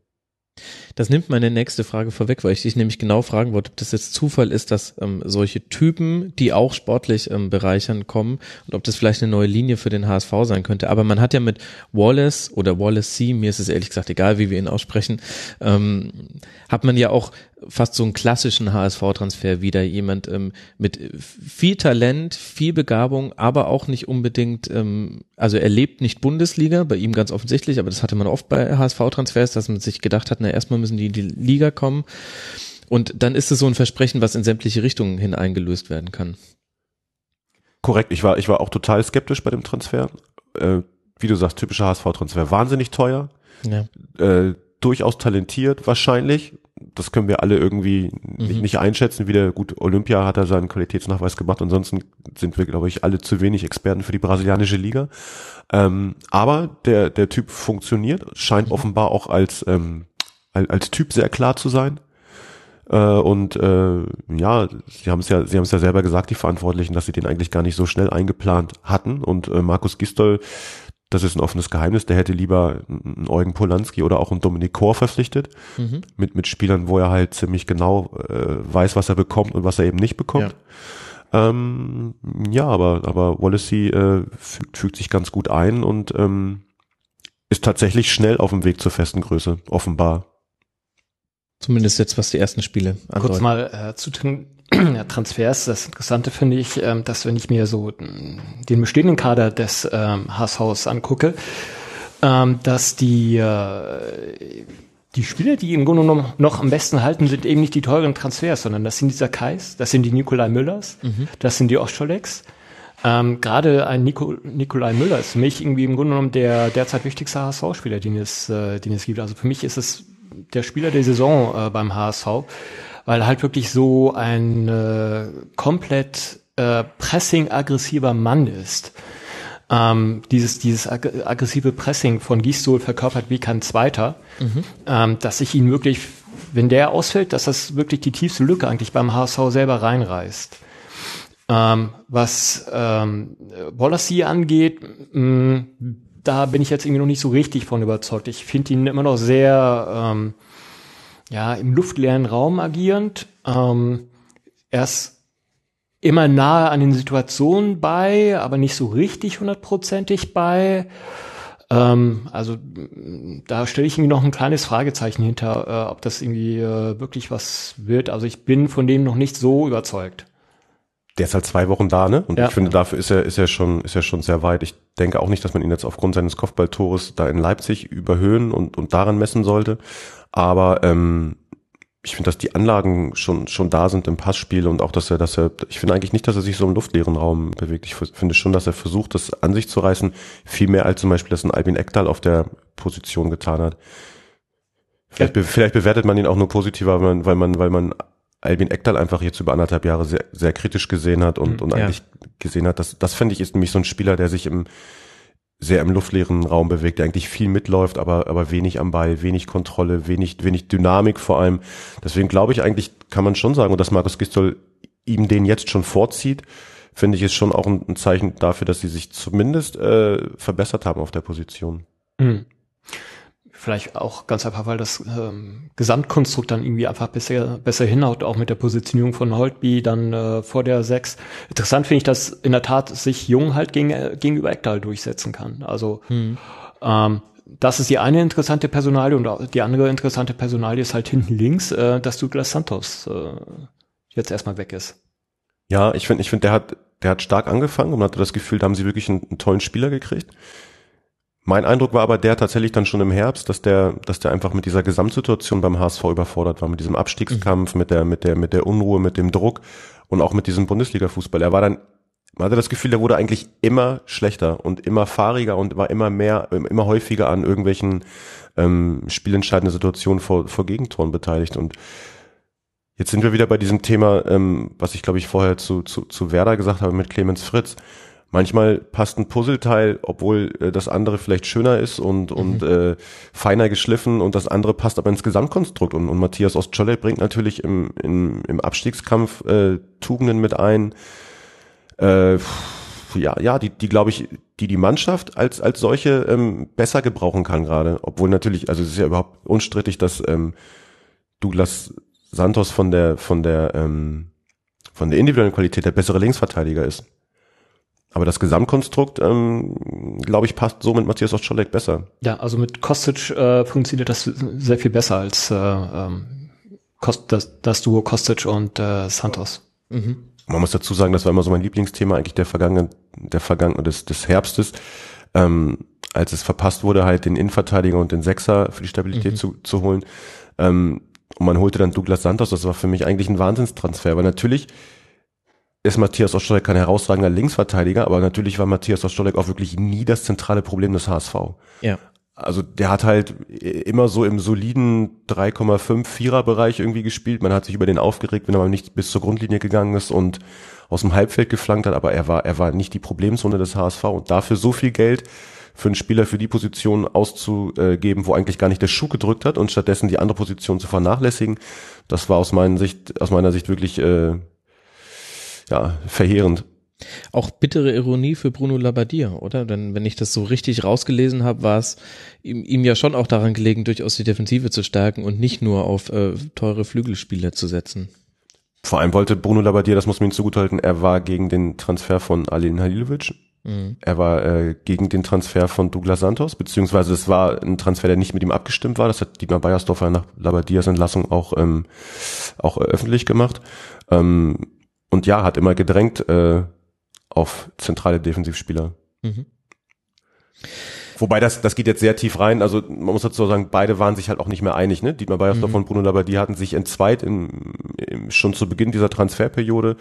Das nimmt meine nächste Frage vorweg, weil ich dich nämlich genau fragen wollte, ob das jetzt Zufall ist, dass ähm, solche Typen, die auch sportlich ähm, bereichern, kommen und ob das vielleicht eine neue Linie für den HSV sein könnte. Aber man hat ja mit Wallace oder Wallace C, mir ist es ehrlich gesagt egal, wie wir ihn aussprechen, ähm, hat man ja auch fast so einen klassischen HSV-Transfer wieder. Jemand ähm, mit viel Talent, viel Begabung, aber auch nicht unbedingt, ähm, also er lebt nicht Bundesliga, bei ihm ganz offensichtlich, aber das hatte man oft bei HSV-Transfers, dass man sich gedacht hat, na erstmal müssen die in die Liga kommen. Und dann ist es so ein Versprechen, was in sämtliche Richtungen hin eingelöst werden kann. Korrekt, ich war, ich war auch total skeptisch bei dem Transfer. Äh, wie du sagst, typischer HSV-Transfer. Wahnsinnig teuer, Ja. äh, durchaus talentiert wahrscheinlich. Das können wir alle irgendwie nicht, nicht einschätzen. Wieder gut, Olympia hat er seinen Qualitätsnachweis gemacht. Ansonsten sind wir, glaube ich, alle zu wenig Experten für die brasilianische Liga. Ähm, aber der, der Typ funktioniert, scheint offenbar auch als, ähm, als, als Typ sehr klar zu sein. Äh, und äh, ja, sie haben es ja, sie haben es ja selber gesagt, die Verantwortlichen, dass sie den eigentlich gar nicht so schnell eingeplant hatten. Und äh, Markus Gistol, das ist ein offenes Geheimnis, der hätte lieber einen Eugen Polanski oder auch einen Dominik Kor verpflichtet, Mhm. mit, mit Spielern, wo er halt ziemlich genau äh, weiß, was er bekommt und was er eben nicht bekommt. Ähm, ja, aber, aber Wallacey äh, fügt, fügt sich ganz gut ein und ähm, ist tatsächlich schnell auf dem Weg zur festen Größe, offenbar. Zumindest jetzt, was die ersten Spiele Kurz andeuten. mal äh, zu ja, Transfers. Das Interessante finde ich, ähm, dass wenn ich mir so mm, den bestehenden Kader des ähm, HSVs angucke, ähm, dass die äh, die Spieler, die im Grunde genommen noch am besten halten, sind eben nicht die teuren Transfers, sondern das sind dieser Kais, das sind die Nikolai Müllers, das sind die Oscholeks. Ähm, Gerade ein Nico, Nikolai Müller ist für mich irgendwie im Grunde genommen der derzeit wichtigste HSV-Spieler, den es, äh, den es gibt. Also für mich ist es der Spieler der Saison äh, beim HSV, weil er halt wirklich so ein äh, komplett äh, pressing-aggressiver Mann ist. Ähm, dieses, dieses ag aggressive Pressing von Gisdol verkörpert wie kein zweiter, ähm, dass ich ihn wirklich, wenn der ausfällt, dass das wirklich die tiefste Lücke eigentlich beim HSV selber reinreißt. Ähm, was ähm, Wallacey angeht, mh, da bin ich jetzt irgendwie noch nicht so richtig von überzeugt. Ich finde ihn immer noch sehr ähm, ja, im luftleeren Raum agierend. Ähm, er ist immer nahe an den Situationen bei, aber nicht so richtig hundertprozentig bei. Ähm, also mh, da stelle ich irgendwie noch ein kleines Fragezeichen hinter, äh, ob das irgendwie äh, wirklich was wird. Also ich bin von dem noch nicht so überzeugt. Der ist halt zwei Wochen da, ne? Und Ja. ich finde, dafür ist er, ist er schon, ist er schon sehr weit. Ich denke auch nicht, dass man ihn jetzt aufgrund seines Kopfballtores da in Leipzig überhöhen und, und daran messen sollte. Aber ähm, ich finde, dass die Anlagen schon, schon da sind im Passspiel und auch, dass er, dass er, ich finde eigentlich nicht, dass er sich so im luftleeren Raum bewegt. Ich finde schon, dass er versucht, das an sich zu reißen, viel mehr als zum Beispiel das ein Albin Ekdal auf der Position getan hat. Vielleicht, be vielleicht bewertet man ihn auch nur positiver, weil man, weil man, weil man Albin Ekdal einfach jetzt über anderthalb Jahre sehr, sehr kritisch gesehen hat und, und ja. eigentlich gesehen hat, dass das finde ich ist nämlich so ein Spieler, der sich im sehr im luftleeren Raum bewegt, der eigentlich viel mitläuft, aber, aber wenig am Ball, wenig Kontrolle, wenig, wenig Dynamik vor allem. Deswegen glaube ich eigentlich, kann man schon sagen, und dass Markus Gistol ihm den jetzt schon vorzieht, finde ich ist schon auch ein, Zeichen dafür, dass sie sich zumindest äh, verbessert haben auf der Position. Mhm. Vielleicht auch ganz einfach, weil das ähm, Gesamtkonstrukt dann irgendwie einfach besser, besser hinhaut, auch mit der Positionierung von Holtby dann äh, vor der 6. Interessant finde ich, dass in der Tat sich Jung halt gegen, äh, gegenüber Eckdal durchsetzen kann. Also hm. ähm, das ist die eine interessante Personalie und die andere interessante Personalie ist halt hinten links, äh, dass Douglas Santos äh, jetzt erstmal weg ist. Ja, ich finde, ich finde, der hat, der hat stark angefangen und man hatte das Gefühl, da haben sie wirklich einen, einen tollen Spieler gekriegt. Mein Eindruck war aber der tatsächlich dann schon im Herbst, dass der, dass der einfach mit dieser Gesamtsituation beim HSV überfordert war, mit diesem Abstiegskampf, mhm. mit der, mit der, mit der Unruhe, mit dem Druck und auch mit diesem Bundesliga-Fußball. Er war dann, man hatte das Gefühl, der wurde eigentlich immer schlechter und immer fahriger und war immer mehr, immer häufiger an irgendwelchen ähm, spielentscheidenden Situationen vor, vor Gegentoren beteiligt und Jetzt sind wir wieder bei diesem Thema, ähm, was ich glaube ich vorher zu, zu, zu Werder gesagt habe mit Clemens Fritz manchmal passt ein Puzzleteil, obwohl äh, das andere vielleicht schöner ist und, mhm. und äh, feiner geschliffen und das andere passt aber ins Gesamtkonstrukt. Und, und Matthias Ostschollet bringt natürlich im, im, im Abstiegskampf äh, Tugenden mit ein. Äh, ja, ja, die, die glaube ich, die die Mannschaft als als solche ähm, besser gebrauchen kann gerade, obwohl natürlich, also es ist ja überhaupt unstrittig, dass ähm, Douglas Santos von der von der ähm, von der individuellen Qualität der bessere Linksverteidiger ist. Aber das Gesamtkonstrukt, ähm, glaube ich, passt so mit Matthias Ostscholek besser. Ja, also mit Kostic äh, funktioniert das sehr viel besser als äh, ähm, Kost, das, das Duo Kostic und äh, Santos. Mhm. Man muss dazu sagen, das war immer so mein Lieblingsthema eigentlich der vergangenen, der vergangenen des, des Herbstes, ähm, als es verpasst wurde, halt den Innenverteidiger und den Sechser für die Stabilität mhm. zu, zu holen. Ähm, und man holte dann Douglas Santos. Das war für mich eigentlich ein Wahnsinnstransfer, weil natürlich ist Matthias Ostolek kein herausragender Linksverteidiger, aber natürlich war Matthias Ostolek auch wirklich nie das zentrale Problem des HSV. Ja. Also der hat halt immer so im soliden 3,5 Vierer Bereich irgendwie gespielt. Man hat sich über den aufgeregt, wenn er mal nicht bis zur Grundlinie gegangen ist und aus dem Halbfeld geflankt hat, aber er war er war nicht die Problemzone des HSV und dafür so viel Geld für einen Spieler für die Position auszugeben, wo eigentlich gar nicht der Schuh gedrückt hat und stattdessen die andere Position zu vernachlässigen, das war aus meiner Sicht aus meiner Sicht wirklich äh, ja, verheerend. Auch bittere Ironie für Bruno Labbadia, oder? Denn wenn ich das so richtig rausgelesen habe, war es ihm, ihm ja schon auch daran gelegen, durchaus die Defensive zu stärken und nicht nur auf äh, teure Flügelspieler zu setzen. Vor allem wollte Bruno Labbadia, das muss man ihm zugutehalten, er war gegen den Transfer von Alin Halilovic. Mhm. Er war äh, gegen den Transfer von Douglas Santos, beziehungsweise es war ein Transfer, der nicht mit ihm abgestimmt war. Das hat Dietmar Beiersdorfer nach Labadias Entlassung auch, ähm, auch öffentlich gemacht. Ähm, und ja, hat immer gedrängt äh, auf zentrale Defensivspieler. Mhm. Wobei das, das geht jetzt sehr tief rein. Also man muss dazu sagen, beide waren sich halt auch nicht mehr einig. Ne? Dietmar Beiersdorf mhm. und Bruno Labbadia hatten sich entzweit im, im, schon zu Beginn dieser Transferperiode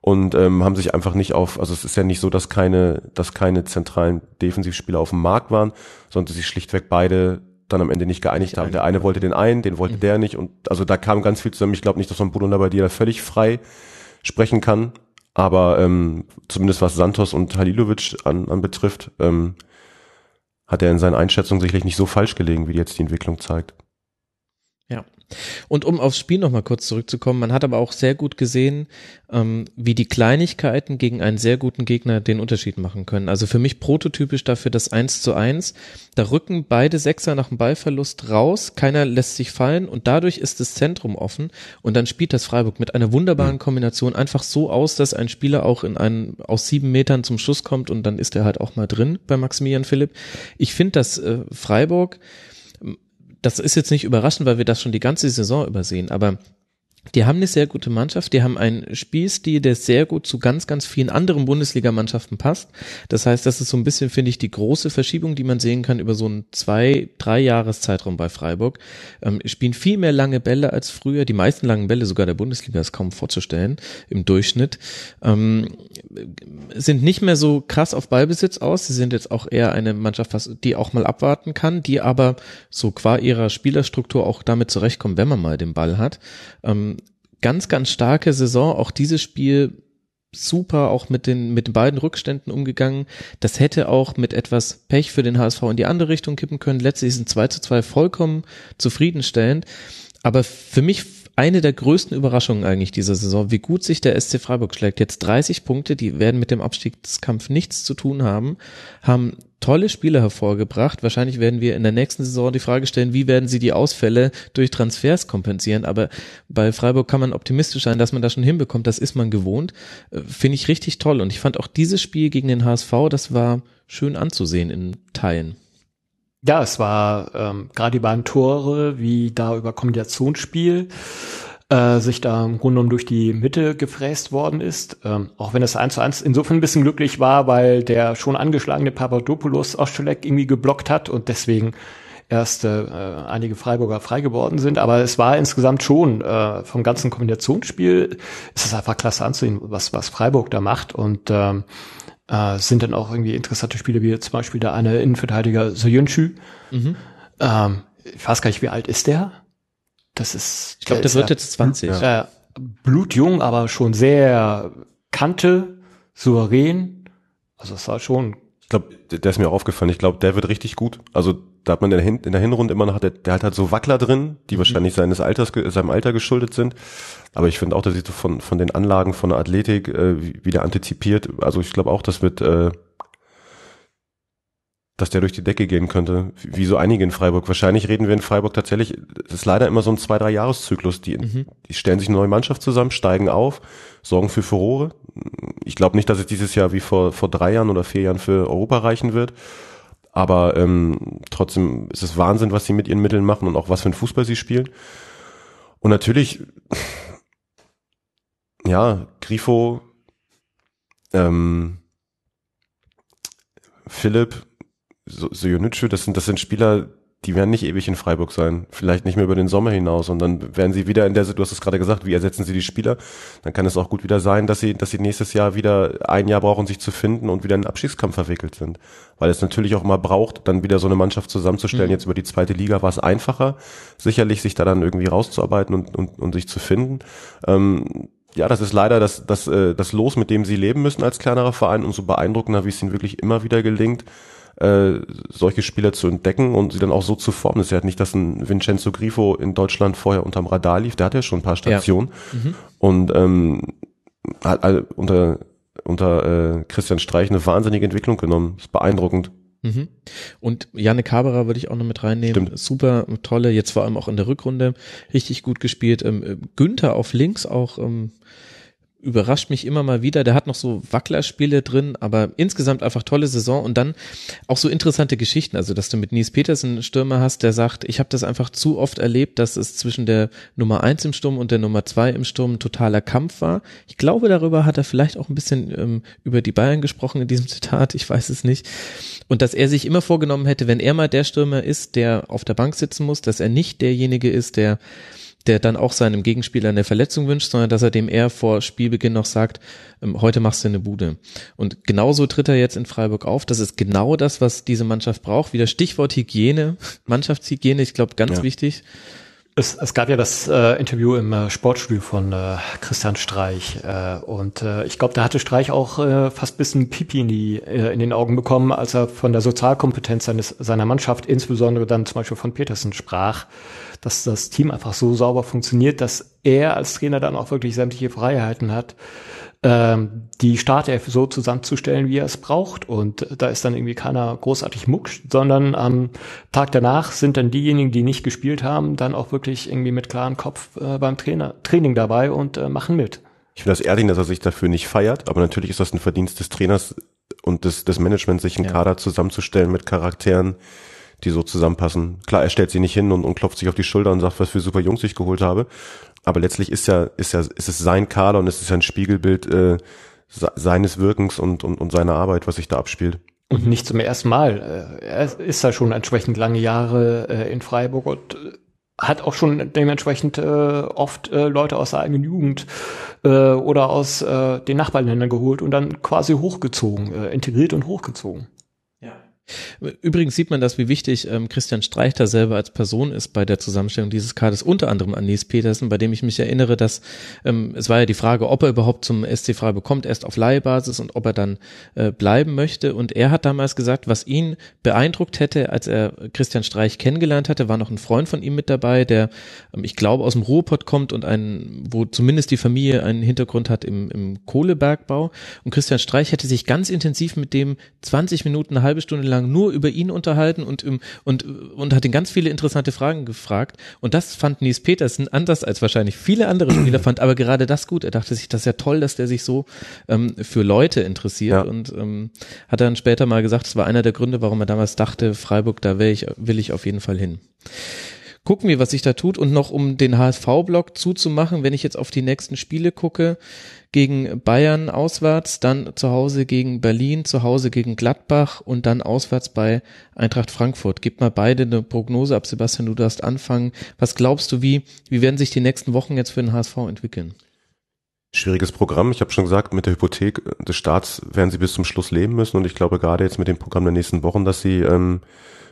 und ähm, haben sich einfach nicht auf, also es ist ja nicht so, dass keine, dass keine zentralen Defensivspieler auf dem Markt waren, sondern sich schlichtweg beide dann am Ende nicht geeinigt haben. Der eine wollte den einen, den wollte mhm. der nicht und also da kam ganz viel zusammen. Ich glaube nicht, dass man Bruno Labbadia völlig frei sprechen kann. Aber ähm, zumindest was Santos und Halilovic an, an betrifft, ähm, hat er in seinen Einschätzungen sicherlich nicht so falsch gelegen, wie jetzt die Entwicklung zeigt. Und um aufs Spiel nochmal kurz zurückzukommen, man hat aber auch sehr gut gesehen, ähm, wie die Kleinigkeiten gegen einen sehr guten Gegner den Unterschied machen können. Also für mich prototypisch dafür das 1 zu 1. Da rücken beide Sechser nach dem Ballverlust raus, keiner lässt sich fallen und dadurch ist das Zentrum offen und dann spielt das Freiburg mit einer wunderbaren mhm. Kombination einfach so aus, dass ein Spieler auch in einen aus sieben Metern zum Schuss kommt und dann ist er halt auch mal drin bei Maximilian Philipp. Ich finde, dass äh, Freiburg das ist jetzt nicht überraschend, weil wir das schon die ganze Saison übersehen, aber die haben eine sehr gute Mannschaft, die haben einen Spielstil, der sehr gut zu ganz, ganz vielen anderen Bundesligamannschaften passt. Das heißt, das ist so ein bisschen, finde ich, die große Verschiebung, die man sehen kann über so einen zwei, drei Jahreszeitraum bei Freiburg. Ähm, spielen viel mehr lange Bälle als früher. Die meisten langen Bälle sogar der Bundesliga ist kaum vorzustellen im Durchschnitt. Ähm, sind nicht mehr so krass auf Ballbesitz aus. Sie sind jetzt auch eher eine Mannschaft, die auch mal abwarten kann, die aber so qua ihrer Spielerstruktur auch damit zurechtkommt, wenn man mal den Ball hat. Ähm, ganz, ganz starke Saison. Auch dieses Spiel super auch mit den, mit den beiden Rückständen umgegangen. Das hätte auch mit etwas Pech für den HSV in die andere Richtung kippen können. Letztlich sind 2 zu 2 vollkommen zufriedenstellend. Aber für mich eine der größten Überraschungen eigentlich dieser Saison, wie gut sich der SC Freiburg schlägt. Jetzt 30 Punkte, die werden mit dem Abstiegskampf nichts zu tun haben, haben tolle Spiele hervorgebracht. Wahrscheinlich werden wir in der nächsten Saison die Frage stellen, wie werden sie die Ausfälle durch Transfers kompensieren. Aber bei Freiburg kann man optimistisch sein, dass man das schon hinbekommt. Das ist man gewohnt. Äh, finde ich richtig toll. Und ich fand auch dieses Spiel gegen den HSV, das war schön anzusehen in Teilen. Ja, es war ähm, gerade die beiden Tore, wie da über Kombinationsspiel äh, sich da im Grunde genommen durch die Mitte gefräst worden ist. Ähm, auch wenn es eins zu eins insofern ein bisschen glücklich war, weil der schon angeschlagene Papadopoulos Oscholek irgendwie geblockt hat und deswegen erst äh, einige Freiburger frei geworden sind. Aber es war insgesamt schon äh, vom ganzen Kombinationsspiel ist es einfach klasse anzusehen, was, was Freiburg da macht. Und ähm, äh, sind dann auch irgendwie interessante Spiele, wie zum Beispiel der eine Innenverteidiger Soyuncu. Mhm. Ähm, ich weiß gar nicht, wie alt ist der? Das ist. Ich glaube, der, der wird jetzt 20. Ja. Äh, blutjung, aber schon sehr Kante, souverän. Also es war schon. Ich glaube, der ist mir aufgefallen. Ich glaube, der wird richtig gut. Also da hat man in der, Hin in der Hinrunde immer noch, der, der hat halt so Wackler drin, die mhm. wahrscheinlich seines Alters, seinem Alter geschuldet sind. Aber ich finde auch, dass sie so von, von den Anlagen, von der Athletik äh, wieder antizipiert. Also ich glaube auch, das wird, äh, dass der durch die Decke gehen könnte, wie so einige in Freiburg. Wahrscheinlich reden wir in Freiburg tatsächlich, das ist leider immer so ein zwei, drei Jahreszyklus. Die, mhm. die stellen sich eine neue Mannschaft zusammen, steigen auf, sorgen für Furore. Ich glaube nicht, dass es dieses Jahr wie vor, vor drei Jahren oder vier Jahren für Europa reichen wird. Aber ähm, trotzdem ist es Wahnsinn, was sie mit ihren Mitteln machen und auch was für ein Fußball sie spielen. Und natürlich ja, Grifo, ähm, Philipp, Sojonitschu, das sind, das sind Spieler, die werden nicht ewig in Freiburg sein. Vielleicht nicht mehr über den Sommer hinaus. Und dann werden sie wieder in der, du hast es gerade gesagt, wie ersetzen sie die Spieler? Dann kann es auch gut wieder sein, dass sie, dass sie nächstes Jahr wieder ein Jahr brauchen, sich zu finden und wieder in den Abschiedskampf verwickelt sind. Weil es natürlich auch mal braucht, dann wieder so eine Mannschaft zusammenzustellen. Mhm. Jetzt über die zweite Liga war es einfacher, sicherlich sich da dann irgendwie rauszuarbeiten und, und, und sich zu finden. Ähm, ja, das ist leider das, das, äh, das Los, mit dem sie leben müssen als kleinerer Verein. und so beeindruckender, wie es ihnen wirklich immer wieder gelingt, äh, solche Spieler zu entdecken und sie dann auch so zu formen. Das ist ja nicht, dass ein Vincenzo Grifo in Deutschland vorher unterm Radar lief. Der hat ja schon ein paar Stationen. Ja. Mhm. Und ähm, hat unter, unter äh, Christian Streich eine wahnsinnige Entwicklung genommen. Das ist beeindruckend. Mhm. Und Janne Haberer würde ich auch noch mit reinnehmen. Stimmt. Super tolle, jetzt vor allem auch in der Rückrunde richtig gut gespielt. Ähm, Günther auf links auch ähm, überrascht mich immer mal wieder. Der hat noch so Wacklerspiele drin, aber insgesamt einfach tolle Saison und dann auch so interessante Geschichten. Also, dass du mit Nies Petersen Stürmer hast, der sagt, ich habe das einfach zu oft erlebt, dass es zwischen der Nummer eins im Sturm und der Nummer zwei im Sturm ein totaler Kampf war. Ich glaube, darüber hat er vielleicht auch ein bisschen ähm, über die Bayern gesprochen in diesem Zitat. Ich weiß es nicht. Und dass er sich immer vorgenommen hätte, wenn er mal der Stürmer ist, der auf der Bank sitzen muss, dass er nicht derjenige ist, der der dann auch seinem Gegenspieler eine Verletzung wünscht, sondern dass er dem eher vor Spielbeginn noch sagt, ähm, heute machst du eine Bude. Und genauso tritt er jetzt in Freiburg auf. Das ist genau das, was diese Mannschaft braucht. Wieder Stichwort Hygiene, Mannschaftshygiene, ich glaube, ganz ja. wichtig. Es, es gab ja das äh, Interview im äh, Sportstudio von äh, Christian Streich äh, und äh, ich glaube, da hatte Streich auch äh, fast bisschen Pipi in, die, äh, in den Augen bekommen, als er von der Sozialkompetenz seines, seiner Mannschaft, insbesondere dann zum Beispiel von Petersen sprach dass das Team einfach so sauber funktioniert, dass er als Trainer dann auch wirklich sämtliche Freiheiten hat, ähm, die Startelf so zusammenzustellen, wie er es braucht. Und da ist dann irgendwie keiner großartig muckscht, sondern am Tag danach sind dann diejenigen, die nicht gespielt haben, dann auch wirklich irgendwie mit klarem Kopf äh, beim Trainer, Training dabei und äh, machen mit. Ich finde das ehrlich, dass er sich dafür nicht feiert, aber natürlich ist das ein Verdienst des Trainers und des, des Managements, sich einen ja. Kader zusammenzustellen mit Charakteren, die so zusammenpassen. Klar, er stellt sie nicht hin und, und klopft sich auf die Schulter und sagt, was für super Jungs ich geholt habe. Aber letztlich ist ja, ist ja, ist es sein Kader und es ist ja ein Spiegelbild äh, seines Wirkens und, und, und seiner Arbeit, was sich da abspielt. Und nicht zum ersten Mal. Äh, er ist ja schon entsprechend lange Jahre äh, in Freiburg und äh, hat auch schon dementsprechend äh, oft äh, Leute aus der eigenen Jugend äh, oder aus äh, den Nachbarländern geholt und dann quasi hochgezogen, äh, integriert und hochgezogen. Übrigens sieht man das, wie wichtig ähm, Christian Streich da selber als Person ist bei der Zusammenstellung dieses Kaders, unter anderem an Nils Petersen, bei dem ich mich erinnere, dass ähm, es war ja die Frage, ob er überhaupt zum SC Freiburg kommt, erst auf Leihbasis und ob er dann äh, bleiben möchte. Und er hat damals gesagt, was ihn beeindruckt hätte, als er Christian Streich kennengelernt hatte, war noch ein Freund von ihm mit dabei, der, ähm, ich glaube, aus dem Ruhrpott kommt und ein, wo zumindest die Familie einen Hintergrund hat im, im Kohlebergbau. Und Christian Streich hätte sich ganz intensiv mit dem 20 Minuten, eine halbe Stunde lang lang nur über ihn unterhalten und, und, und hat ihn ganz viele interessante Fragen gefragt. Und das fand Nies Petersen anders als wahrscheinlich viele andere Spieler, fand aber gerade das gut. Er dachte sich, das ist ja toll, dass der sich so ähm, für Leute interessiert ja. und ähm, hat dann später mal gesagt, es war einer der Gründe, warum er damals dachte, Freiburg, da will ich, will ich auf jeden Fall hin gucken wir, was sich da tut. Und noch um den HSV-Block zuzumachen, wenn ich jetzt auf die nächsten Spiele gucke, gegen Bayern auswärts, dann zu Hause gegen Berlin, zu Hause gegen Gladbach und dann auswärts bei Eintracht Frankfurt. Gib mal beide eine Prognose ab, Sebastian, du darfst anfangen. Was glaubst du, wie, wie werden sich die nächsten Wochen jetzt für den HSV entwickeln? Schwieriges Programm. Ich habe schon gesagt, mit der Hypothek des Staats werden sie bis zum Schluss leben müssen und ich glaube gerade jetzt mit dem Programm der nächsten Wochen, dass sie ähm,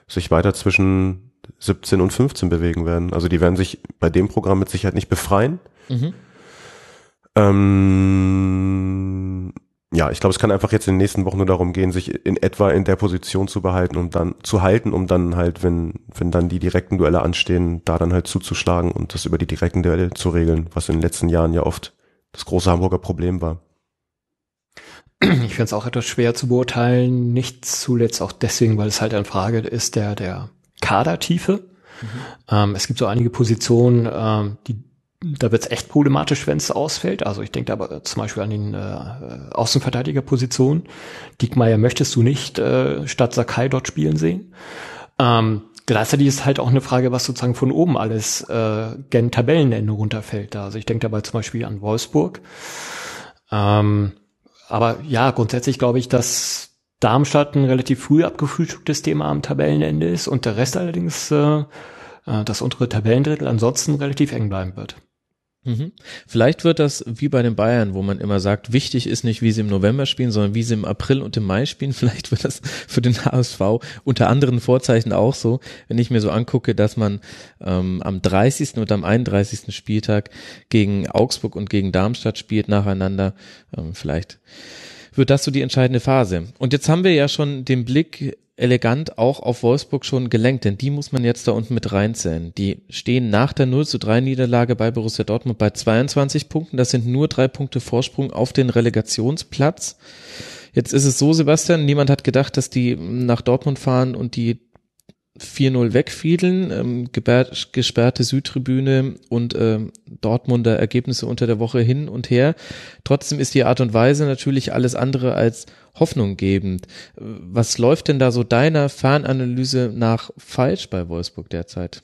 sich weiter zwischen 17 und 15 bewegen werden. Also die werden sich bei dem Programm mit Sicherheit nicht befreien. Mhm. Ähm, ja, ich glaube, es kann einfach jetzt in den nächsten Wochen nur darum gehen, sich in etwa in der Position zu behalten und dann zu halten, um dann halt, wenn, wenn dann die direkten Duelle anstehen, da dann halt zuzuschlagen und das über die direkten Duelle zu regeln, was in den letzten Jahren ja oft das große Hamburger Problem war. Ich finde es auch etwas schwer zu beurteilen, nicht zuletzt auch deswegen, weil es halt eine Frage ist der, der Kadertiefe. Mhm. Ähm, es gibt so einige Positionen, ähm, die da wird es echt problematisch, wenn es ausfällt. Also ich denke aber zum Beispiel an den äh, Außenverteidigerpositionen. Diekmeyer möchtest du nicht äh, statt Sakai dort spielen sehen. Ähm, gleichzeitig ist halt auch eine Frage, was sozusagen von oben alles äh, gen Tabellenende runterfällt. Also ich denke dabei zum Beispiel an Wolfsburg. Ähm, aber ja, grundsätzlich glaube ich, dass Darmstadt ein relativ früh abgefrühstücktes Thema am Tabellenende ist und der Rest allerdings äh, äh das untere Tabellendrittel ansonsten relativ eng bleiben wird. Mhm. Vielleicht wird das wie bei den Bayern, wo man immer sagt, wichtig ist nicht, wie sie im November spielen, sondern wie sie im April und im Mai spielen. Vielleicht wird das für den HSV unter anderen Vorzeichen auch so, wenn ich mir so angucke, dass man ähm, am 30. und am 31. Spieltag gegen Augsburg und gegen Darmstadt spielt nacheinander. Ähm, vielleicht wird das so die entscheidende Phase. Und jetzt haben wir ja schon den Blick elegant auch auf Wolfsburg schon gelenkt, denn die muss man jetzt da unten mit reinzählen. Die stehen nach der 0 zu 3 Niederlage bei Borussia Dortmund bei 22 Punkten. Das sind nur drei Punkte Vorsprung auf den Relegationsplatz. Jetzt ist es so, Sebastian, niemand hat gedacht, dass die nach Dortmund fahren und die 4-0 wegfiedeln, ähm, gesperrte Südtribüne und ähm, Dortmunder Ergebnisse unter der Woche hin und her. Trotzdem ist die Art und Weise natürlich alles andere als hoffnunggebend. Was läuft denn da so deiner Fernanalyse nach falsch bei Wolfsburg derzeit?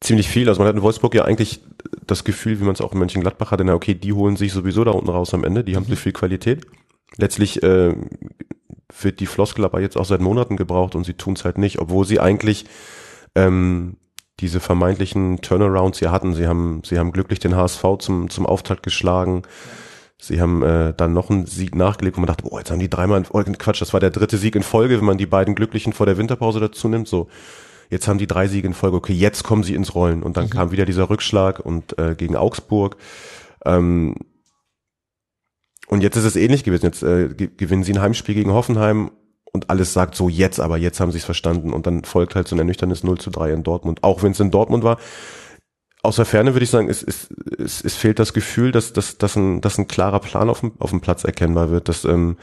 Ziemlich viel. Also man hat in Wolfsburg ja eigentlich das Gefühl, wie man es auch in Mönchengladbach hatte, na okay, die holen sich sowieso da unten raus am Ende, die haben mhm. so viel Qualität. Letztlich äh, wird die Floskel aber jetzt auch seit Monaten gebraucht und sie tun es halt nicht, obwohl sie eigentlich ähm, diese vermeintlichen Turnarounds hier hatten. Sie haben, sie haben glücklich den HSV zum, zum Auftakt geschlagen. Sie haben äh, dann noch einen Sieg nachgelegt, wo man dachte, boah, jetzt haben die dreimal Folge, Quatsch, das war der dritte Sieg in Folge, wenn man die beiden Glücklichen vor der Winterpause dazu nimmt. So, jetzt haben die drei Siege in Folge, okay, jetzt kommen sie ins Rollen. Und dann mhm. kam wieder dieser Rückschlag und äh, gegen Augsburg. Ähm, und jetzt ist es ähnlich gewesen. Jetzt äh, gewinnen sie ein Heimspiel gegen Hoffenheim und alles sagt so jetzt, aber jetzt haben sie es verstanden. Und dann folgt halt so ein ernüchterndes 0 zu 3 in Dortmund. Auch wenn es in Dortmund war. Aus der Ferne würde ich sagen, es, es, es, es fehlt das Gefühl, dass, dass, dass, ein, dass ein klarer Plan auf dem, auf dem Platz erkennbar wird. Dass, ähm,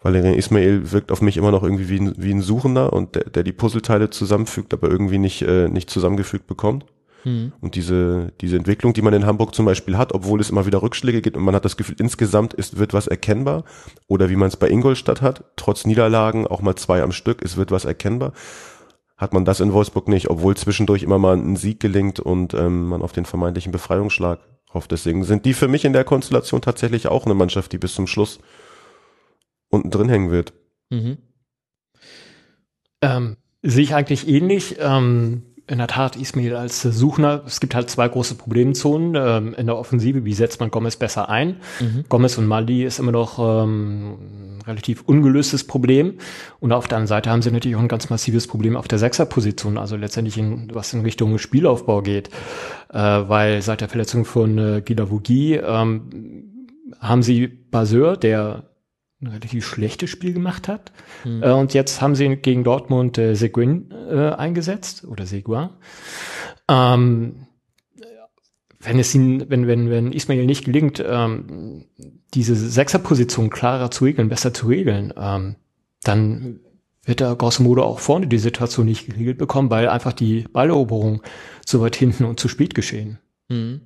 Valerian Ismail wirkt auf mich immer noch irgendwie wie ein, wie ein Suchender und der, der die Puzzleteile zusammenfügt, aber irgendwie nicht, äh, nicht zusammengefügt bekommt. Mhm. Und diese, diese Entwicklung, die man in Hamburg zum Beispiel hat, obwohl es immer wieder Rückschläge gibt und man hat das Gefühl, insgesamt ist, wird was erkennbar. Oder wie man es bei Ingolstadt hat, trotz Niederlagen auch mal zwei am Stück, es wird was erkennbar. Hat man das in Wolfsburg nicht, obwohl zwischendurch immer mal ein Sieg gelingt und ähm, man auf den vermeintlichen Befreiungsschlag hofft. Deswegen sind die für mich in der Konstellation tatsächlich auch eine Mannschaft, die bis zum Schluss unten drin hängen wird. Mhm. Ähm, sehe ich eigentlich ähnlich. Ähm, in der Tat Ismail als Suchner. Es gibt halt zwei große Problemzonen ähm, in der Offensive. Wie setzt man Gomez besser ein? Mhm. Gomez und Mali ist immer noch ähm, relativ ungelöstes Problem. Und auf der anderen Seite haben sie natürlich auch ein ganz massives Problem auf der Sechserposition, also letztendlich in, was in Richtung Spielaufbau geht. Äh, weil seit der Verletzung von äh, Gila Vugi ähm, haben sie Baseur, der ein relativ schlechtes Spiel gemacht hat. Mhm. Äh, und jetzt haben sie gegen Dortmund äh, Seguin äh, eingesetzt oder Seguin. Ähm, wenn es ihn, wenn, wenn, wenn Ismail nicht gelingt, ähm, diese Sechserposition klarer zu regeln, besser zu regeln, ähm, dann wird er grosso modo auch vorne die Situation nicht geregelt bekommen, weil einfach die Balleroberung zu weit hinten und zu spät geschehen. Mhm.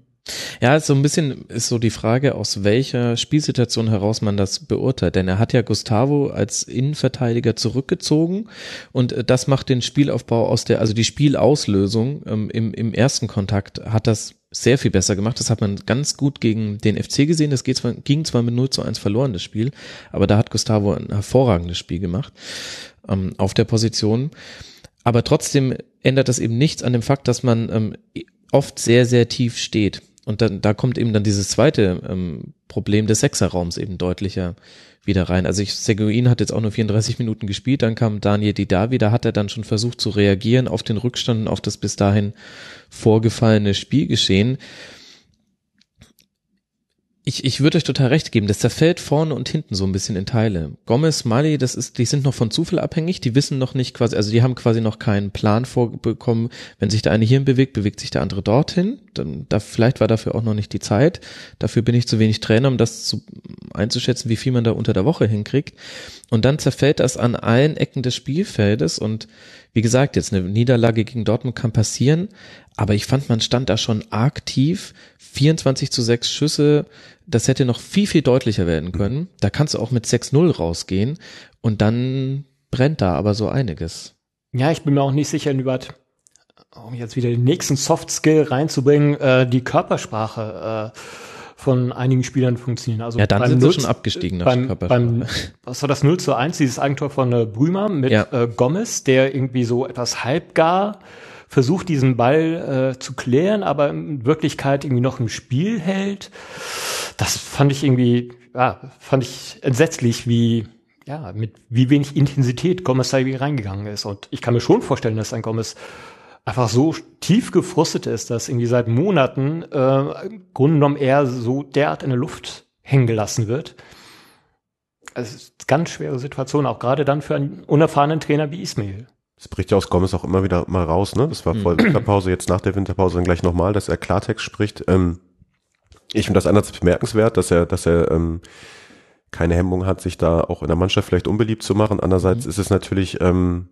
Ja, so ein bisschen ist so die Frage, aus welcher Spielsituation heraus man das beurteilt. Denn er hat ja Gustavo als Innenverteidiger zurückgezogen und äh, das macht den Spielaufbau aus der, also die Spielauslösung ähm, im, im ersten Kontakt hat das sehr viel besser gemacht. Das hat man ganz gut gegen den FC gesehen. Das zwar, ging zwar mit 0 zu 1 verloren, das Spiel, aber da hat Gustavo ein hervorragendes Spiel gemacht ähm, auf der Position. Aber trotzdem ändert das eben nichts an dem Fakt, dass man ähm, oft sehr, sehr tief steht. Und dann, da kommt eben dann dieses zweite ähm, Problem des Sechserraums eben deutlicher wieder rein. Also ich, Seguin hat jetzt auch nur 34 Minuten gespielt, dann kam Daniel Didavi, da hat er dann schon versucht zu reagieren auf den Rückstand und auf das bis dahin vorgefallene Spielgeschehen ich, ich würde euch total recht geben, das zerfällt vorne und hinten so ein bisschen in Teile. Gomez, Mali, das ist, die sind noch von Zufall abhängig, die wissen noch nicht quasi, also die haben quasi noch keinen Plan vorbekommen, wenn sich der eine hierhin bewegt, bewegt sich der andere dorthin. Dann, da, vielleicht war dafür auch noch nicht die Zeit. Dafür bin ich zu wenig Trainer, um das zu, einzuschätzen, wie viel man da unter der Woche hinkriegt. Und dann zerfällt das an allen Ecken des Spielfeldes und wie gesagt, jetzt eine Niederlage gegen Dortmund kann passieren, aber ich fand, man stand da schon arg tief. 24 zu 6 Schüsse, das hätte noch viel, viel deutlicher werden können. Da kannst du auch mit 6-0 rausgehen und dann brennt da aber so einiges. Ja, ich bin mir auch nicht sicher, inwieweit, um jetzt wieder den nächsten Soft Skill reinzubringen, äh, die Körpersprache äh, von einigen Spielern funktionieren. Also ja, dann sind sie schon abgestiegen. Beim, beim, was war das 0 zu 1, dieses Eigentor von äh, Brümer mit ja. äh, Gomez, der irgendwie so etwas halbgar versucht, diesen Ball äh, zu klären, aber in Wirklichkeit irgendwie noch im Spiel hält. Das fand ich irgendwie, ja, fand ich entsetzlich, wie ja, mit wie wenig Intensität Gomez da irgendwie reingegangen ist. Und ich kann mir schon vorstellen, dass ein Gomez einfach so tief gefrustet ist, dass irgendwie seit Monaten äh, im Grunde genommen er so derart in der Luft hängen gelassen wird. Also es ist eine ganz schwere Situation, auch gerade dann für einen unerfahrenen Trainer wie Ismail. Es bricht ja aus Gomez auch immer wieder mal raus, ne? Das war vor der Winterpause, jetzt nach der Winterpause dann gleich nochmal, dass er Klartext spricht. Ähm, ich finde das einerseits bemerkenswert, dass er, dass er ähm, keine Hemmung hat, sich da auch in der Mannschaft vielleicht unbeliebt zu machen. Andererseits mhm. ist es natürlich ähm,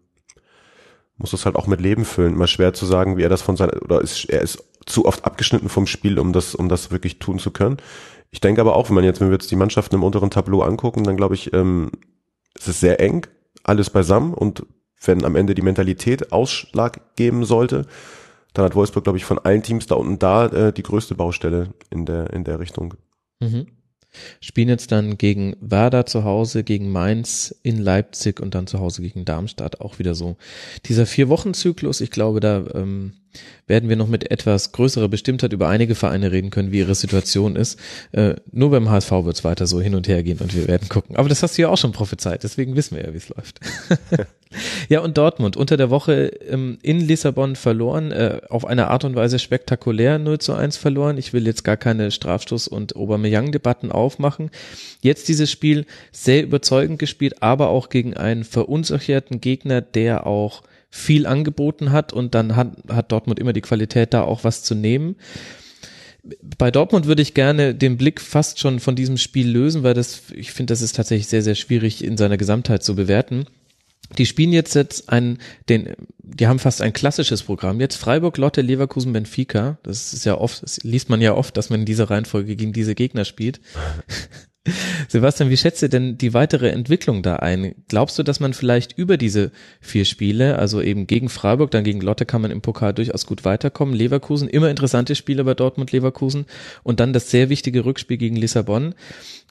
muss es halt auch mit Leben füllen. Immer schwer zu sagen, wie er das von seiner, oder ist, er ist zu oft abgeschnitten vom Spiel, um das, um das wirklich tun zu können. Ich denke aber auch, wenn man jetzt, wenn wir jetzt die Mannschaften im unteren Tableau angucken, dann glaube ich, ähm, es ist sehr eng, alles beisammen und wenn am Ende die Mentalität Ausschlag geben sollte, dann hat Wolfsburg, glaube ich, von allen Teams da unten da äh, die größte Baustelle in der, in der Richtung. Mhm spielen jetzt dann gegen Werder zu Hause, gegen Mainz in Leipzig und dann zu Hause gegen Darmstadt. Auch wieder so dieser Vier-Wochen-Zyklus. Ich glaube, da ähm, werden wir noch mit etwas größerer Bestimmtheit über einige Vereine reden können, wie ihre Situation ist. Äh, nur beim HSV wird es weiter so hin und her gehen und wir werden gucken. Aber das hast du ja auch schon prophezeit, deswegen wissen wir ja, wie es läuft. ja, und Dortmund unter der Woche ähm, in Lissabon verloren, äh, auf eine Art und Weise spektakulär 0 zu 1 verloren. Ich will jetzt gar keine Strafstoß- und Aubameyang-Debatten aufmachen. Jetzt dieses Spiel sehr überzeugend gespielt, aber auch gegen einen verunsicherten Gegner, der auch viel angeboten hat und dann hat, hat Dortmund immer die Qualität, da auch was zu nehmen. Bei Dortmund würde ich gerne den Blick fast schon von diesem Spiel lösen, weil das, ich finde, das ist tatsächlich sehr, sehr schwierig in seiner Gesamtheit zu bewerten. Die spielen jetzt jetzt ein, den, die haben fast ein klassisches Programm. Jetzt Freiburg, Lotte, Leverkusen, Benfica. Das ist ja oft, das liest man ja oft, dass man in dieser Reihenfolge gegen diese Gegner spielt. Sebastian, wie schätzt du denn die weitere Entwicklung da ein? Glaubst du, dass man vielleicht über diese vier Spiele, also eben gegen Freiburg, dann gegen Lotte kann man im Pokal durchaus gut weiterkommen, Leverkusen, immer interessante Spiele bei Dortmund, Leverkusen und dann das sehr wichtige Rückspiel gegen Lissabon.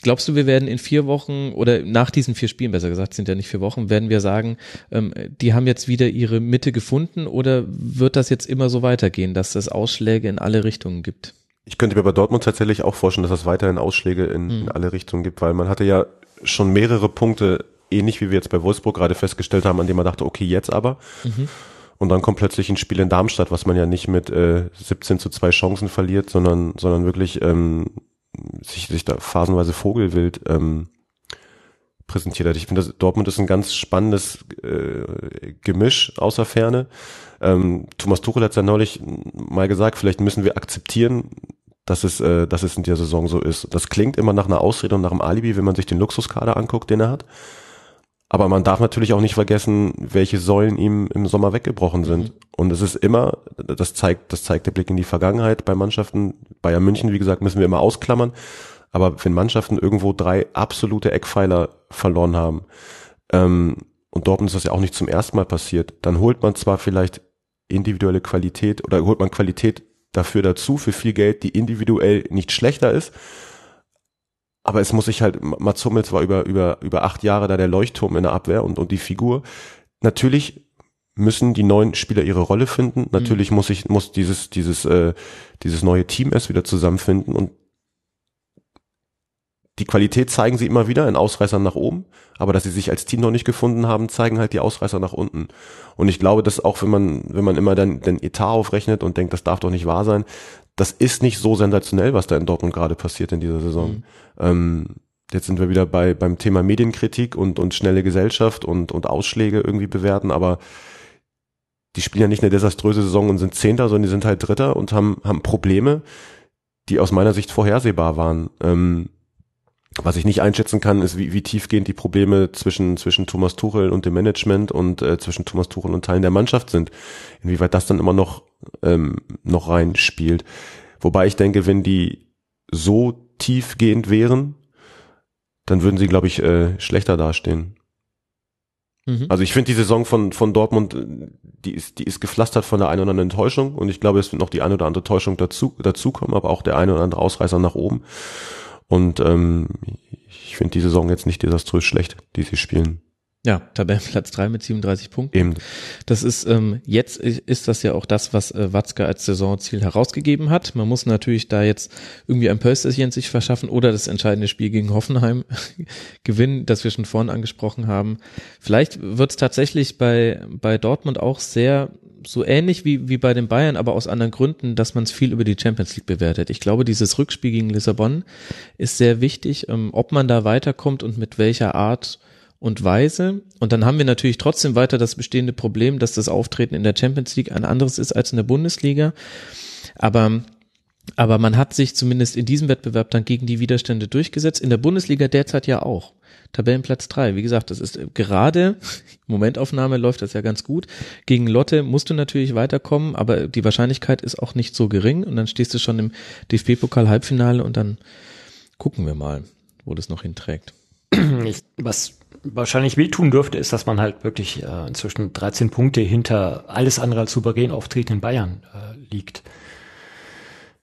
Glaubst du, wir werden in vier Wochen oder nach diesen vier Spielen, besser gesagt, sind ja nicht vier Wochen, werden wir sagen, ähm, die haben jetzt wieder ihre Mitte gefunden oder wird das jetzt immer so weitergehen, dass es Ausschläge in alle Richtungen gibt? Ich könnte mir bei Dortmund tatsächlich auch vorstellen, dass es weiterhin Ausschläge in, mhm. in alle Richtungen gibt, weil man hatte ja schon mehrere Punkte, ähnlich wie wir jetzt bei Wolfsburg gerade festgestellt haben, an dem man dachte, okay, jetzt aber. Mhm. Und dann kommt plötzlich ein Spiel in Darmstadt, was man ja nicht mit äh, 17 zu 2 Chancen verliert, sondern, sondern wirklich ähm, sich, sich da phasenweise Vogelwild ähm, präsentiert hat. Ich finde, Dortmund ist ein ganz spannendes äh, Gemisch außer Ferne. Ähm, Thomas Tuchel hat es ja neulich mal gesagt, vielleicht müssen wir akzeptieren, dass es, äh, dass es in der Saison so ist. Das klingt immer nach einer Ausrede und nach einem Alibi, wenn man sich den Luxuskader anguckt, den er hat. Aber man darf natürlich auch nicht vergessen, welche Säulen ihm im Sommer weggebrochen sind. Mhm. Und es ist immer, das zeigt, das zeigt der Blick in die Vergangenheit bei Mannschaften. Bayern München, wie gesagt, müssen wir immer ausklammern. Aber wenn Mannschaften irgendwo drei absolute Eckpfeiler verloren haben, ähm, und Dortmund ist das ja auch nicht zum ersten Mal passiert, dann holt man zwar vielleicht individuelle Qualität oder holt man Qualität dafür dazu, für viel Geld, die individuell nicht schlechter ist, aber es muss sich halt, Mats Hummels war über, über, über acht Jahre da der Leuchtturm in der Abwehr und, und die Figur. Natürlich müssen die neuen Spieler ihre Rolle finden. Natürlich mhm. muss ich, muss dieses, dieses, äh, dieses neue Team erst wieder zusammenfinden und die Qualität zeigen sie immer wieder in Ausreißern nach oben, aber dass sie sich als Team noch nicht gefunden haben, zeigen halt die Ausreißer nach unten. Und ich glaube, dass auch wenn man, wenn man immer dann den Etat aufrechnet und denkt, das darf doch nicht wahr sein, das ist nicht so sensationell, was da in Dortmund gerade passiert in dieser Saison. Mhm. Ähm, jetzt sind wir wieder bei beim Thema Medienkritik und und schnelle Gesellschaft und und Ausschläge irgendwie bewerten, aber die spielen ja nicht eine desaströse Saison und sind Zehnter, sondern die sind halt Dritter und haben haben Probleme, die aus meiner Sicht vorhersehbar waren. Ähm, was ich nicht einschätzen kann, ist, wie, wie tiefgehend die Probleme zwischen, zwischen Thomas Tuchel und dem Management und äh, zwischen Thomas Tuchel und Teilen der Mannschaft sind. Inwieweit das dann immer noch, ähm, noch reinspielt. Wobei ich denke, wenn die so tiefgehend wären, dann würden sie, glaube ich, äh, schlechter dastehen. Mhm. Also ich finde die Saison von, von Dortmund, die ist, die ist gepflastert von der einen oder anderen Enttäuschung und ich glaube, es wird noch die eine oder andere Täuschung dazu, dazukommen, aber auch der eine oder andere Ausreißer nach oben. Und ähm, ich finde die Saison jetzt nicht desaströs schlecht, die sie spielen. Ja, Tabellenplatz 3 mit 37 Punkten. Eben. Das ist, ähm, jetzt ist das ja auch das, was äh, Watzke als Saisonziel herausgegeben hat. Man muss natürlich da jetzt irgendwie ein Pölsterchen sich verschaffen oder das entscheidende Spiel gegen Hoffenheim gewinnen, das wir schon vorhin angesprochen haben. Vielleicht wird es tatsächlich bei, bei Dortmund auch sehr so ähnlich wie, wie bei den Bayern, aber aus anderen Gründen, dass man es viel über die Champions League bewertet. Ich glaube, dieses Rückspiel gegen Lissabon ist sehr wichtig, ähm, ob man da weiterkommt und mit welcher Art und Weise. Und dann haben wir natürlich trotzdem weiter das bestehende Problem, dass das Auftreten in der Champions League ein anderes ist als in der Bundesliga. Aber aber man hat sich zumindest in diesem Wettbewerb dann gegen die Widerstände durchgesetzt. In der Bundesliga derzeit ja auch. Tabellenplatz drei. Wie gesagt, das ist gerade, Momentaufnahme läuft das ja ganz gut. Gegen Lotte musst du natürlich weiterkommen, aber die Wahrscheinlichkeit ist auch nicht so gering und dann stehst du schon im DFB-Pokal-Halbfinale und dann gucken wir mal, wo das noch hinträgt. Was wahrscheinlich wehtun dürfte, ist, dass man halt wirklich äh, inzwischen 13 Punkte hinter alles andere als souverän auftretenden Bayern äh, liegt.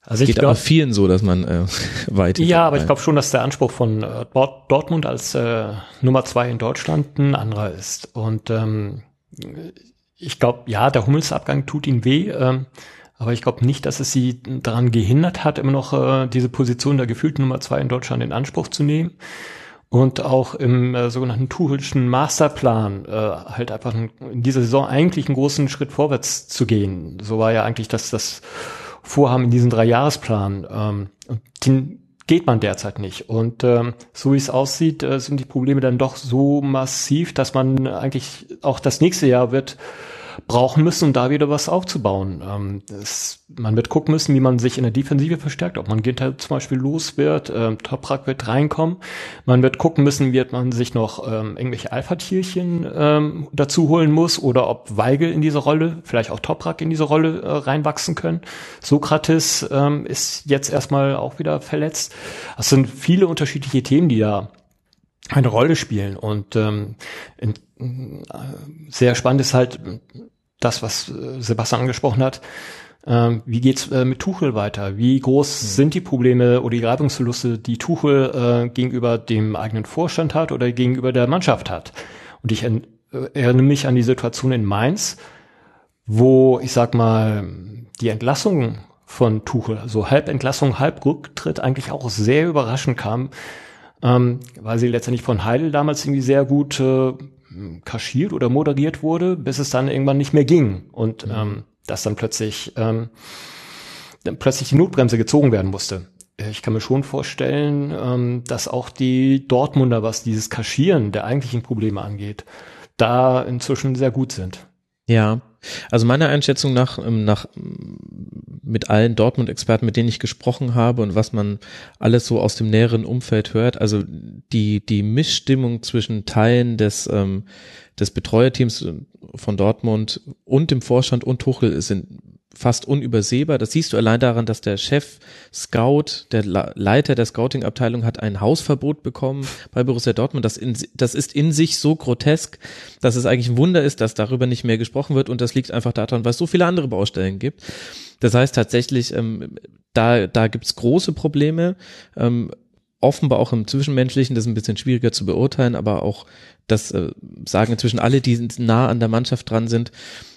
Also geht glaub, aber vielen so, dass man äh, weit. Ja, aber ich glaube schon, dass der Anspruch von äh, Dortmund als äh, Nummer zwei in Deutschland ein anderer ist. Und ähm, ich glaube, ja, der Hummelsabgang tut ihnen weh, ähm, aber ich glaube nicht, dass es sie daran gehindert hat, immer noch äh, diese Position der gefühlten Nummer zwei in Deutschland in Anspruch zu nehmen. Und auch im äh, sogenannten Tuchelschen Masterplan äh, halt einfach in dieser Saison eigentlich einen großen Schritt vorwärts zu gehen. So war ja eigentlich das, das vorhaben in diesem Dreijahresplan. Ähm, den geht man derzeit nicht. Und ähm, so wie es aussieht, äh, sind die Probleme dann doch so massiv, dass man eigentlich auch das nächste Jahr wird brauchen müssen, um da wieder was aufzubauen. Ähm, das, man wird gucken müssen, wie man sich in der Defensive verstärkt, ob man Ginter zum Beispiel los wird, ähm, Toprak wird reinkommen. Man wird gucken müssen, wird man sich noch ähm, irgendwelche Alpha-Tierchen ähm, dazu holen muss oder ob Weigel in diese Rolle, vielleicht auch Toprak in diese Rolle äh, reinwachsen können. Sokrates ähm, ist jetzt erstmal auch wieder verletzt. Es sind viele unterschiedliche Themen, die da eine Rolle spielen. Und ähm, in, sehr spannend ist halt das, was äh, Sebastian angesprochen hat. Ähm, wie geht's äh, mit Tuchel weiter? Wie groß mhm. sind die Probleme oder die Reibungsverluste, die Tuchel äh, gegenüber dem eigenen Vorstand hat oder gegenüber der Mannschaft hat? Und ich äh, erinnere mich an die Situation in Mainz, wo ich sag mal die Entlassung von Tuchel, also halb Entlassung, halb Rücktritt eigentlich auch sehr überraschend kam ähm, weil sie letztendlich von Heidel damals irgendwie sehr gut äh, kaschiert oder moderiert wurde, bis es dann irgendwann nicht mehr ging und mhm. ähm, dass dann plötzlich ähm, dann plötzlich die Notbremse gezogen werden musste. Ich kann mir schon vorstellen, ähm, dass auch die Dortmunder, was dieses Kaschieren der eigentlichen Probleme angeht, da inzwischen sehr gut sind. Ja, also meiner Einschätzung nach, ähm, nach mit allen Dortmund-Experten, mit denen ich gesprochen habe und was man alles so aus dem näheren Umfeld hört, also die die Missstimmung zwischen Teilen des ähm, des Betreuerteams von Dortmund und dem Vorstand und Tuchel sind fast unübersehbar. Das siehst du allein daran, dass der Chef Scout, der Leiter der Scouting-Abteilung hat ein Hausverbot bekommen bei Borussia Dortmund. Das, in, das ist in sich so grotesk, dass es eigentlich ein Wunder ist, dass darüber nicht mehr gesprochen wird und das liegt einfach daran, weil es so viele andere Baustellen gibt. Das heißt tatsächlich, ähm, da, da gibt's große Probleme. Ähm, offenbar auch im Zwischenmenschlichen, das ist ein bisschen schwieriger zu beurteilen, aber auch das äh, sagen inzwischen alle, die nah an der Mannschaft dran sind,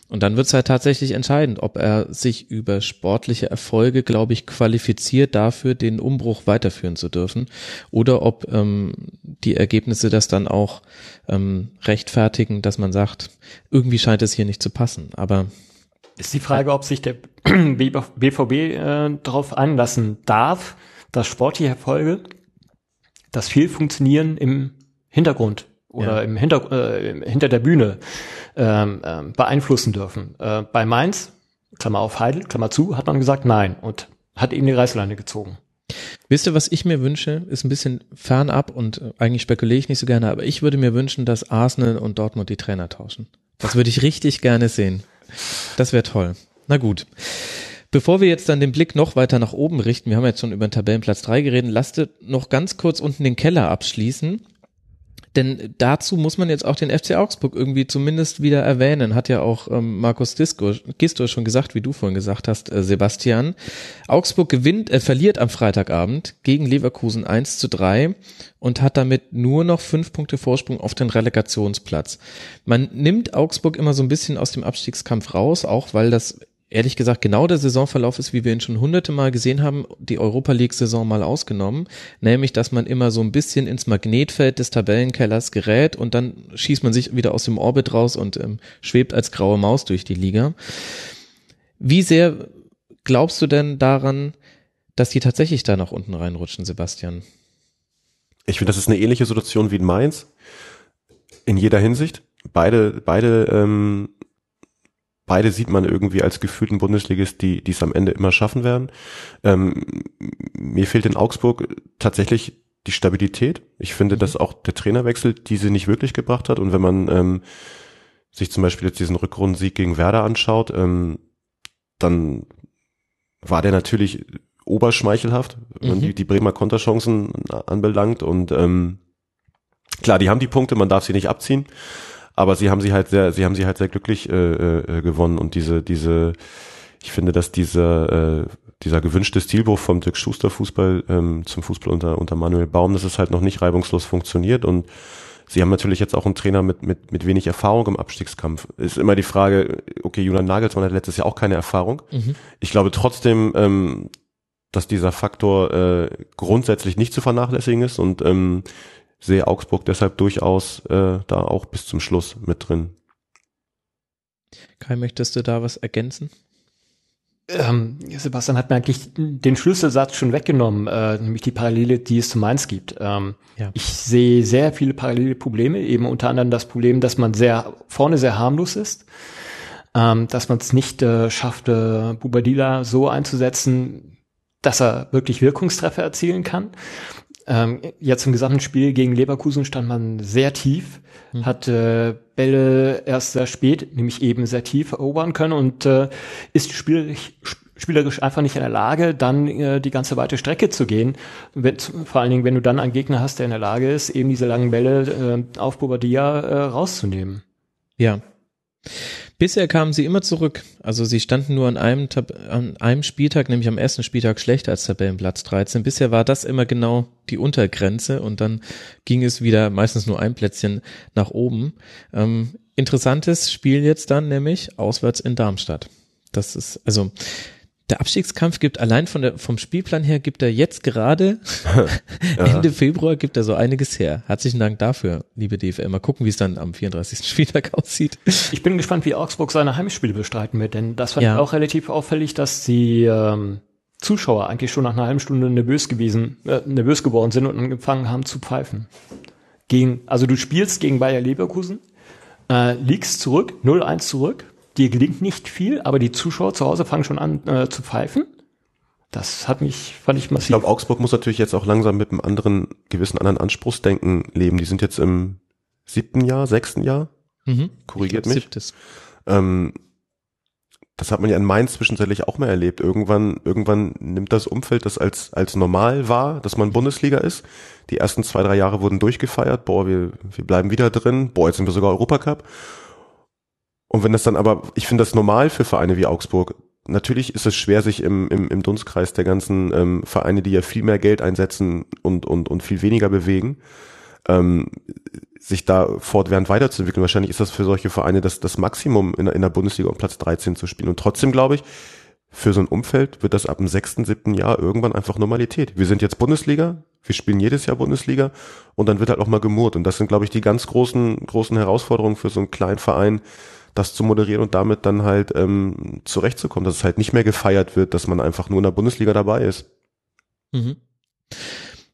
und dann wird es halt tatsächlich entscheidend, ob er sich über sportliche Erfolge, glaube ich, qualifiziert dafür, den Umbruch weiterführen zu dürfen, oder ob ähm, die Ergebnisse das dann auch ähm, rechtfertigen, dass man sagt, irgendwie scheint es hier nicht zu passen. Aber ist die Frage, ob sich der BVB äh, darauf einlassen darf, dass sportliche Erfolge das viel funktionieren im Hintergrund oder ja. im Hinter, äh, hinter der Bühne ähm, ähm, beeinflussen dürfen. Äh, bei Mainz, Klammer auf Heidel, Klammer zu, hat man gesagt nein und hat eben die Reißleine gezogen. Wisst ihr, was ich mir wünsche? Ist ein bisschen fernab und äh, eigentlich spekuliere ich nicht so gerne, aber ich würde mir wünschen, dass Arsenal und Dortmund die Trainer tauschen. Das würde ich richtig gerne sehen. Das wäre toll. Na gut. Bevor wir jetzt dann den Blick noch weiter nach oben richten, wir haben jetzt schon über den Tabellenplatz 3 geredet, lasst noch ganz kurz unten den Keller abschließen. Denn dazu muss man jetzt auch den FC Augsburg irgendwie zumindest wieder erwähnen. Hat ja auch ähm, Markus Disco, Gisto schon gesagt, wie du vorhin gesagt hast, äh, Sebastian. Augsburg gewinnt, äh, verliert am Freitagabend gegen Leverkusen 1 zu 3 und hat damit nur noch fünf Punkte Vorsprung auf den Relegationsplatz. Man nimmt Augsburg immer so ein bisschen aus dem Abstiegskampf raus, auch weil das ehrlich gesagt genau der Saisonverlauf ist, wie wir ihn schon hunderte Mal gesehen haben, die Europa League-Saison mal ausgenommen, nämlich, dass man immer so ein bisschen ins Magnetfeld des Tabellenkellers gerät und dann schießt man sich wieder aus dem Orbit raus und ähm, schwebt als graue Maus durch die Liga. Wie sehr glaubst du denn daran, dass die tatsächlich da nach unten reinrutschen, Sebastian? Ich finde, das ist eine ähnliche Situation wie in Mainz. In jeder Hinsicht. Beide, beide ähm, beide sieht man irgendwie als gefühlten Bundesligist, die die es am Ende immer schaffen werden. Ähm, mir fehlt in Augsburg tatsächlich die Stabilität. Ich finde, mhm. dass auch der Trainerwechsel diese nicht wirklich gebracht hat. Und wenn man ähm, sich zum Beispiel jetzt diesen Rückrundensieg gegen Werder anschaut, ähm, dann war der natürlich oberschmeichelhaft, wenn mhm. die, die Bremer Konterchancen anbelangt. Und ähm, klar, die haben die Punkte, man darf sie nicht abziehen aber sie haben sie halt sehr, sie haben sie halt sehr glücklich äh, äh, gewonnen und diese, diese, ich finde, dass dieser, äh, dieser gewünschte Stilbruch vom Dirk Schuster Fußball ähm, zum Fußball unter, unter Manuel Baum, dass es halt noch nicht reibungslos funktioniert und Sie haben natürlich jetzt auch einen Trainer mit, mit, mit wenig Erfahrung im Abstiegskampf. Ist immer die Frage, okay, Julian Nagelsmann hat letztes Jahr auch keine Erfahrung. Mhm. Ich glaube trotzdem, ähm, dass dieser Faktor äh, grundsätzlich nicht zu vernachlässigen ist und ähm, sehe Augsburg deshalb durchaus äh, da auch bis zum Schluss mit drin. Kai, möchtest du da was ergänzen? Ähm, Sebastian hat mir eigentlich den Schlüsselsatz schon weggenommen, äh, nämlich die Parallele, die es zu Mainz gibt. Ähm, ja. Ich sehe sehr viele parallele Probleme, eben unter anderem das Problem, dass man sehr vorne sehr harmlos ist, ähm, dass man es nicht äh, schafft, äh, Bubadila so einzusetzen, dass er wirklich Wirkungstreffer erzielen kann. Ähm, jetzt im gesamten Spiel gegen Leverkusen stand man sehr tief, hat äh, Bälle erst sehr spät, nämlich eben sehr tief erobern können und äh, ist spielerisch, spielerisch einfach nicht in der Lage, dann äh, die ganze weite Strecke zu gehen. Wenn, vor allen Dingen, wenn du dann einen Gegner hast, der in der Lage ist, eben diese langen Bälle äh, auf Bobadilla äh, rauszunehmen. Ja. Bisher kamen sie immer zurück. Also sie standen nur an einem, an einem Spieltag, nämlich am ersten Spieltag schlechter als Tabellenplatz 13. Bisher war das immer genau die Untergrenze und dann ging es wieder meistens nur ein Plätzchen nach oben. Ähm, interessantes Spiel jetzt dann nämlich auswärts in Darmstadt. Das ist, also der Abstiegskampf gibt allein von der, vom Spielplan her gibt er jetzt gerade Ende Februar gibt er so einiges her. Herzlichen Dank dafür, liebe DFL. Mal gucken, wie es dann am 34. Spieltag aussieht. Ich bin gespannt, wie Augsburg seine Heimspiele bestreiten wird, denn das fand Ja. ich auch relativ auffällig, dass die ähm, Zuschauer eigentlich schon nach einer halben Stunde nervös gewesen, äh, nervös geworden sind und angefangen haben zu pfeifen. Gegen, also du spielst gegen Bayer Leverkusen, äh, liegst zurück, 0-1 zurück, dir gelingt nicht viel, aber die Zuschauer zu Hause fangen schon an äh, zu pfeifen. Das hat mich, fand ich Ich massiv. glaube, Augsburg muss natürlich jetzt auch langsam mit einem anderen, gewissen anderen Anspruchsdenken leben. Die sind jetzt im siebten Jahr, sechsten Jahr, Mhm. korrigiert Ich glaub, mich. siebtes. Ähm, das hat man ja in Mainz zwischenzeitlich auch mal erlebt. Irgendwann, irgendwann nimmt das Umfeld das als, als normal wahr, dass man Bundesliga ist. Die ersten zwei, drei Jahre wurden durchgefeiert. Boah, wir, wir bleiben wieder drin. Boah, jetzt sind wir sogar Europacup. Und wenn das dann aber, ich finde das normal für Vereine wie Augsburg. Natürlich ist es schwer, sich im, im, im Dunstkreis der ganzen ähm, Vereine, die ja viel mehr Geld einsetzen und, und, und viel weniger bewegen, ähm, sich da fortwährend weiterzuentwickeln. Wahrscheinlich ist das für solche Vereine das, das Maximum in, der- in der Bundesliga um Platz 13 zu spielen. Und trotzdem glaube ich, für so ein Umfeld wird das ab dem sechsten, siebten Jahr irgendwann einfach Normalität. Wir sind jetzt Bundesliga, wir spielen jedes Jahr Bundesliga und dann wird halt auch mal gemurrt. Und das sind, glaube ich, die ganz großen, großen Herausforderungen für so einen kleinen Verein, das zu moderieren und damit dann halt ähm, zurechtzukommen, dass es halt nicht mehr gefeiert wird, dass man einfach nur in der Bundesliga dabei ist. Mhm.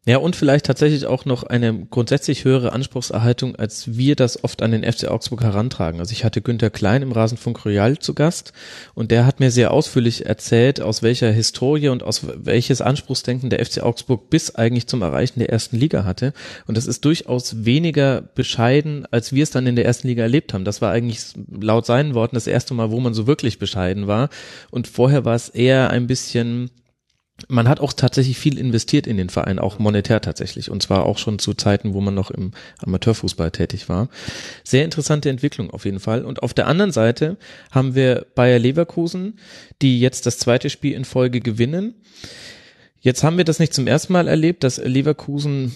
Ja, und vielleicht tatsächlich auch noch eine grundsätzlich höhere Anspruchserhaltung, als wir das oft an den FC Augsburg herantragen. Also ich hatte Günter Klein im Rasenfunk Royal zu Gast und der hat mir sehr ausführlich erzählt, aus welcher Historie und aus welches Anspruchsdenken der FC Augsburg bis eigentlich zum Erreichen der ersten Liga hatte. Und das ist durchaus weniger bescheiden, als wir es dann in der ersten Liga erlebt haben. Das war eigentlich laut seinen Worten das erste Mal, wo man so wirklich bescheiden war. Und vorher war es eher ein bisschen man hat auch tatsächlich viel investiert in den Verein, auch monetär tatsächlich. Und zwar auch schon zu Zeiten, wo man noch im Amateurfußball tätig war. Sehr interessante Entwicklung auf jeden Fall. Und auf der anderen Seite haben wir Bayer Leverkusen, die jetzt das zweite Spiel in Folge gewinnen. Jetzt haben wir das nicht zum ersten Mal erlebt, dass Leverkusen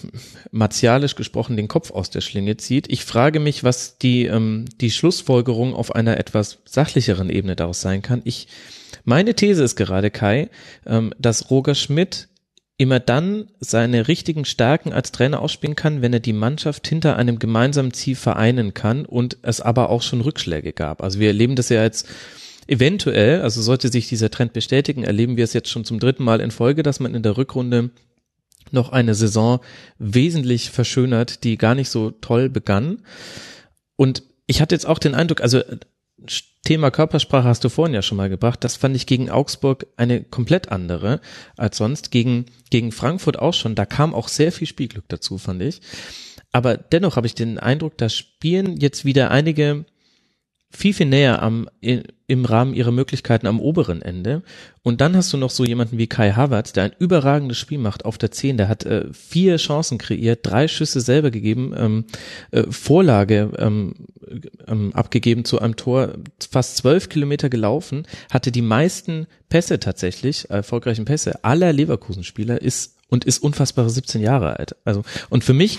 martialisch gesprochen den Kopf aus der Schlinge zieht. Ich frage mich, was die, ähm, die Schlussfolgerung auf einer etwas sachlicheren Ebene daraus sein kann. Ich, meine These ist gerade, Kai, ähm, dass Roger Schmidt immer dann seine richtigen Stärken als Trainer ausspielen kann, wenn er die Mannschaft hinter einem gemeinsamen Ziel vereinen kann und es aber auch schon Rückschläge gab. Also wir erleben das ja jetzt eventuell, also sollte sich dieser Trend bestätigen, erleben wir es jetzt schon zum dritten Mal in Folge, dass man in der Rückrunde noch eine Saison wesentlich verschönert, die gar nicht so toll begann. Und ich hatte jetzt auch den Eindruck, also Thema Körpersprache hast du vorhin ja schon mal gebracht. Das fand ich gegen Augsburg eine komplett andere als sonst. Gegen, gegen Frankfurt auch schon. Da kam auch sehr viel Spielglück dazu, fand ich. Aber dennoch habe ich den Eindruck, da spielen jetzt wieder einige viel, viel näher am, im Rahmen ihrer Möglichkeiten am oberen Ende. Und dann hast du noch so jemanden wie Kai Havertz, der ein überragendes Spiel macht auf der 10. Der hat äh, vier Chancen kreiert, drei Schüsse selber gegeben, ähm, äh, Vorlage ähm, ähm, abgegeben zu einem Tor, fast zwölf Kilometer gelaufen, hatte die meisten Pässe tatsächlich, erfolgreichen Pässe aller Leverkusen-Spieler, ist und ist unfassbare 17 Jahre alt. Also, und für mich,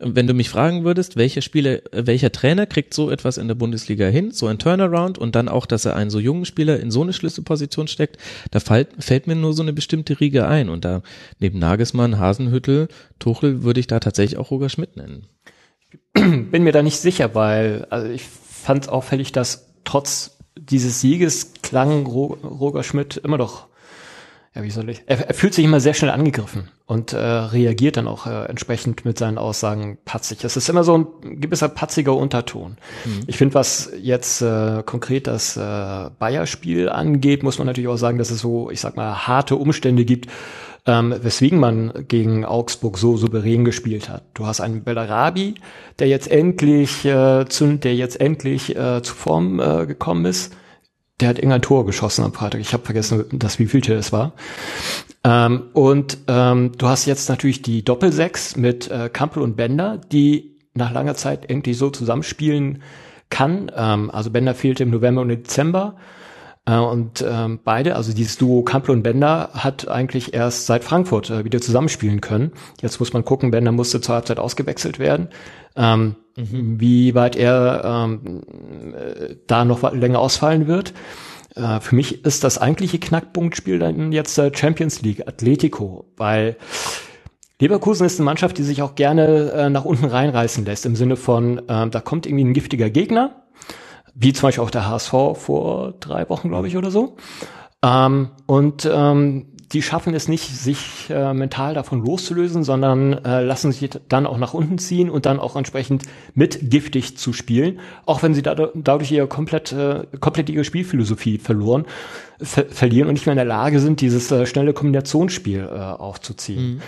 wenn du mich fragen würdest, welcher Spieler, welcher Trainer kriegt so etwas in der Bundesliga hin, so ein Turnaround und dann auch, dass er einen so jungen Spieler in so eine Schlüsselposition steckt, da fällt, fällt mir nur so eine bestimmte Riege ein und da neben Nagelsmann, Hasenhüttel, Tuchel würde ich da tatsächlich auch Roger Schmidt nennen. Bin mir da nicht sicher, weil also ich fand auffällig, dass trotz dieses Sieges klang Ro Roger Schmidt immer doch ja, wie soll ich? Er, er fühlt sich immer sehr schnell angegriffen und äh, reagiert dann auch äh, entsprechend mit seinen Aussagen patzig. Es ist immer so ein gewisser patziger Unterton. Mhm. Ich finde, was jetzt äh, konkret das äh, Bayer-Spiel angeht, muss man natürlich auch sagen, dass es so, ich sag mal, harte Umstände gibt, ähm, weswegen man gegen Augsburg so souverän gespielt hat. Du hast einen Bellarabi, der jetzt endlich äh, zu, der jetzt endlich äh, zu Form äh, gekommen ist der hat irgendein Tor geschossen am Freitag. Ich habe vergessen, das wievielte es war. Ähm, und ähm, du hast jetzt natürlich die Doppelsechs mit äh, Kampel und Bender, die nach langer Zeit irgendwie so zusammenspielen kann. Ähm, also Bender fehlte im November und Dezember. Äh, und ähm, beide, also dieses Duo Kampel und Bender, hat eigentlich erst seit Frankfurt äh, wieder zusammenspielen können. Jetzt muss man gucken, Bender musste zur Halbzeit ausgewechselt werden. Ähm, mhm. Wie weit er ähm, da noch länger ausfallen wird. äh, für mich ist das eigentliche Knackpunktspiel dann jetzt äh, Champions League, Atletico, weil Leverkusen ist eine Mannschaft, die sich auch gerne äh, nach unten reinreißen lässt, im Sinne von, äh, da kommt irgendwie ein giftiger Gegner, wie zum Beispiel auch der HSV vor drei Wochen, glaube ich, oder so. Ähm, und ähm, die schaffen es nicht, sich äh, mental davon loszulösen, sondern äh, lassen sich dann auch nach unten ziehen und dann auch entsprechend mit giftig zu spielen, auch wenn sie da, dadurch ihre komplett, äh, komplett ihre Spielphilosophie verloren, ver verlieren und nicht mehr in der Lage sind, dieses äh, schnelle Kombinationsspiel äh, aufzuziehen. Mhm.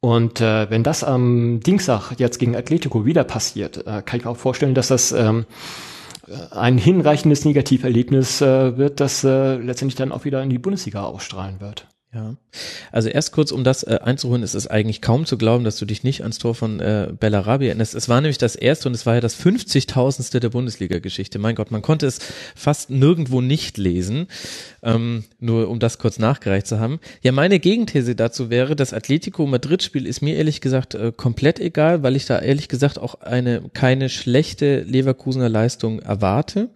Und äh, wenn das am Dienstag jetzt gegen Atletico wieder passiert, äh, kann ich mir auch vorstellen, dass das ähm, ein hinreichendes Negativerlebnis äh, wird, das äh, letztendlich dann auch wieder in die Bundesliga ausstrahlen wird. Ja, also erst kurz, um das äh, einzuholen, es ist eigentlich kaum zu glauben, dass du dich nicht ans Tor von äh, Bellarabi erinnerst. Es war nämlich das erste und es war ja das 50.000. der Bundesliga-Geschichte. Mein Gott, man konnte es fast nirgendwo nicht lesen, ähm, nur um das kurz nachgereicht zu haben. Ja, meine Gegenthese dazu wäre, das Atletico Madrid-Spiel ist mir ehrlich gesagt äh, komplett egal, weil ich da ehrlich gesagt auch eine keine schlechte Leverkusener Leistung erwarte.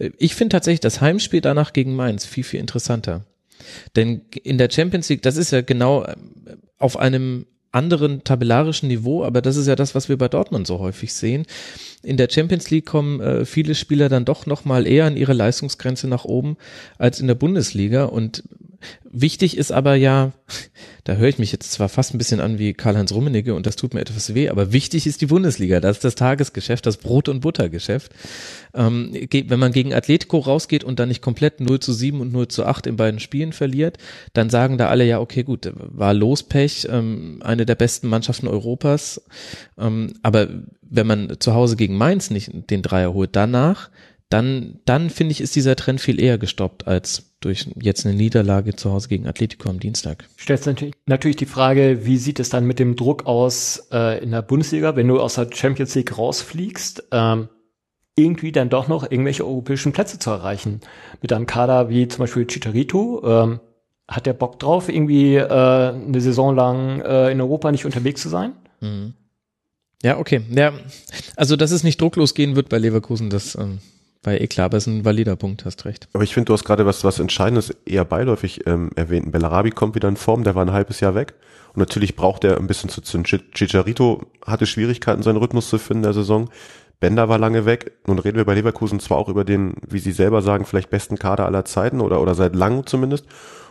Äh, ich finde tatsächlich das Heimspiel danach gegen Mainz viel, viel interessanter. Denn in der Champions League, das ist ja genau äh, auf einem anderen tabellarischen Niveau, aber das ist ja das, was wir bei Dortmund so häufig sehen. In der Champions League kommen äh, viele Spieler dann doch noch mal eher an ihre Leistungsgrenze nach oben als in der Bundesliga und Wichtig ist aber ja, da höre ich mich jetzt zwar fast ein bisschen an wie Karl-Heinz Rummenigge und das tut mir etwas weh, aber wichtig ist die Bundesliga, das ist das Tagesgeschäft, das Brot- und Buttergeschäft. Ähm, wenn man gegen Atletico rausgeht und dann nicht komplett 0 zu 7 und 0 zu 8 in beiden Spielen verliert, dann sagen da alle, ja, okay, gut, war Lospech, ähm, eine der besten Mannschaften Europas, ähm, aber wenn man zu Hause gegen Mainz nicht den Dreier holt, danach dann, dann finde ich, ist dieser Trend viel eher gestoppt als durch jetzt eine Niederlage zu Hause gegen Atletico am Dienstag. Stellst natürlich, natürlich die Frage, wie sieht es dann mit dem Druck aus äh, in der Bundesliga, wenn du aus der Champions League rausfliegst, ähm, irgendwie dann doch noch irgendwelche europäischen Plätze zu erreichen. Mit einem Kader wie zum Beispiel Chicharito, ähm, hat der Bock drauf, irgendwie äh, eine Saison lang äh, in Europa nicht unterwegs zu sein? Mhm. Ja, okay. Ja, also dass es nicht drucklos gehen wird bei Leverkusen, das ähm, weil eh klar, aber es ist ein valider Punkt, hast recht. Aber ich finde, du hast gerade was, was Entscheidendes eher beiläufig ähm, erwähnt. Bellarabi kommt wieder in Form, der war ein halbes Jahr weg. Und natürlich braucht er ein bisschen zu zünden. Chicharito hatte Schwierigkeiten, seinen Rhythmus zu finden in der Saison. Bender war lange weg. Nun reden wir bei Leverkusen zwar auch über den, wie sie selber sagen, vielleicht besten Kader aller Zeiten oder, oder seit langem zumindest.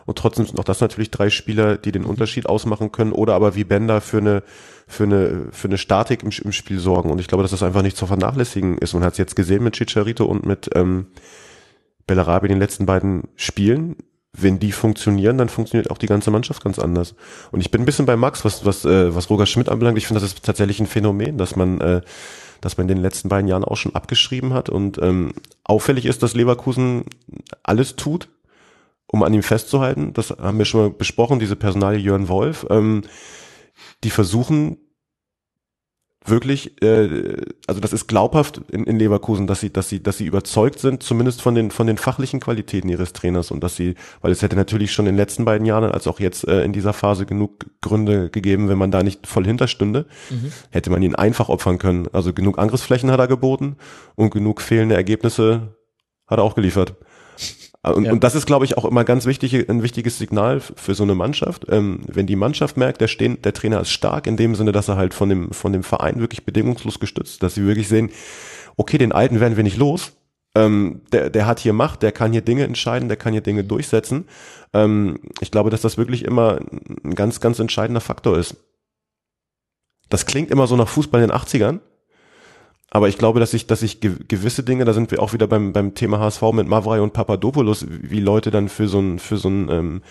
Und trotzdem sind auch das natürlich drei Spieler, die den Unterschied ausmachen können oder aber wie Bender für eine, für eine, für eine Statik im, im Spiel sorgen. Und ich glaube, dass das einfach nicht zu vernachlässigen ist. Man hat es jetzt gesehen mit Chicharito und mit ähm, Bellarabi in den letzten beiden Spielen. Wenn die funktionieren, dann funktioniert auch die ganze Mannschaft ganz anders. Und ich bin ein bisschen bei Max, was, was, äh, was Roger Schmidt anbelangt. Ich finde, das ist tatsächlich ein Phänomen, dass man, äh, dass man in den letzten beiden Jahren auch schon abgeschrieben hat. Und ähm, auffällig ist, dass Leverkusen alles tut, um an ihm festzuhalten. Das haben wir schon mal besprochen, diese Personalie Jörn Wolf. Ähm, die versuchen wirklich, äh, also das ist glaubhaft in, in Leverkusen, dass sie, dass sie, dass sie überzeugt sind, zumindest von den von den fachlichen Qualitäten ihres Trainers und dass sie, weil es hätte natürlich schon in den letzten beiden Jahren als auch jetzt äh, in dieser Phase genug Gründe gegeben, wenn man da nicht voll hinterstünde, mhm. hätte man ihn einfach opfern können. Also genug Angriffsflächen hat er geboten und genug fehlende Ergebnisse hat er auch geliefert. Und, ja. und das ist, glaube ich, auch immer ganz wichtig, ein wichtiges Signal für so eine Mannschaft. Ähm, wenn die Mannschaft merkt, der, stehen, der Trainer ist stark in dem Sinne, dass er halt von dem, von dem Verein wirklich bedingungslos gestützt, dass sie wirklich sehen, okay, den Alten werden wir nicht los. Ähm, der, der hat hier Macht, der kann hier Dinge entscheiden, der kann hier Dinge durchsetzen. Ähm, ich glaube, dass das wirklich immer ein ganz, ganz entscheidender Faktor ist. Das klingt immer so nach Fußball in den 80ern, aber ich glaube, dass ich, dass ich gewisse Dinge, da sind wir auch wieder beim, beim Thema HSV mit Mavrai und Papadopoulos, wie Leute dann für so ein, für so ein, ähm,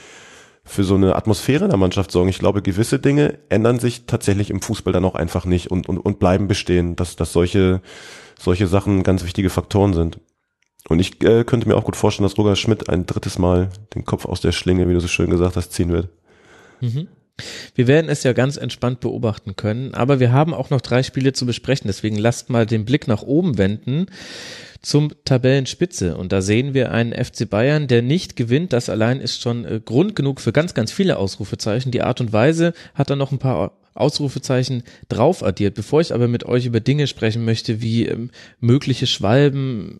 für so eine Atmosphäre in der Mannschaft sorgen. Ich glaube, gewisse Dinge ändern sich tatsächlich im Fußball dann auch einfach nicht und, und, und bleiben bestehen, dass, dass solche, solche Sachen ganz wichtige Faktoren sind. Und ich äh, könnte mir auch gut vorstellen, dass Roger Schmidt ein drittes Mal den Kopf aus der Schlinge, wie du so schön gesagt hast, ziehen wird. Mhm. Wir werden es ja ganz entspannt beobachten können, aber wir haben auch noch drei Spiele zu besprechen, deswegen lasst mal den Blick nach oben wenden zum Tabellenspitze und da sehen wir einen FC Bayern, der nicht gewinnt, das allein ist schon äh, Grund genug für ganz, ganz viele Ausrufezeichen. Die Art und Weise hat da noch ein paar Ausrufezeichen drauf addiert. Bevor ich aber mit euch über Dinge sprechen möchte, wie ähm, mögliche Schwalben,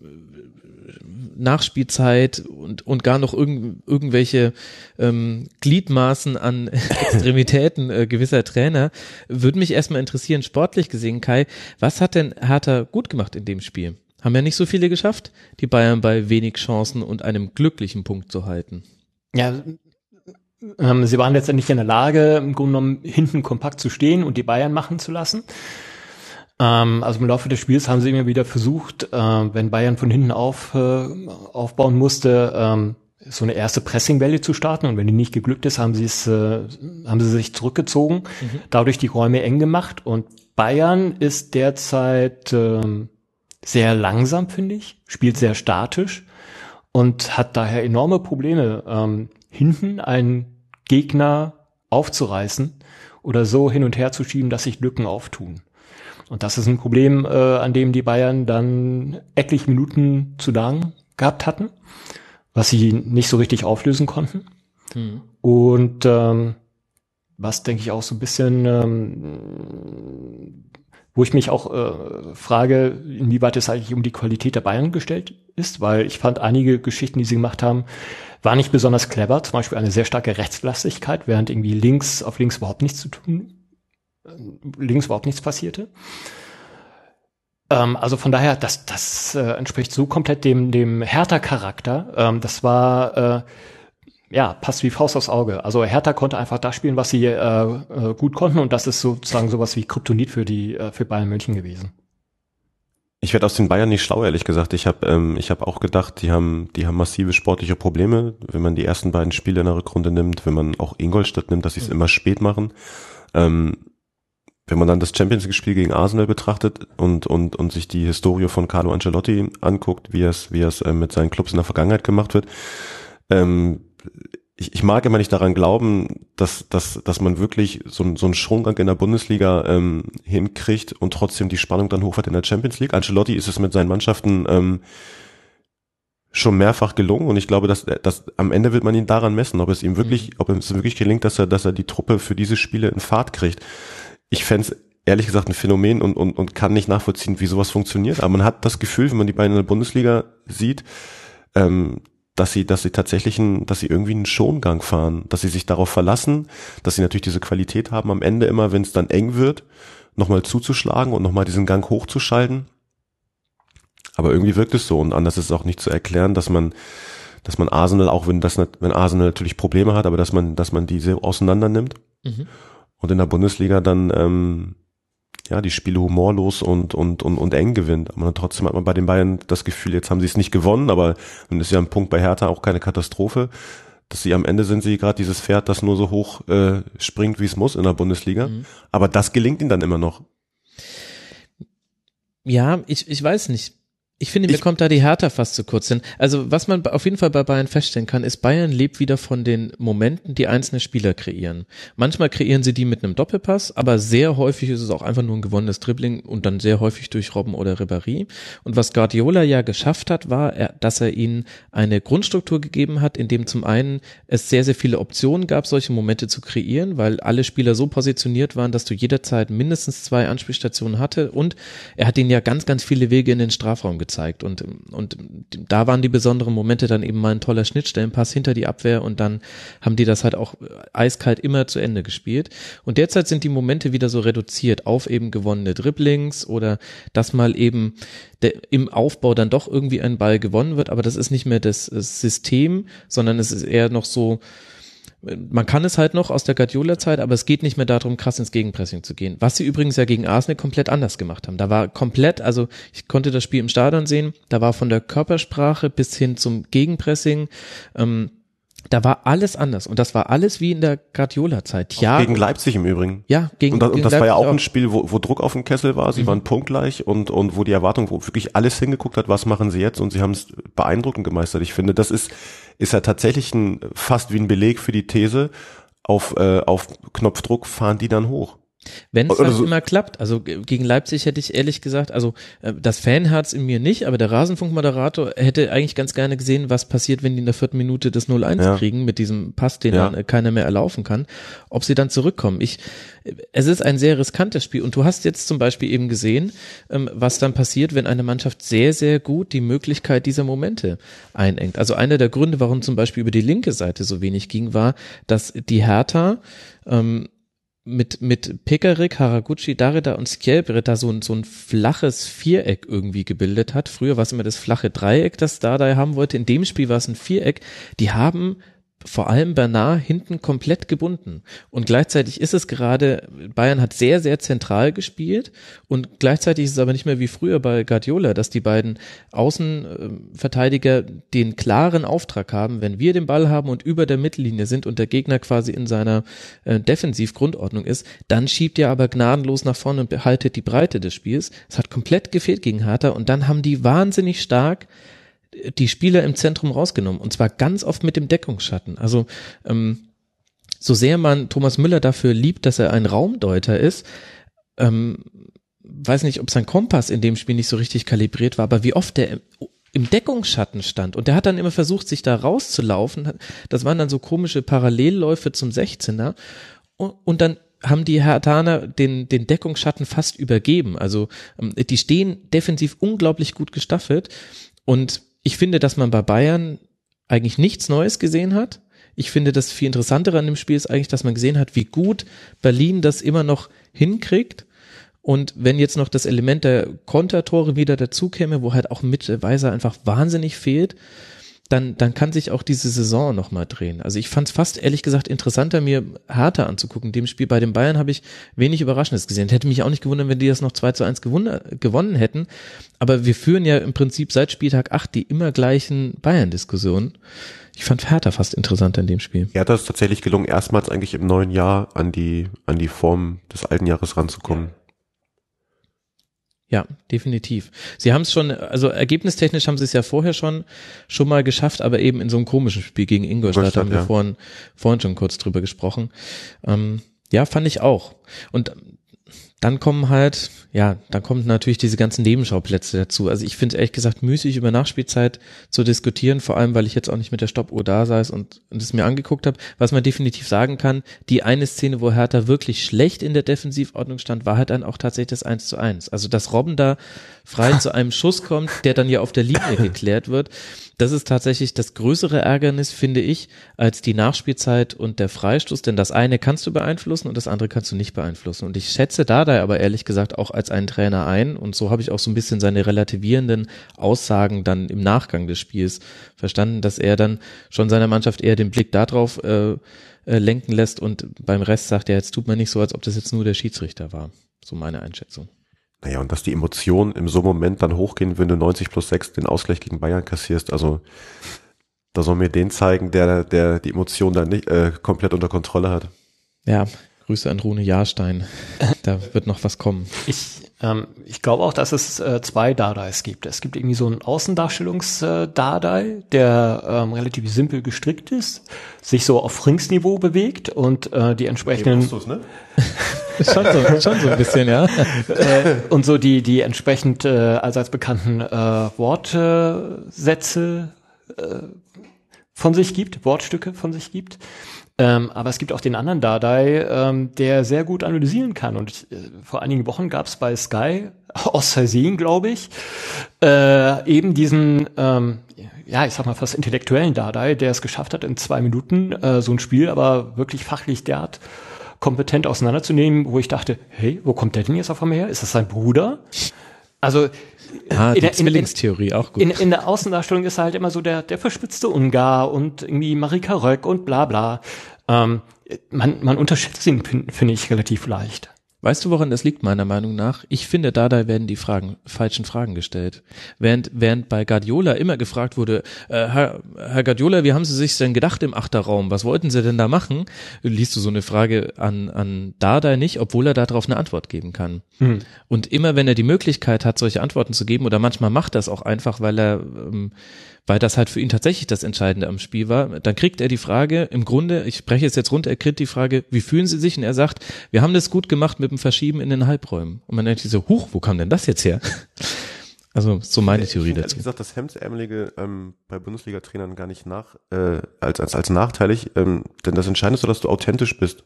Nachspielzeit und, und gar noch irgend, irgendwelche ähm, Gliedmaßen an Extremitäten äh, gewisser Trainer. Würde mich erstmal interessieren, sportlich gesehen, Kai, was hat denn Hertha gut gemacht in dem Spiel? Haben ja nicht so viele geschafft, die Bayern bei wenig Chancen und einem glücklichen Punkt zu halten. Ja, ähm, sie waren letztendlich in der Lage, im Grunde genommen hinten kompakt zu stehen und die Bayern machen zu lassen. Ähm, also im Laufe des Spiels haben sie immer wieder versucht, äh, wenn Bayern von hinten auf, äh, aufbauen musste, ähm, so eine erste Pressingwelle zu starten und wenn die nicht geglückt ist, haben sie es, äh, haben sie sich zurückgezogen, mhm. dadurch die Räume eng gemacht und Bayern ist derzeit ähm, sehr langsam, finde ich, spielt sehr statisch und hat daher enorme Probleme, ähm, hinten einen Gegner aufzureißen oder so hin und her zu schieben, dass sich Lücken auftun. Und das ist ein Problem, äh, an dem die Bayern dann etliche Minuten zu lang gehabt hatten, was sie nicht so richtig auflösen konnten. Hm. Und ähm, was denke ich auch so ein bisschen, ähm, wo ich mich auch äh, frage, inwieweit es eigentlich um die Qualität der Bayern gestellt ist, weil ich fand einige Geschichten, die sie gemacht haben, war nicht besonders clever. Zum Beispiel eine sehr starke Rechtslastigkeit, während irgendwie links auf links überhaupt nichts zu tun links überhaupt nichts passierte. Ähm, also von daher, das, das äh, entspricht so komplett dem, dem Hertha-Charakter. Ähm, das war, äh, ja, passt wie Faust aufs Auge. Also Hertha konnte einfach das spielen, was sie äh, äh, gut konnten und das ist sozusagen sowas wie Kryptonit für die äh, für Bayern München gewesen. Ich werde aus den Bayern nicht schlau, ehrlich gesagt. Ich habe ähm, ich hab auch gedacht, die haben, die haben massive sportliche Probleme, wenn man die ersten beiden Spiele in der Rückrunde nimmt, wenn man auch Ingolstadt nimmt, dass sie es mhm. immer spät machen. Ähm, wenn man dann das Champions League Spiel gegen Arsenal betrachtet und und und sich die Historie von Carlo Ancelotti anguckt, wie es wie es äh, mit seinen Clubs in der Vergangenheit gemacht wird, ähm, ich, ich mag immer nicht daran glauben, dass dass dass man wirklich so, so einen Schwunggang in der Bundesliga ähm, hinkriegt und trotzdem die Spannung dann hochfährt in der Champions League. Ancelotti ist es mit seinen Mannschaften ähm, schon mehrfach gelungen und ich glaube, dass, dass am Ende wird man ihn daran messen, ob es ihm wirklich, ob es wirklich gelingt, dass er, dass er die Truppe für diese Spiele in Fahrt kriegt ich fände ehrlich gesagt ein Phänomen und, und, und kann nicht nachvollziehen, wie sowas funktioniert. Aber man hat das Gefühl, wenn man die beiden in der Bundesliga sieht, ähm, dass sie, dass sie tatsächlich ein, dass sie irgendwie einen Schongang fahren, dass sie sich darauf verlassen, dass sie natürlich diese Qualität haben, am Ende immer, wenn es dann eng wird, nochmal zuzuschlagen und nochmal diesen Gang hochzuschalten. Aber irgendwie wirkt es so und anders ist es auch nicht zu erklären, dass man, dass man Arsenal, auch wenn das, wenn Arsenal natürlich Probleme hat, aber dass man, dass man diese auseinander nimmt. Mhm und in der Bundesliga dann ähm, ja die Spiele humorlos und und und, und eng gewinnt. Aber trotzdem hat man bei den Bayern das Gefühl, jetzt haben sie es nicht gewonnen, aber dann ist ja ein Punkt bei Hertha auch keine Katastrophe, dass sie am Ende sind sie gerade dieses Pferd, das nur so hoch äh, springt, wie es muss in der Bundesliga. Mhm. Aber das gelingt ihnen dann immer noch. Ja, ich, ich weiß nicht. Ich finde, mir ich, kommt da die Hertha fast zu kurz hin. Also was man auf jeden Fall bei Bayern feststellen kann, ist, Bayern lebt wieder von den Momenten, die einzelne Spieler kreieren. Manchmal kreieren sie die mit einem Doppelpass, aber sehr häufig ist es auch einfach nur ein gewonnenes Dribbling und dann sehr häufig durch Robben oder Ribéry. Und was Guardiola ja geschafft hat, war, dass er ihnen eine Grundstruktur gegeben hat, in dem zum einen es sehr, sehr viele Optionen gab, solche Momente zu kreieren, weil alle Spieler so positioniert waren, dass du jederzeit mindestens zwei Anspielstationen hatte und er hat ihnen ja ganz, ganz viele Wege in den Strafraum gezeigt. Und, und da waren die besonderen Momente dann eben mal ein toller Schnittstellenpass hinter die Abwehr und dann haben die das halt auch eiskalt immer zu Ende gespielt. Und derzeit sind die Momente wieder so reduziert auf eben gewonnene Dribblings oder dass mal eben der, im Aufbau dann doch irgendwie ein Ball gewonnen wird, aber das ist nicht mehr das System, sondern es ist eher noch so, man kann es halt noch aus der Guardiola-Zeit, aber es geht nicht mehr darum, krass ins Gegenpressing zu gehen. Was sie übrigens ja gegen Arsenal komplett anders gemacht haben. Da war komplett, also ich konnte das Spiel im Stadion sehen, da war von der Körpersprache bis hin zum Gegenpressing, ähm, da war alles anders und das war alles wie in der Guardiola-Zeit. Ja. Gegen Leipzig im Übrigen. Ja, gegen Und, das, gegen und das Leipzig war ja auch ein Spiel, wo, wo Druck auf dem Kessel war. Sie mhm. waren punktgleich und, und wo die Erwartung, wo wirklich alles hingeguckt hat, was machen sie jetzt und sie haben es beeindruckend gemeistert. Ich finde, das ist, ist ja tatsächlich ein, fast wie ein Beleg für die These, auf, äh, auf Knopfdruck fahren die dann hoch. Wenn es Oder fast so- immer klappt. Also ge- gegen Leipzig hätte ich ehrlich gesagt, also äh, das Fanherz in mir nicht, aber der Rasenfunkmoderator hätte eigentlich ganz gerne gesehen, was passiert, wenn die in der vierten Minute das 0-1 Ja. kriegen mit diesem Pass, den Ja. dann äh, keiner mehr erlaufen kann, ob sie dann zurückkommen. Ich, es ist ein sehr riskantes Spiel und du hast jetzt zum Beispiel eben gesehen, ähm, was dann passiert, wenn eine Mannschaft sehr, sehr gut die Möglichkeit dieser Momente einengt. Also einer der Gründe, warum zum Beispiel über die linke Seite so wenig ging, war, dass die Hertha ähm, mit, mit Pekarik, Haraguchi, Darida und Skjelbred da so ein, so ein flaches Viereck irgendwie gebildet hat. Früher war es immer das flache Dreieck, das Dardai haben wollte. In dem Spiel war es ein Viereck. Die haben vor allem Bernard hinten komplett gebunden. Und gleichzeitig ist es gerade, Bayern hat sehr, sehr zentral gespielt und gleichzeitig ist es aber nicht mehr wie früher bei Guardiola, dass die beiden Außenverteidiger den klaren Auftrag haben, wenn wir den Ball haben und über der Mittellinie sind und der Gegner quasi in seiner äh, Defensivgrundordnung ist, dann schiebt er aber gnadenlos nach vorne und behaltet die Breite des Spiels. Es hat komplett gefehlt gegen Hertha und dann haben die wahnsinnig stark die Spieler im Zentrum rausgenommen und zwar ganz oft mit dem Deckungsschatten. Also ähm, so sehr man Thomas Müller dafür liebt, dass er ein Raumdeuter ist, ähm, weiß nicht, ob sein Kompass in dem Spiel nicht so richtig kalibriert war, aber wie oft der im, Deckungsschatten stand und der hat dann immer versucht, sich da rauszulaufen. Das waren dann so komische Parallelläufe zum 16er und, und dann haben die Hertaner den, den Deckungsschatten fast übergeben. Also ähm, die stehen defensiv unglaublich gut gestaffelt und ich finde, dass man bei Bayern eigentlich nichts Neues gesehen hat. Ich finde, das viel interessantere an dem Spiel ist eigentlich, dass man gesehen hat, wie gut Berlin das immer noch hinkriegt. Und wenn jetzt noch das Element der Kontertore wieder dazukäme, wo halt auch mit Weiser einfach wahnsinnig fehlt, dann, dann kann sich auch diese Saison nochmal drehen. Also ich fand es fast ehrlich gesagt interessanter, mir Hertha anzugucken. Dem Spiel bei den Bayern habe ich wenig Überraschendes gesehen. Hätte mich auch nicht gewundert, wenn die das noch 2 zu 1 gewonnen, hätten. Aber wir führen ja im Prinzip seit Spieltag 8 die immer gleichen Bayern-Diskussionen. Ich fand Hertha fast interessanter in dem Spiel. Er hat es tatsächlich gelungen, erstmals eigentlich im neuen Jahr an die, an die Form des alten Jahres ranzukommen. Ja, definitiv. Sie haben es schon, also ergebnistechnisch haben sie es ja vorher schon schon mal geschafft, aber eben in so einem komischen Spiel gegen Ingolstadt, Ingolstadt, haben wir ja. vorhin, vorhin schon kurz drüber gesprochen. Ähm, ja, fand ich auch. Und dann kommen halt, ja, dann kommen natürlich diese ganzen Nebenschauplätze dazu. Also ich finde es ehrlich gesagt müßig, über Nachspielzeit zu diskutieren, vor allem, weil ich jetzt auch nicht mit der Stoppuhr da saß und, und es mir angeguckt habe. Was man definitiv sagen kann, die eine Szene, wo Hertha wirklich schlecht in der Defensivordnung stand, war halt dann auch tatsächlich das 1 zu 1. Also dass Robben da frei zu einem Schuss kommt, der dann ja auf der Linie geklärt wird. Das ist tatsächlich das größere Ärgernis, finde ich, als die Nachspielzeit und der Freistoß, denn das eine kannst du beeinflussen und das andere kannst du nicht beeinflussen. Und ich schätze Dardai aber ehrlich gesagt auch als einen Trainer ein und so habe ich auch so ein bisschen seine relativierenden Aussagen dann im Nachgang des Spiels verstanden, dass er dann schon seiner Mannschaft eher den Blick darauf äh, äh, lenken lässt und beim Rest sagt er, jetzt tut man nicht so, als ob das jetzt nur der Schiedsrichter war. So meine Einschätzung. Naja, und dass die Emotionen im so Moment dann hochgehen, wenn du 90 plus 6 den Ausgleich gegen Bayern kassierst, also da soll mir den zeigen, der, der die Emotionen dann nicht äh, komplett unter Kontrolle hat. Ja, Grüße an Rune Jahrstein. Da wird noch was kommen. Ich, ich glaube auch, dass es äh, zwei Dadais gibt. Es gibt irgendwie so einen Außendarstellungs-Dadai, der ähm, relativ simpel gestrickt ist, sich so auf Ringsniveau bewegt und äh, die entsprechenden ne? Schon so, schon so ein bisschen, ja. äh, und so die die entsprechend äh, allseits bekannten äh, Wortsätze äh, von sich gibt, Wortstücke von sich gibt. Ähm, aber es gibt auch den anderen Dardai, ähm, der sehr gut analysieren kann. Und äh, vor einigen Wochen gab es bei Sky, aus Versehen, glaube ich, äh, eben diesen, ähm, ja, ich sag mal fast intellektuellen Dardai, der es geschafft hat, in zwei Minuten äh, so ein Spiel aber wirklich fachlich derart kompetent auseinanderzunehmen, wo ich dachte, hey, wo kommt der denn jetzt auf einmal her? Ist das sein Bruder? Also Ah, in die Zwillingstheorie, auch gut. in, in der Außendarstellung ist er halt immer so der, der verspitzte Ungar und irgendwie Marika Röck und bla bla. Ähm, man, man unterschätzt ihn, fin- finde ich, relativ leicht. Weißt du, woran das liegt, meiner Meinung nach? Ich finde, dabei werden die Fragen, falschen Fragen gestellt. Während, während bei Guardiola immer gefragt wurde, äh, Herr, Herr Guardiola, wie haben Sie sich denn gedacht im Achterraum? Was wollten Sie denn da machen? Liest du so eine Frage an, an Dardai nicht, obwohl er darauf eine Antwort geben kann. Und immer wenn er die Möglichkeit hat, solche Antworten zu geben, oder manchmal macht er es auch einfach, weil er, ähm, weil das halt für ihn tatsächlich das Entscheidende am Spiel war. Dann kriegt er die Frage, im Grunde, ich spreche es jetzt runter, er kriegt die Frage, wie fühlen Sie sich? Und er sagt, wir haben das gut gemacht mit dem Verschieben in den Halbräumen. Und man denkt sich so, huch, wo kam denn das jetzt her? Also so meine ich Theorie dazu. Ehrlich gesagt, das Hemdsärmelige ähm, bei Bundesliga-Trainern gar nicht nach äh, als, als, als nachteilig, ähm, denn das Entscheidende ist so, dass du authentisch bist.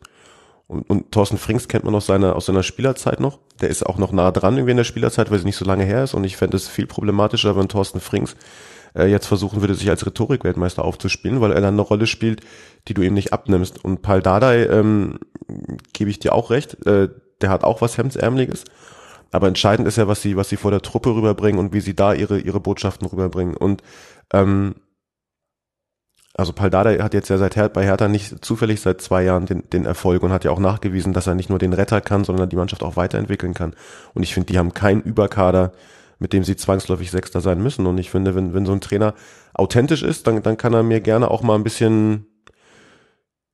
Und, und Thorsten Frings kennt man aus seiner, aus seiner Spielerzeit noch. Der ist auch noch nah dran irgendwie in der Spielerzeit, weil sie nicht so lange her ist. Und ich fände es viel problematischer, wenn Thorsten Frings äh, jetzt versuchen würde, sich als Rhetorikweltmeister aufzuspielen, weil er dann eine Rolle spielt, die du ihm nicht abnimmst. Und Paul Dardai, ähm, gebe ich dir auch recht, äh, der hat auch was Hemdsärmeliges. Aber entscheidend ist ja, was sie, was sie vor der Truppe rüberbringen und wie sie da ihre, ihre Botschaften rüberbringen. Und ähm, also Paldada hat jetzt ja seit Her bei Hertha nicht zufällig seit zwei Jahren den, den Erfolg und hat ja auch nachgewiesen, dass er nicht nur den Retter kann, sondern die Mannschaft auch weiterentwickeln kann. Und ich finde, die haben keinen Überkader, mit dem sie zwangsläufig Sechster sein müssen. Und ich finde, wenn, wenn so ein Trainer authentisch ist, dann, dann kann er mir gerne auch mal ein bisschen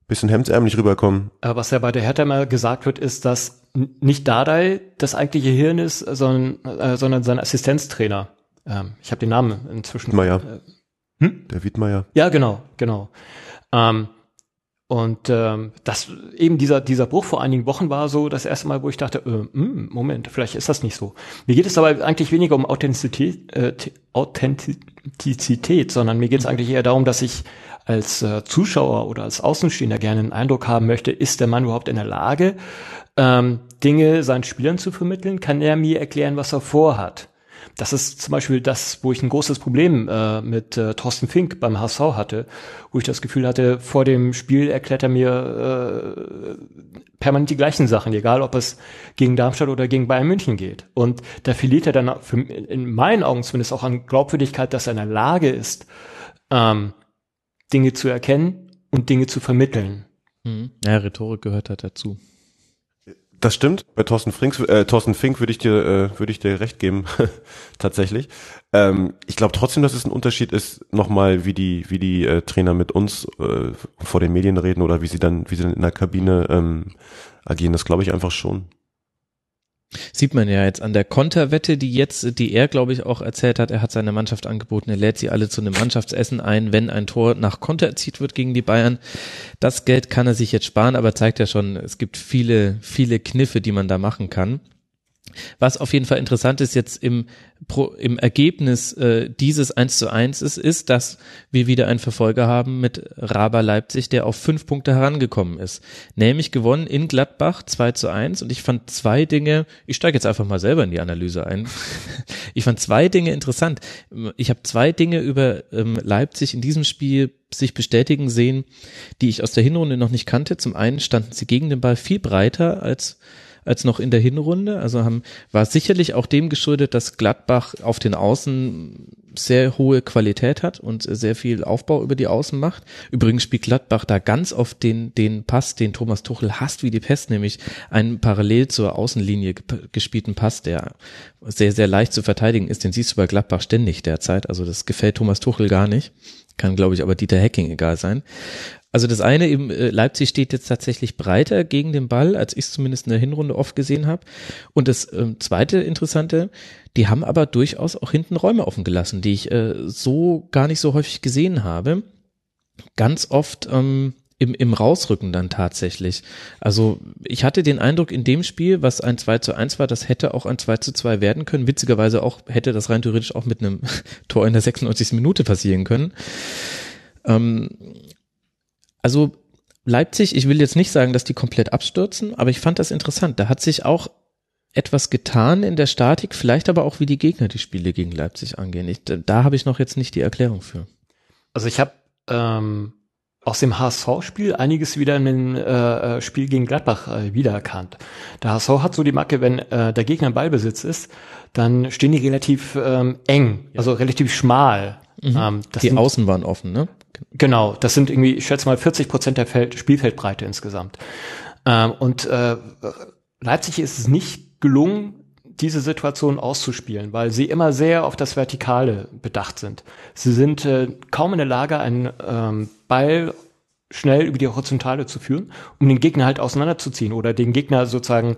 bisschen hemdsärmlich rüberkommen. Aber was ja bei der Hertha mal gesagt wird, ist, dass nicht Dardai das eigentliche Hirn ist, sondern, äh, sondern sein Assistenztrainer. Ähm, ich habe den Namen inzwischen. Wiedmeier. Äh, hm? Der Wiedmeier. Ja, genau, genau. Ähm, und ähm, das eben dieser dieser Bruch vor einigen Wochen war so das erste Mal, wo ich dachte, äh, mh, hm, Moment, vielleicht ist das nicht so. Mir geht es aber eigentlich weniger um Authentizität, äh, Authentizität, sondern mir geht es eigentlich eher darum, dass ich als äh, Zuschauer oder als Außenstehender gerne einen Eindruck haben möchte, ist der Mann überhaupt in der Lage, ähm, Dinge seinen Spielern zu vermitteln? Kann er mir erklären, was er vorhat? Das ist zum Beispiel das, wo ich ein großes Problem äh, mit äh, Thorsten Fink beim HSV hatte, wo ich das Gefühl hatte, vor dem Spiel erklärt er mir äh, permanent die gleichen Sachen, egal ob es gegen Darmstadt oder gegen Bayern München geht. Und da verliert er dann für, in meinen Augen zumindest auch an Glaubwürdigkeit, dass er in der Lage ist, ähm, Dinge zu erkennen und Dinge zu vermitteln. Mhm. Ja, Rhetorik gehört halt dazu. Das stimmt. Bei Thorsten, Frings, äh, Thorsten Fink würde ich dir äh, würde ich dir recht geben, tatsächlich. Ähm, ich glaube trotzdem, dass es ein Unterschied ist, nochmal, wie die wie die äh, Trainer mit uns äh, vor den Medien reden oder wie sie dann wie sie dann in der Kabine ähm, agieren. Das glaube ich einfach schon. Sieht man ja jetzt an der Konterwette, die jetzt, die er, glaube ich, auch erzählt hat. Er hat seine Mannschaft angeboten, er lädt sie alle zu einem Mannschaftsessen ein, wenn ein Tor nach Konter erzielt wird gegen die Bayern. Das Geld kann er sich jetzt sparen, aber zeigt ja schon, es gibt viele, viele Kniffe, die man da machen kann. Was auf jeden Fall interessant ist jetzt im, Pro, im Ergebnis äh, dieses 1 zu 1 ist, ist, dass wir wieder einen Verfolger haben mit Raber Leipzig, der auf fünf Punkte herangekommen ist. Nämlich gewonnen in Gladbach 2 zu 1 und ich fand zwei Dinge, ich steige jetzt einfach mal selber in die Analyse ein. ich fand zwei Dinge interessant. Ich habe zwei Dinge über ähm, Leipzig in diesem Spiel sich bestätigen sehen, die ich aus der Hinrunde noch nicht kannte. Zum einen standen sie gegen den Ball viel breiter als als noch in der Hinrunde. Also haben, war sicherlich auch dem geschuldet, dass Gladbach auf den Außen sehr hohe Qualität hat und sehr viel Aufbau über die Außen macht. Übrigens spielt Gladbach da ganz oft den, den Pass, den Thomas Tuchel hasst wie die Pest, nämlich einen parallel zur Außenlinie gespielten Pass, der sehr, sehr leicht zu verteidigen ist. Den siehst du bei Gladbach ständig derzeit. Also das gefällt Thomas Tuchel gar nicht. Kann, glaube ich, aber Dieter Hecking egal sein. Also das eine eben, äh, Leipzig steht jetzt tatsächlich breiter gegen den Ball, als ich es zumindest in der Hinrunde oft gesehen habe. Und das ähm, zweite Interessante, die haben aber durchaus auch hinten Räume offen gelassen, die ich äh, so gar nicht so häufig gesehen habe. Ganz oft ähm, im, im Rausrücken dann tatsächlich. Also ich hatte den Eindruck in dem Spiel, was ein 2 zu 1 war, das hätte auch ein 2 zu 2 werden können. Witzigerweise auch hätte das rein theoretisch auch mit einem Tor in der 96. Minute passieren können. Ähm, also Leipzig, ich will jetzt nicht sagen, dass die komplett abstürzen, aber ich fand das interessant. Da hat sich auch etwas getan in der Statik, vielleicht aber auch wie die Gegner die Spiele gegen Leipzig angehen. Ich, da habe ich noch jetzt nicht die Erklärung für. Also ich habe ähm, aus dem HSV-Spiel einiges wieder in dem äh, äh, Spiel gegen Gladbach äh, wiedererkannt. Der HSV hat so die Macke, wenn äh, der Gegner im Ballbesitz ist, dann stehen die relativ ähm, eng, also relativ schmal. Mhm. Ähm, die sind, Außen waren offen, ne? Genau, das sind irgendwie, ich schätze mal, 40 Prozent der Feld, Spielfeldbreite insgesamt. Ähm, und äh, Leipzig ist es nicht gelungen, diese Situation auszuspielen, weil sie immer sehr auf das Vertikale bedacht sind. Sie sind äh, kaum in der Lage, einen ähm, Ball schnell über die Horizontale zu führen, um den Gegner halt auseinanderzuziehen oder den Gegner sozusagen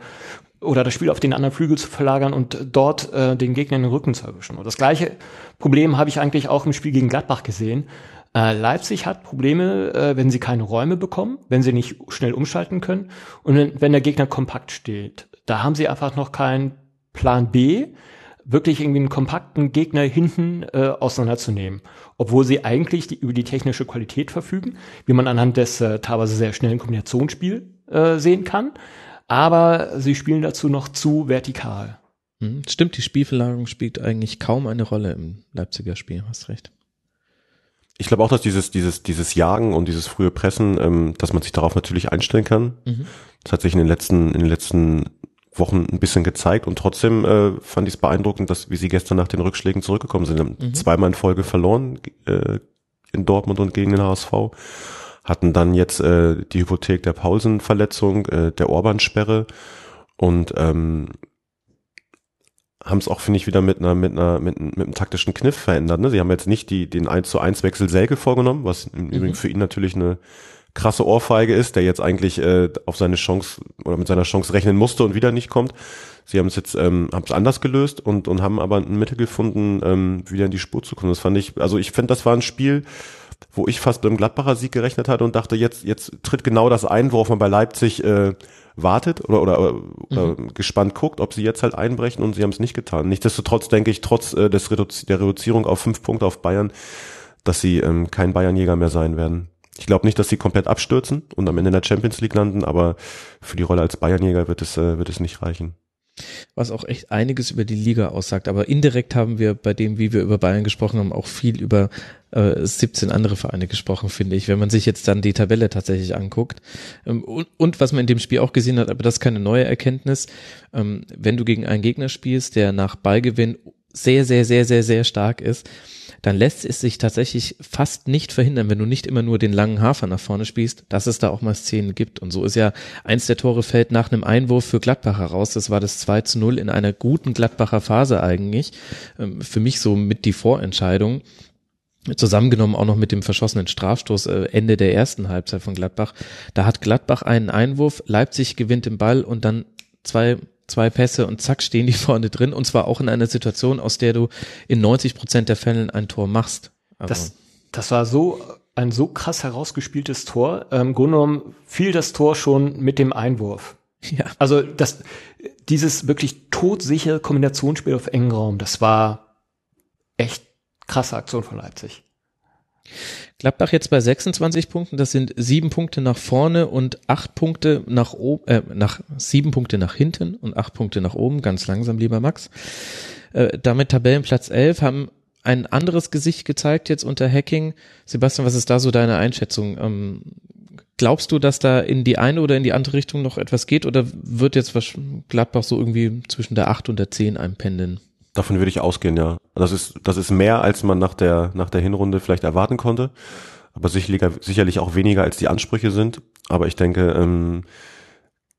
oder das Spiel auf den anderen Flügel zu verlagern und dort äh, den Gegner in den Rücken zu erwischen. Und das gleiche Problem habe ich eigentlich auch im Spiel gegen Gladbach gesehen. Äh, Leipzig hat Probleme, äh, wenn sie keine Räume bekommen, wenn sie nicht schnell umschalten können und wenn, wenn der Gegner kompakt steht. Da haben sie einfach noch keinen Plan B, wirklich irgendwie einen kompakten Gegner hinten äh, auseinanderzunehmen. Obwohl sie eigentlich die, über die technische Qualität verfügen, wie man anhand des äh, teilweise sehr schnellen Kombinationsspiels äh, sehen kann. Aber sie spielen dazu noch zu vertikal. Hm, stimmt, die Spielverlagerung spielt eigentlich kaum eine Rolle im Leipziger Spiel, hast recht. Ich glaube auch, dass dieses, dieses, dieses Jagen und dieses frühe Pressen, ähm, dass man sich darauf natürlich einstellen kann. Mhm. Das hat sich in den letzten, in den letzten Wochen ein bisschen gezeigt und trotzdem äh, fand ich es beeindruckend, dass wie sie gestern nach den Rückschlägen zurückgekommen sind. Haben mhm. zweimal in Folge verloren äh, in Dortmund und gegen den HSV. Hatten dann jetzt äh, die Hypothek der Paulsen-Verletzung, äh, der Orban-Sperre und ähm, haben es auch, finde ich, wieder mit einer, mit einer, mit, mit einem taktischen Kniff verändert. Ne? Sie haben jetzt nicht die, den 1 zu 1 Wechsel Selke vorgenommen, was im mhm. Übrigen für ihn natürlich eine krasse Ohrfeige ist, der jetzt eigentlich äh, auf seine Chance oder mit seiner Chance rechnen musste und wieder nicht kommt. Sie haben es jetzt ähm, haben es anders gelöst und und haben aber ein Mittel gefunden, ähm, wieder in die Spur zu kommen. Das fand ich, also ich finde, das war ein Spiel, wo ich fast mit dem Gladbacher Sieg gerechnet hatte und dachte, jetzt jetzt tritt genau das ein, worauf man bei Leipzig äh, wartet oder, oder, oder mhm. gespannt guckt, ob sie jetzt halt einbrechen und sie haben es nicht getan. Nichtsdestotrotz denke ich, trotz äh, des Reduzi der Reduzierung auf fünf Punkte auf Bayern, dass sie ähm, kein Bayernjäger mehr sein werden. Ich glaube nicht, dass sie komplett abstürzen und am Ende in der Champions League landen, aber für die Rolle als Bayernjäger wird es, äh, wird es nicht reichen was auch echt einiges über die Liga aussagt. Aber indirekt haben wir bei dem, wie wir über Bayern gesprochen haben, auch viel über äh, 17 andere Vereine gesprochen, finde ich, wenn man sich jetzt dann die Tabelle tatsächlich anguckt. Ähm, und, und, was man in dem Spiel auch gesehen hat, aber das ist keine neue Erkenntnis, ähm, wenn du gegen einen Gegner spielst, der nach Ballgewinn sehr, sehr, sehr, sehr, sehr stark ist, dann lässt es sich tatsächlich fast nicht verhindern, wenn du nicht immer nur den langen Hafer nach vorne spielst, dass es da auch mal Szenen gibt. Und so ist ja eins der Tore fällt nach einem Einwurf für Gladbach heraus. Das war das 2 zu 0 in einer guten Gladbacher Phase eigentlich. Ähm, für mich so mit die Vorentscheidung zusammengenommen auch noch mit dem verschossenen Strafstoß äh, Ende der ersten Halbzeit von Gladbach. Da hat Gladbach einen Einwurf, Leipzig gewinnt den Ball und dann zwei zwei Pässe und zack stehen die vorne drin und zwar auch in einer Situation, aus der du in 90 Prozent der Fällen ein Tor machst. Also das, das war so ein so krass herausgespieltes Tor. Ähm, Im Grunde genommen fiel das Tor schon mit dem Einwurf. Ja. Also das, dieses wirklich todsichere Kombinationsspiel auf engen Raum, das war echt krasse Aktion von Leipzig. Gladbach jetzt bei 26 Punkten, das sind sieben Punkte nach vorne und acht Punkte nach oben, äh, nach sieben Punkte nach hinten und acht Punkte nach oben, ganz langsam, lieber Max. Äh, damit Tabellenplatz 11 haben ein anderes Gesicht gezeigt jetzt unter Hacking. Sebastian, was ist da so deine Einschätzung? Ähm, glaubst du, dass da in die eine oder in die andere Richtung noch etwas geht oder wird jetzt Gladbach so irgendwie zwischen der acht und der zehn einpendeln? Davon würde ich ausgehen, ja. Das ist, das ist mehr, als man nach der, nach der Hinrunde vielleicht erwarten konnte. Aber sicherlich, sicherlich auch weniger, als die Ansprüche sind. Aber ich denke, ähm,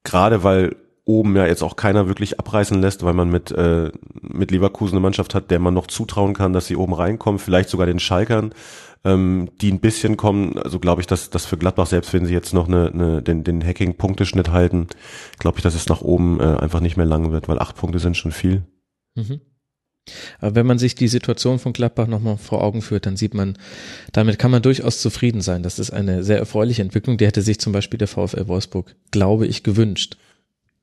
gerade weil oben ja jetzt auch keiner wirklich abreißen lässt, weil man mit, äh, mit Leverkusen eine Mannschaft hat, der man noch zutrauen kann, dass sie oben reinkommen, vielleicht sogar den Schalkern, ähm, die ein bisschen kommen. Also glaube ich, dass, dass für Gladbach, selbst wenn sie jetzt noch eine, eine, den, den Hacking-Punkteschnitt halten, glaube ich, dass es nach oben äh, einfach nicht mehr lang wird, weil acht Punkte sind schon viel. Mhm. Aber wenn man sich die Situation von Gladbach nochmal vor Augen führt, dann sieht man, damit kann man durchaus zufrieden sein. Das ist eine sehr erfreuliche Entwicklung. Die hätte sich zum Beispiel der VfL Wolfsburg, glaube ich, gewünscht.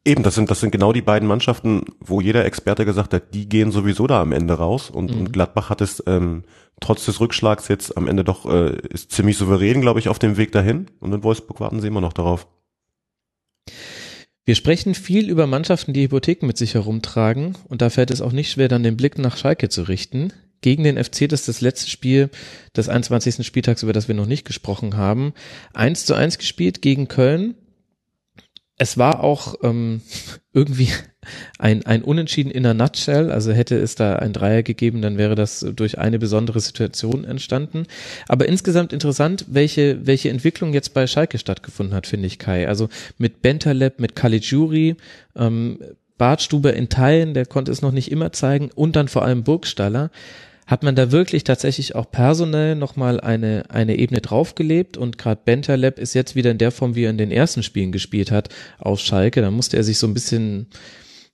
Eben, das sind, das sind genau die beiden Mannschaften, wo jeder Experte gesagt hat, die gehen sowieso da am Ende raus. Und, mhm. und Gladbach hat es ähm, trotz des Rückschlags jetzt am Ende doch, äh, ist ziemlich souverän, glaube ich, auf dem Weg dahin. Und in Wolfsburg warten sie immer noch darauf. Wir sprechen viel über Mannschaften, die Hypotheken mit sich herumtragen und da fällt es auch nicht schwer, dann den Blick nach Schalke zu richten. Gegen den FC, das ist das letzte Spiel des 21. Spieltags, über das wir noch nicht gesprochen haben. Eins zu eins gespielt gegen Köln es war auch ähm, irgendwie ein, ein Unentschieden in der Nutshell. Also hätte es da ein Dreier gegeben, dann wäre das durch eine besondere Situation entstanden. Aber insgesamt interessant, welche, welche Entwicklung jetzt bei Schalke stattgefunden hat, finde ich, Kai. Also mit Bentaleb, mit Caligiuri, ähm, Bartstuber in Teilen, der konnte es noch nicht immer zeigen und dann vor allem Burgstaller hat man da wirklich tatsächlich auch personell nochmal eine, eine Ebene draufgelebt und gerade Bentaleb ist jetzt wieder in der Form, wie er in den ersten Spielen gespielt hat, auf Schalke. Da musste er sich so ein bisschen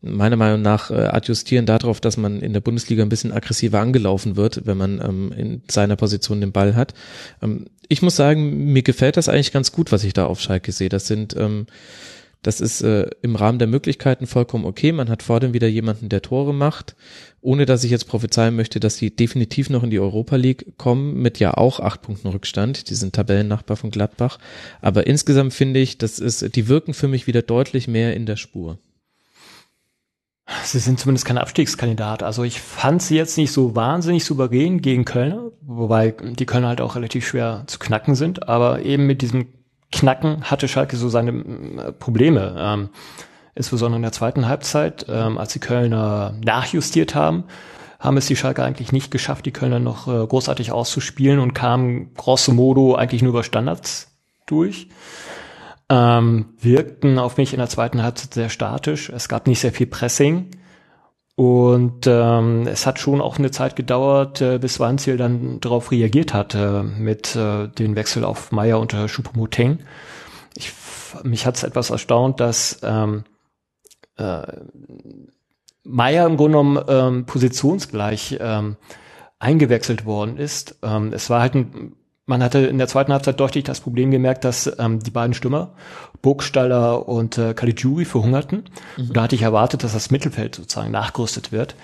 meiner Meinung nach äh, adjustieren darauf, dass man in der Bundesliga ein bisschen aggressiver angelaufen wird, wenn man ähm, in seiner Position den Ball hat. Ähm, ich muss sagen, mir gefällt das eigentlich ganz gut, was ich da auf Schalke sehe. Das sind ähm, das ist äh, im Rahmen der Möglichkeiten vollkommen okay. Man hat vor dem wieder jemanden, der Tore macht, ohne dass ich jetzt prophezeien möchte, dass die definitiv noch in die Europa League kommen, mit ja auch acht Punkten Rückstand. Die sind Tabellennachbar von Gladbach. Aber insgesamt finde ich, das ist, die wirken für mich wieder deutlich mehr in der Spur. Sie sind zumindest kein Abstiegskandidat. Also ich fand sie jetzt nicht so wahnsinnig souverän gegen Kölner, wobei die Kölner halt auch relativ schwer zu knacken sind, aber eben mit diesem Knacken hatte Schalke so seine äh, Probleme. Ähm, insbesondere in der zweiten Halbzeit, ähm, als die Kölner nachjustiert haben, haben es die Schalke eigentlich nicht geschafft, die Kölner noch äh, großartig auszuspielen und kamen grosso modo eigentlich nur über Standards durch. Ähm, wirkten auf mich in der zweiten Halbzeit sehr statisch. Es gab nicht sehr viel Pressing. Und ähm, es hat schon auch eine Zeit gedauert, äh, bis Weinziel dann darauf reagiert hat äh, mit äh, den Wechsel auf Meier unter Choupo-Moting. Ich, mich hat es etwas erstaunt, dass ähm, äh, Meier im Grunde genommen ähm, positionsgleich ähm, eingewechselt worden ist. Ähm, es war halt ein man hatte in der zweiten Halbzeit deutlich das Problem gemerkt, dass ähm, die beiden Stürmer, Burgstaller und äh, Caligiuri, verhungerten. Mhm. Und da hatte ich erwartet, dass das Mittelfeld sozusagen nachgerüstet wird.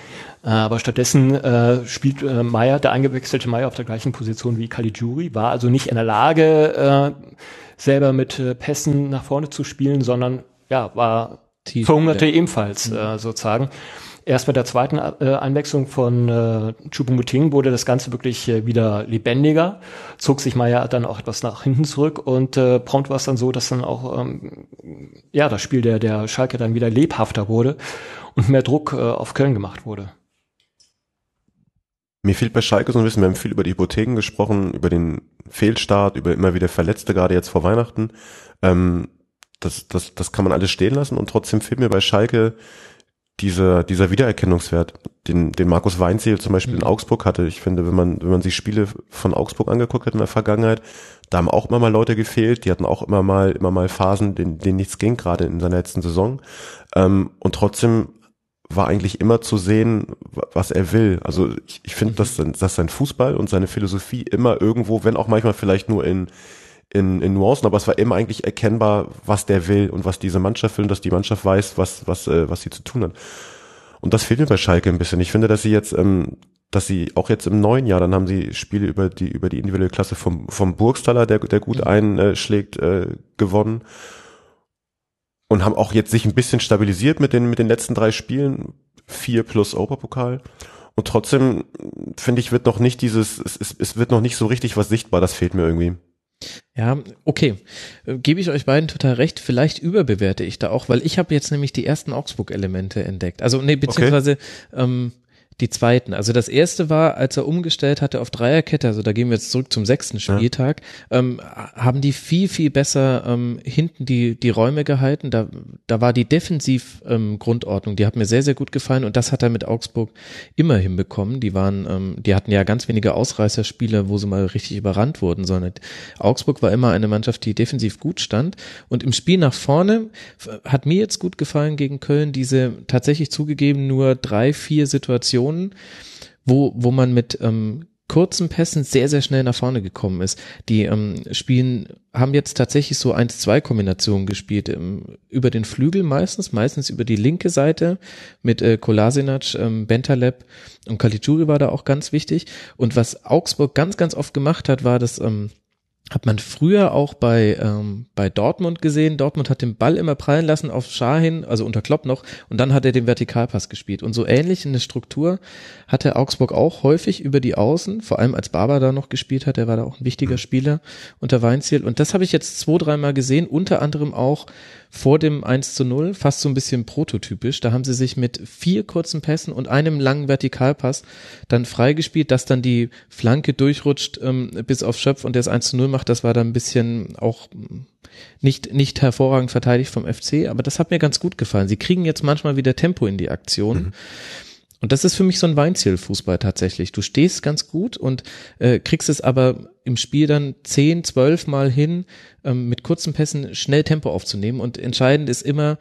Äh, aber stattdessen äh, spielt äh, Meier, der eingewechselte Meier, auf der gleichen Position wie Caligiuri, war also nicht in der Lage, äh, selber mit äh, Pässen nach vorne zu spielen, sondern ja, war Tief, verhungerte ja. ebenfalls mhm. äh, sozusagen. Erst mit der zweiten äh, Einwechslung von äh, Choupo-Moting wurde das Ganze wirklich äh, wieder lebendiger, zog sich Meier dann auch etwas nach hinten zurück und äh, prompt war es dann so, dass dann auch ähm, ja das Spiel der der Schalke dann wieder lebhafter wurde und mehr Druck äh, auf Köln gemacht wurde. Mir fehlt bei Schalke so ein bisschen, wir haben viel über die Hypotheken gesprochen, über den Fehlstart, über immer wieder Verletzte, gerade jetzt vor Weihnachten. Ähm, das, das, das kann man alles stehen lassen und trotzdem fehlt mir bei Schalke dieser, dieser Wiedererkennungswert, den, den Markus Weinziel zum Beispiel mhm. in Augsburg hatte. Ich finde, wenn man, wenn man sich Spiele von Augsburg angeguckt hat in der Vergangenheit, da haben auch immer mal Leute gefehlt, die hatten auch immer mal, immer mal Phasen, denen, denen nichts ging, gerade in seiner letzten Saison. Ähm, und trotzdem war eigentlich immer zu sehen, was er will. Also ich, ich finde, mhm. dass, dass sein Fußball und seine Philosophie immer irgendwo, wenn auch manchmal vielleicht nur in, in, in Nuancen, aber es war immer eigentlich erkennbar, was der will und was diese Mannschaft will und dass die Mannschaft weiß, was, was, äh, was sie zu tun hat. Und das fehlt mir bei Schalke ein bisschen. Ich finde, dass sie jetzt, ähm, dass sie auch jetzt im neuen Jahr, dann haben sie Spiele über die, über die individuelle Klasse vom, vom Burgstaller, der, der gut mhm. einschlägt, äh, gewonnen. Und haben auch jetzt sich ein bisschen stabilisiert mit den, mit den letzten drei Spielen. Vier plus Oberpokal. Und trotzdem, finde ich, wird noch nicht dieses, es, es, es wird noch nicht so richtig was sichtbar. Das fehlt mir irgendwie. Ja, okay. Äh, gebe ich euch beiden total recht. Vielleicht überbewerte ich da auch, weil ich habe jetzt nämlich die ersten Augsburg-Elemente entdeckt. Also nee, beziehungsweise okay. ähm, die zweiten. Also das erste war, als er umgestellt hatte auf Dreierkette, also da gehen wir jetzt zurück zum sechsten Spieltag, ja. ähm, haben die viel, viel besser ähm, hinten die, die Räume gehalten. Da, da war die Defensiv-Grundordnung, ähm, die hat mir sehr, sehr gut gefallen und das hat er mit Augsburg immer hinbekommen. Die waren, ähm, die hatten ja ganz wenige Ausreißerspiele, wo sie mal richtig überrannt wurden, sondern Augsburg war immer eine Mannschaft, die defensiv gut stand. Und im Spiel nach vorne hat mir jetzt gut gefallen gegen Köln diese tatsächlich zugegeben nur drei, vier Situationen, Situationen, wo, wo man mit ähm, kurzen Pässen sehr, sehr schnell nach vorne gekommen ist. Die ähm, spielen, haben jetzt tatsächlich so 1-2-Kombinationen gespielt, ähm, über den Flügel meistens, meistens über die linke Seite mit äh, Kolasinac, ähm, Bentaleb und Kalituri war da auch ganz wichtig. Und was Augsburg ganz, ganz oft gemacht hat, war das ähm, hat man früher auch bei, ähm, bei Dortmund gesehen. Dortmund hat den Ball immer prallen lassen auf Schahin, also unter Klopp noch, und dann hat er den Vertikalpass gespielt. Und so ähnlich in der Struktur hatte Augsburg auch häufig über die Außen, vor allem als Barber da noch gespielt hat, er war da auch ein wichtiger. Spieler unter Weinziel. Und das habe ich jetzt zwei, dreimal gesehen, unter anderem auch vor dem 1 zu 0, fast so ein bisschen prototypisch. Da haben sie sich mit vier kurzen Pässen und einem langen Vertikalpass dann freigespielt, dass dann die Flanke durchrutscht ähm, bis auf Schöpf und der das 1 zu 0 macht. Das war dann ein bisschen auch nicht, nicht hervorragend verteidigt vom FC, aber das hat mir ganz gut gefallen. Sie kriegen jetzt manchmal wieder Tempo in die Aktion. Mhm. Und das ist für mich so ein Weinzielfußball tatsächlich. Du stehst ganz gut und äh, kriegst es aber im Spiel dann zehn, zwölf Mal hin, ähm, mit kurzen Pässen schnell Tempo aufzunehmen. Und entscheidend ist immer,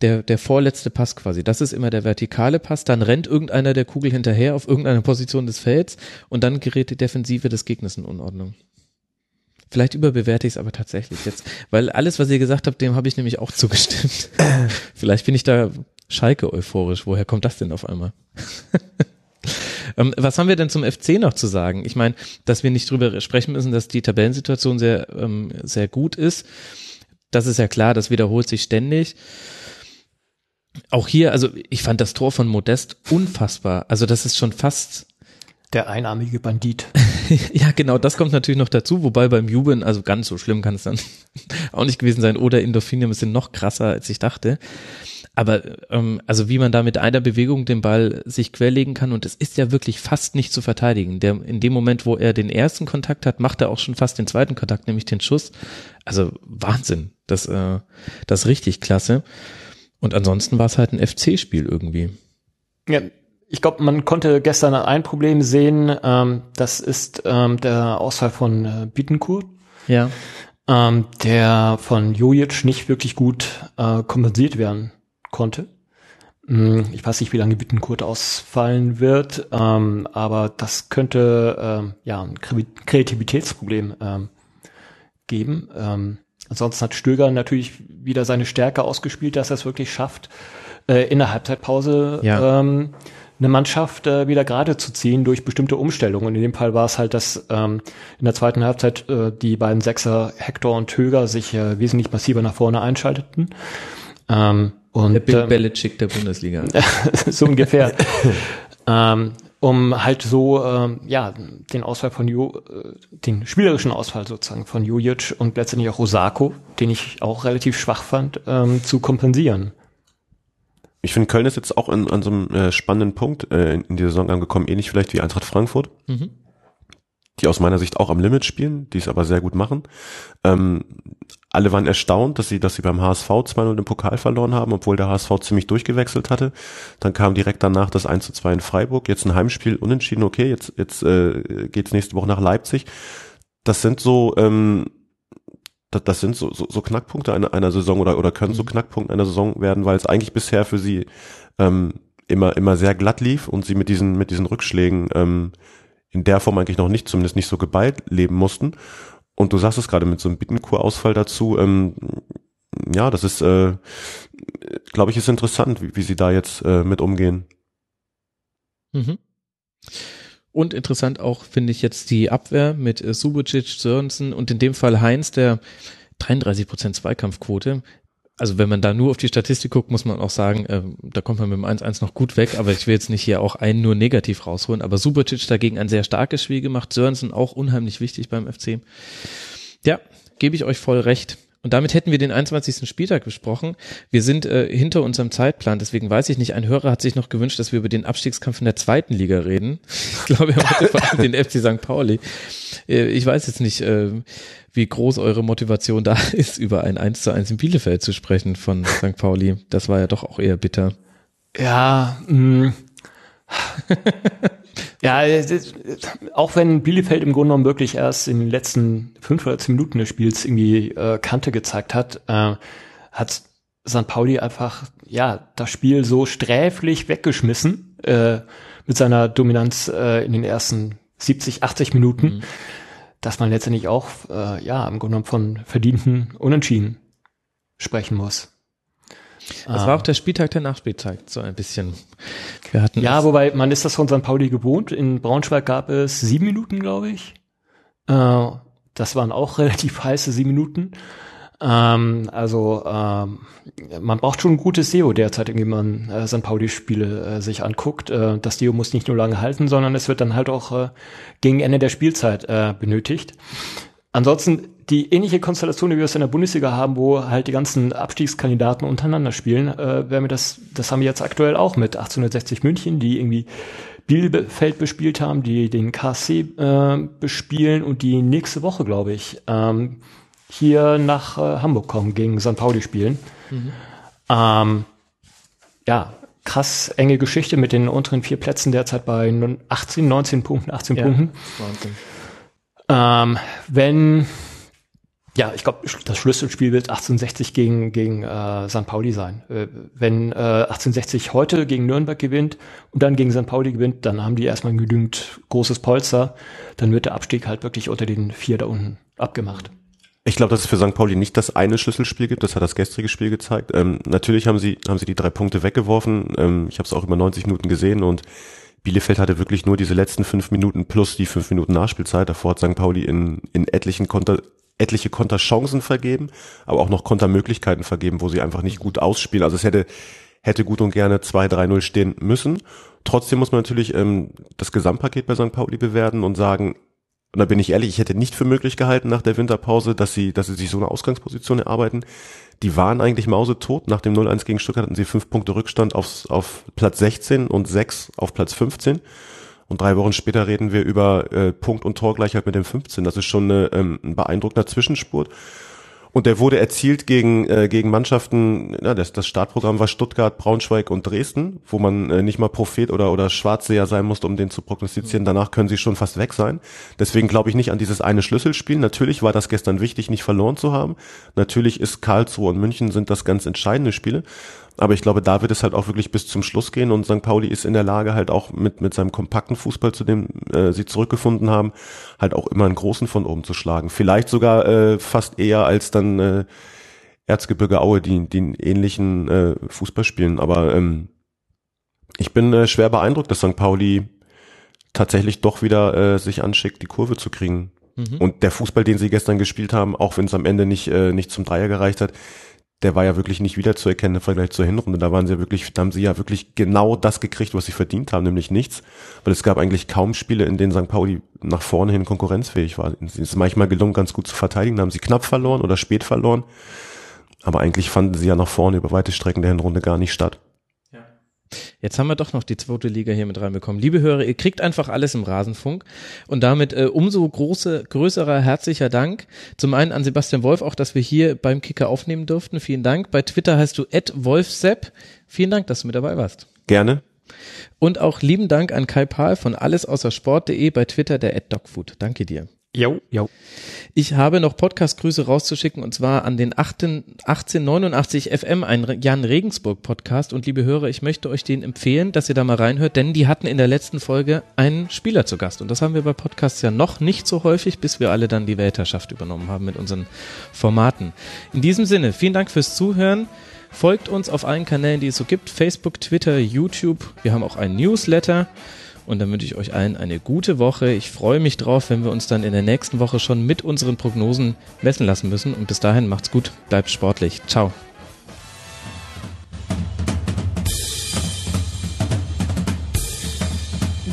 der, der vorletzte Pass quasi. Das ist immer der vertikale Pass. Dann rennt irgendeiner der Kugel hinterher auf irgendeiner Position des Felds und dann gerät die Defensive des Gegners in Unordnung. Vielleicht überbewerte ich es aber tatsächlich jetzt, weil alles, was ihr gesagt habt, dem habe ich nämlich auch zugestimmt. Vielleicht bin ich da Schalke euphorisch. Woher kommt das denn auf einmal? ähm, was haben wir denn zum FC noch zu sagen? Ich meine, dass wir nicht drüber sprechen müssen, dass die Tabellensituation sehr, ähm, sehr gut ist. Das ist ja klar, das wiederholt sich ständig. Auch hier, also ich fand das Tor von Modest unfassbar. Also das ist schon fast der einarmige Bandit. ja, genau, das kommt natürlich noch dazu, wobei beim Jubeln, also ganz so schlimm kann es dann auch nicht gewesen sein. Oder Endorphinium sind noch krasser, als ich dachte. Aber ähm, also wie man da mit einer Bewegung den Ball sich querlegen kann und es ist ja wirklich fast nicht zu verteidigen. Der in dem Moment, wo er den ersten Kontakt hat, macht er auch schon fast den zweiten Kontakt, nämlich den Schuss. Also Wahnsinn, das äh, das ist richtig klasse. Und ansonsten war es halt ein FC-Spiel irgendwie. Ja, ich glaube, man konnte gestern ein Problem sehen, ähm, das ist ähm, der Ausfall von äh, Bittencourt. Ja. Ähm, der von Jojic nicht wirklich gut äh, kompensiert werden konnte. Hm, ich weiß nicht, wie lange Bittencourt ausfallen wird, ähm, aber das könnte ähm, ja ein Kreativitätsproblem ähm, geben. Ähm, ansonsten hat Stöger natürlich wieder seine Stärke ausgespielt, dass er es wirklich schafft, äh, in der Halbzeitpause ja. ähm, eine Mannschaft äh, wieder gerade zu ziehen durch bestimmte Umstellungen. Und in dem Fall war es halt, dass ähm, in der zweiten Halbzeit äh, die beiden Sechser Hector und Töger sich äh, wesentlich massiver nach vorne einschalteten. Ähm, und, der Bill ähm, Belichick der Bundesliga. so ungefähr. ähm, um halt so ähm, ja den Ausfall von jo, äh, den spielerischen Ausfall sozusagen von Jojic und letztendlich auch Osako, den ich auch relativ schwach fand, ähm, zu kompensieren ich finde, Köln ist jetzt auch in, an so einem äh, spannenden Punkt äh, in, in die Saison angekommen, ähnlich vielleicht wie Eintracht Frankfurt, mhm. die aus meiner Sicht auch am Limit spielen, die es aber sehr gut machen. Ähm, alle waren erstaunt, dass sie, dass sie beim HSV 2-0 den Pokal verloren haben, obwohl der HSV ziemlich durchgewechselt hatte. Dann kam direkt danach das 1 2 in Freiburg, jetzt ein Heimspiel unentschieden, okay, jetzt, jetzt äh, geht's nächste Woche nach Leipzig. Das sind so ähm, das, das sind so, so, so Knackpunkte einer, einer Saison oder, oder können so mhm. Knackpunkte einer Saison werden, weil es eigentlich bisher für sie ähm, immer, immer sehr glatt lief und sie mit diesen, mit diesen Rückschlägen ähm, in der Form eigentlich noch nicht, zumindest nicht so geballt leben mussten. Und du sagst es gerade mit so einem Bittenkur-Ausfall dazu, ähm, ja, das ist, äh, glaube ich, ist interessant, wie, wie sie da jetzt äh, mit umgehen. Mhm. Und interessant auch finde ich jetzt die Abwehr mit äh, Subocic, Sörensen und in dem Fall Heinz, der 33 Prozent Zweikampfquote. Also wenn man da nur auf die Statistik guckt, muss man auch sagen, äh, da kommt man mit dem 1-1 noch gut weg, aber ich will jetzt nicht hier auch einen nur negativ rausholen. Aber Subocic dagegen ein sehr starkes Spiel gemacht, Sörensen auch unheimlich wichtig beim FC. Ja, gebe ich euch voll recht. Und damit hätten wir den 21. Spieltag besprochen. Wir sind äh, hinter unserem Zeitplan, deswegen weiß ich nicht, ein Hörer hat sich noch gewünscht, dass wir über den Abstiegskampf in der zweiten Liga reden. Ich glaube, er wollte vor allem den FC St. Pauli. Äh, ich weiß jetzt nicht, äh, wie groß eure Motivation da ist, über ein 1 zu 1 in Bielefeld zu sprechen von St. Pauli. Das war ja doch auch eher bitter. Ja, mh. Mm. Ja, auch wenn Bielefeld im Grunde genommen wirklich erst in den letzten fünf oder zehn Minuten des Spiels irgendwie äh, Kante gezeigt hat, äh, hat St. Pauli einfach ja das Spiel so sträflich weggeschmissen äh, mit seiner Dominanz äh, in den ersten 70, 80 Minuten, mhm. Dass man letztendlich auch äh, ja im Grunde genommen von verdienten Unentschieden sprechen muss. Das war auch der Spieltag der Nachspielzeit, so ein bisschen. Wir hatten ja, wobei man ist das von St. Pauli gewohnt. In Braunschweig gab es sieben Minuten, glaube ich. Äh, das waren auch relativ heiße sieben Minuten. Ähm, also ähm, man braucht schon ein gutes SEO derzeit, wenn man äh, St. Pauli-Spiele äh, sich anguckt. Äh, das SEO muss nicht nur lange halten, sondern es wird dann halt auch äh, gegen Ende der Spielzeit äh, benötigt. Ansonsten die ähnliche Konstellation, die wir es in der Bundesliga haben, wo halt die ganzen Abstiegskandidaten untereinander spielen, äh, wäre mir das, das haben wir jetzt aktuell auch mit 1860 München, die irgendwie Bielefeld bespielt haben, die den KSC äh, bespielen und die nächste Woche, glaube ich, ähm, hier nach äh, Hamburg kommen, gegen St. Pauli spielen. Mhm. Ähm, ja, krass enge Geschichte mit den unteren vier Plätzen derzeit bei 18, 19 Punkten, 18 ja, Punkten. Wahnsinn. Ähm, wenn Ja, ich glaube, das Schlüsselspiel wird 1860 gegen, gegen äh, St. Pauli sein. Äh, wenn äh, 1860 heute gegen Nürnberg gewinnt und dann gegen St. Pauli gewinnt, dann haben die erstmal genügend großes Polster. Dann wird der Abstieg halt wirklich unter den vier da unten abgemacht. Ich glaube, dass es für St. Pauli nicht das eine Schlüsselspiel gibt, das hat das gestrige Spiel gezeigt. Ähm, natürlich haben sie, haben sie die drei Punkte weggeworfen. Ähm, ich habe es auch über 90 Minuten gesehen und Bielefeld hatte wirklich nur diese letzten fünf Minuten plus die fünf Minuten Nachspielzeit. Davor hat St. Pauli in, in etlichen Konter etliche Konterchancen vergeben, aber auch noch Kontermöglichkeiten vergeben, wo sie einfach nicht gut ausspielen. Also es hätte, hätte gut und gerne 2-3-0 stehen müssen. Trotzdem muss man natürlich ähm, das Gesamtpaket bei St. Pauli bewerten und sagen, und da bin ich ehrlich, ich hätte nicht für möglich gehalten nach der Winterpause, dass sie, dass sie sich so eine Ausgangsposition erarbeiten. Die waren eigentlich mausetot. Nach dem 0-1 gegen Stuttgart hatten sie fünf Punkte Rückstand aufs, auf Platz 16 und sechs auf Platz 15. Und drei Wochen später reden wir über äh, Punkt- und Torgleichheit mit dem 15. Das ist schon eine, ähm, ein beeindruckender Zwischenspurt. Und der wurde erzielt gegen, äh, gegen Mannschaften, ja, das, das Startprogramm war Stuttgart, Braunschweig und Dresden, wo man äh, nicht mal Prophet oder, oder Schwarzseher sein musste, um den zu prognostizieren. Danach können sie schon fast weg sein. Deswegen glaube ich nicht an dieses eine Schlüsselspiel. Natürlich war das gestern wichtig, nicht verloren zu haben. Natürlich ist Karlsruhe und München sind das ganz entscheidende Spiele. Aber ich glaube, da wird es halt auch wirklich bis zum Schluss gehen und St. Pauli ist in der Lage, halt auch mit, mit seinem kompakten Fußball, zu dem äh, sie zurückgefunden haben, halt auch immer einen großen von oben zu schlagen. Vielleicht sogar äh, fast eher als dann äh, Erzgebirge Aue, die, die ähnlichen äh, Fußball spielen. Aber ähm, ich bin äh, schwer beeindruckt, dass St. Pauli tatsächlich doch wieder äh, sich anschickt, die Kurve zu kriegen. Mhm. Und der Fußball, den sie gestern gespielt haben, auch wenn es am Ende nicht, äh, nicht zum Dreier gereicht hat, der war ja wirklich nicht wiederzuerkennen im Vergleich zur Hinrunde. Da waren sie ja wirklich, da haben sie ja wirklich genau das gekriegt, was sie verdient haben, nämlich nichts. Weil es gab eigentlich kaum Spiele, in denen St. Pauli nach vorne hin konkurrenzfähig war. Es ist manchmal gelungen, ganz gut zu verteidigen. Da haben sie knapp verloren oder spät verloren. Aber eigentlich fanden sie ja nach vorne über weite Strecken der Hinrunde gar nicht statt. Jetzt haben wir doch noch die zweite Liga hier mit reinbekommen. Liebe Hörer, ihr kriegt einfach alles im Rasenfunk und damit äh, umso große, größerer herzlicher Dank. Zum einen an Sebastian Wolf, auch dass wir hier beim Kicker aufnehmen durften. Vielen Dank. Bei Twitter heißt du Wolfsepp. Vielen Dank, dass du mit dabei warst. Gerne. Und auch lieben Dank an Kai Pahl von allesaußersport.de bei Twitter der Dogfood. Danke dir. Jo, jo. Ich habe noch Podcast-Grüße rauszuschicken und zwar an den 1889 FM, ein Jan Regensburg Podcast. Und liebe Hörer, ich möchte euch den empfehlen, dass ihr da mal reinhört, denn die hatten in der letzten Folge einen Spieler zu Gast. Und das haben wir bei Podcasts ja noch nicht so häufig, bis wir alle dann die Weltherrschaft übernommen haben mit unseren Formaten. In diesem Sinne, vielen Dank fürs Zuhören. Folgt uns auf allen Kanälen, die es so gibt. Facebook, Twitter, YouTube. Wir haben auch einen Newsletter. Und dann wünsche ich euch allen eine gute Woche. Ich freue mich drauf, wenn wir uns dann in der nächsten Woche schon mit unseren Prognosen messen lassen müssen. Und bis dahin macht's gut, bleibt sportlich. Ciao.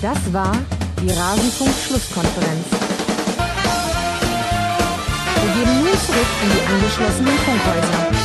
Das war die Rasenfunk-Schlusskonferenz. Wir geben nun zurück in die angeschlossenen Funkhäuser.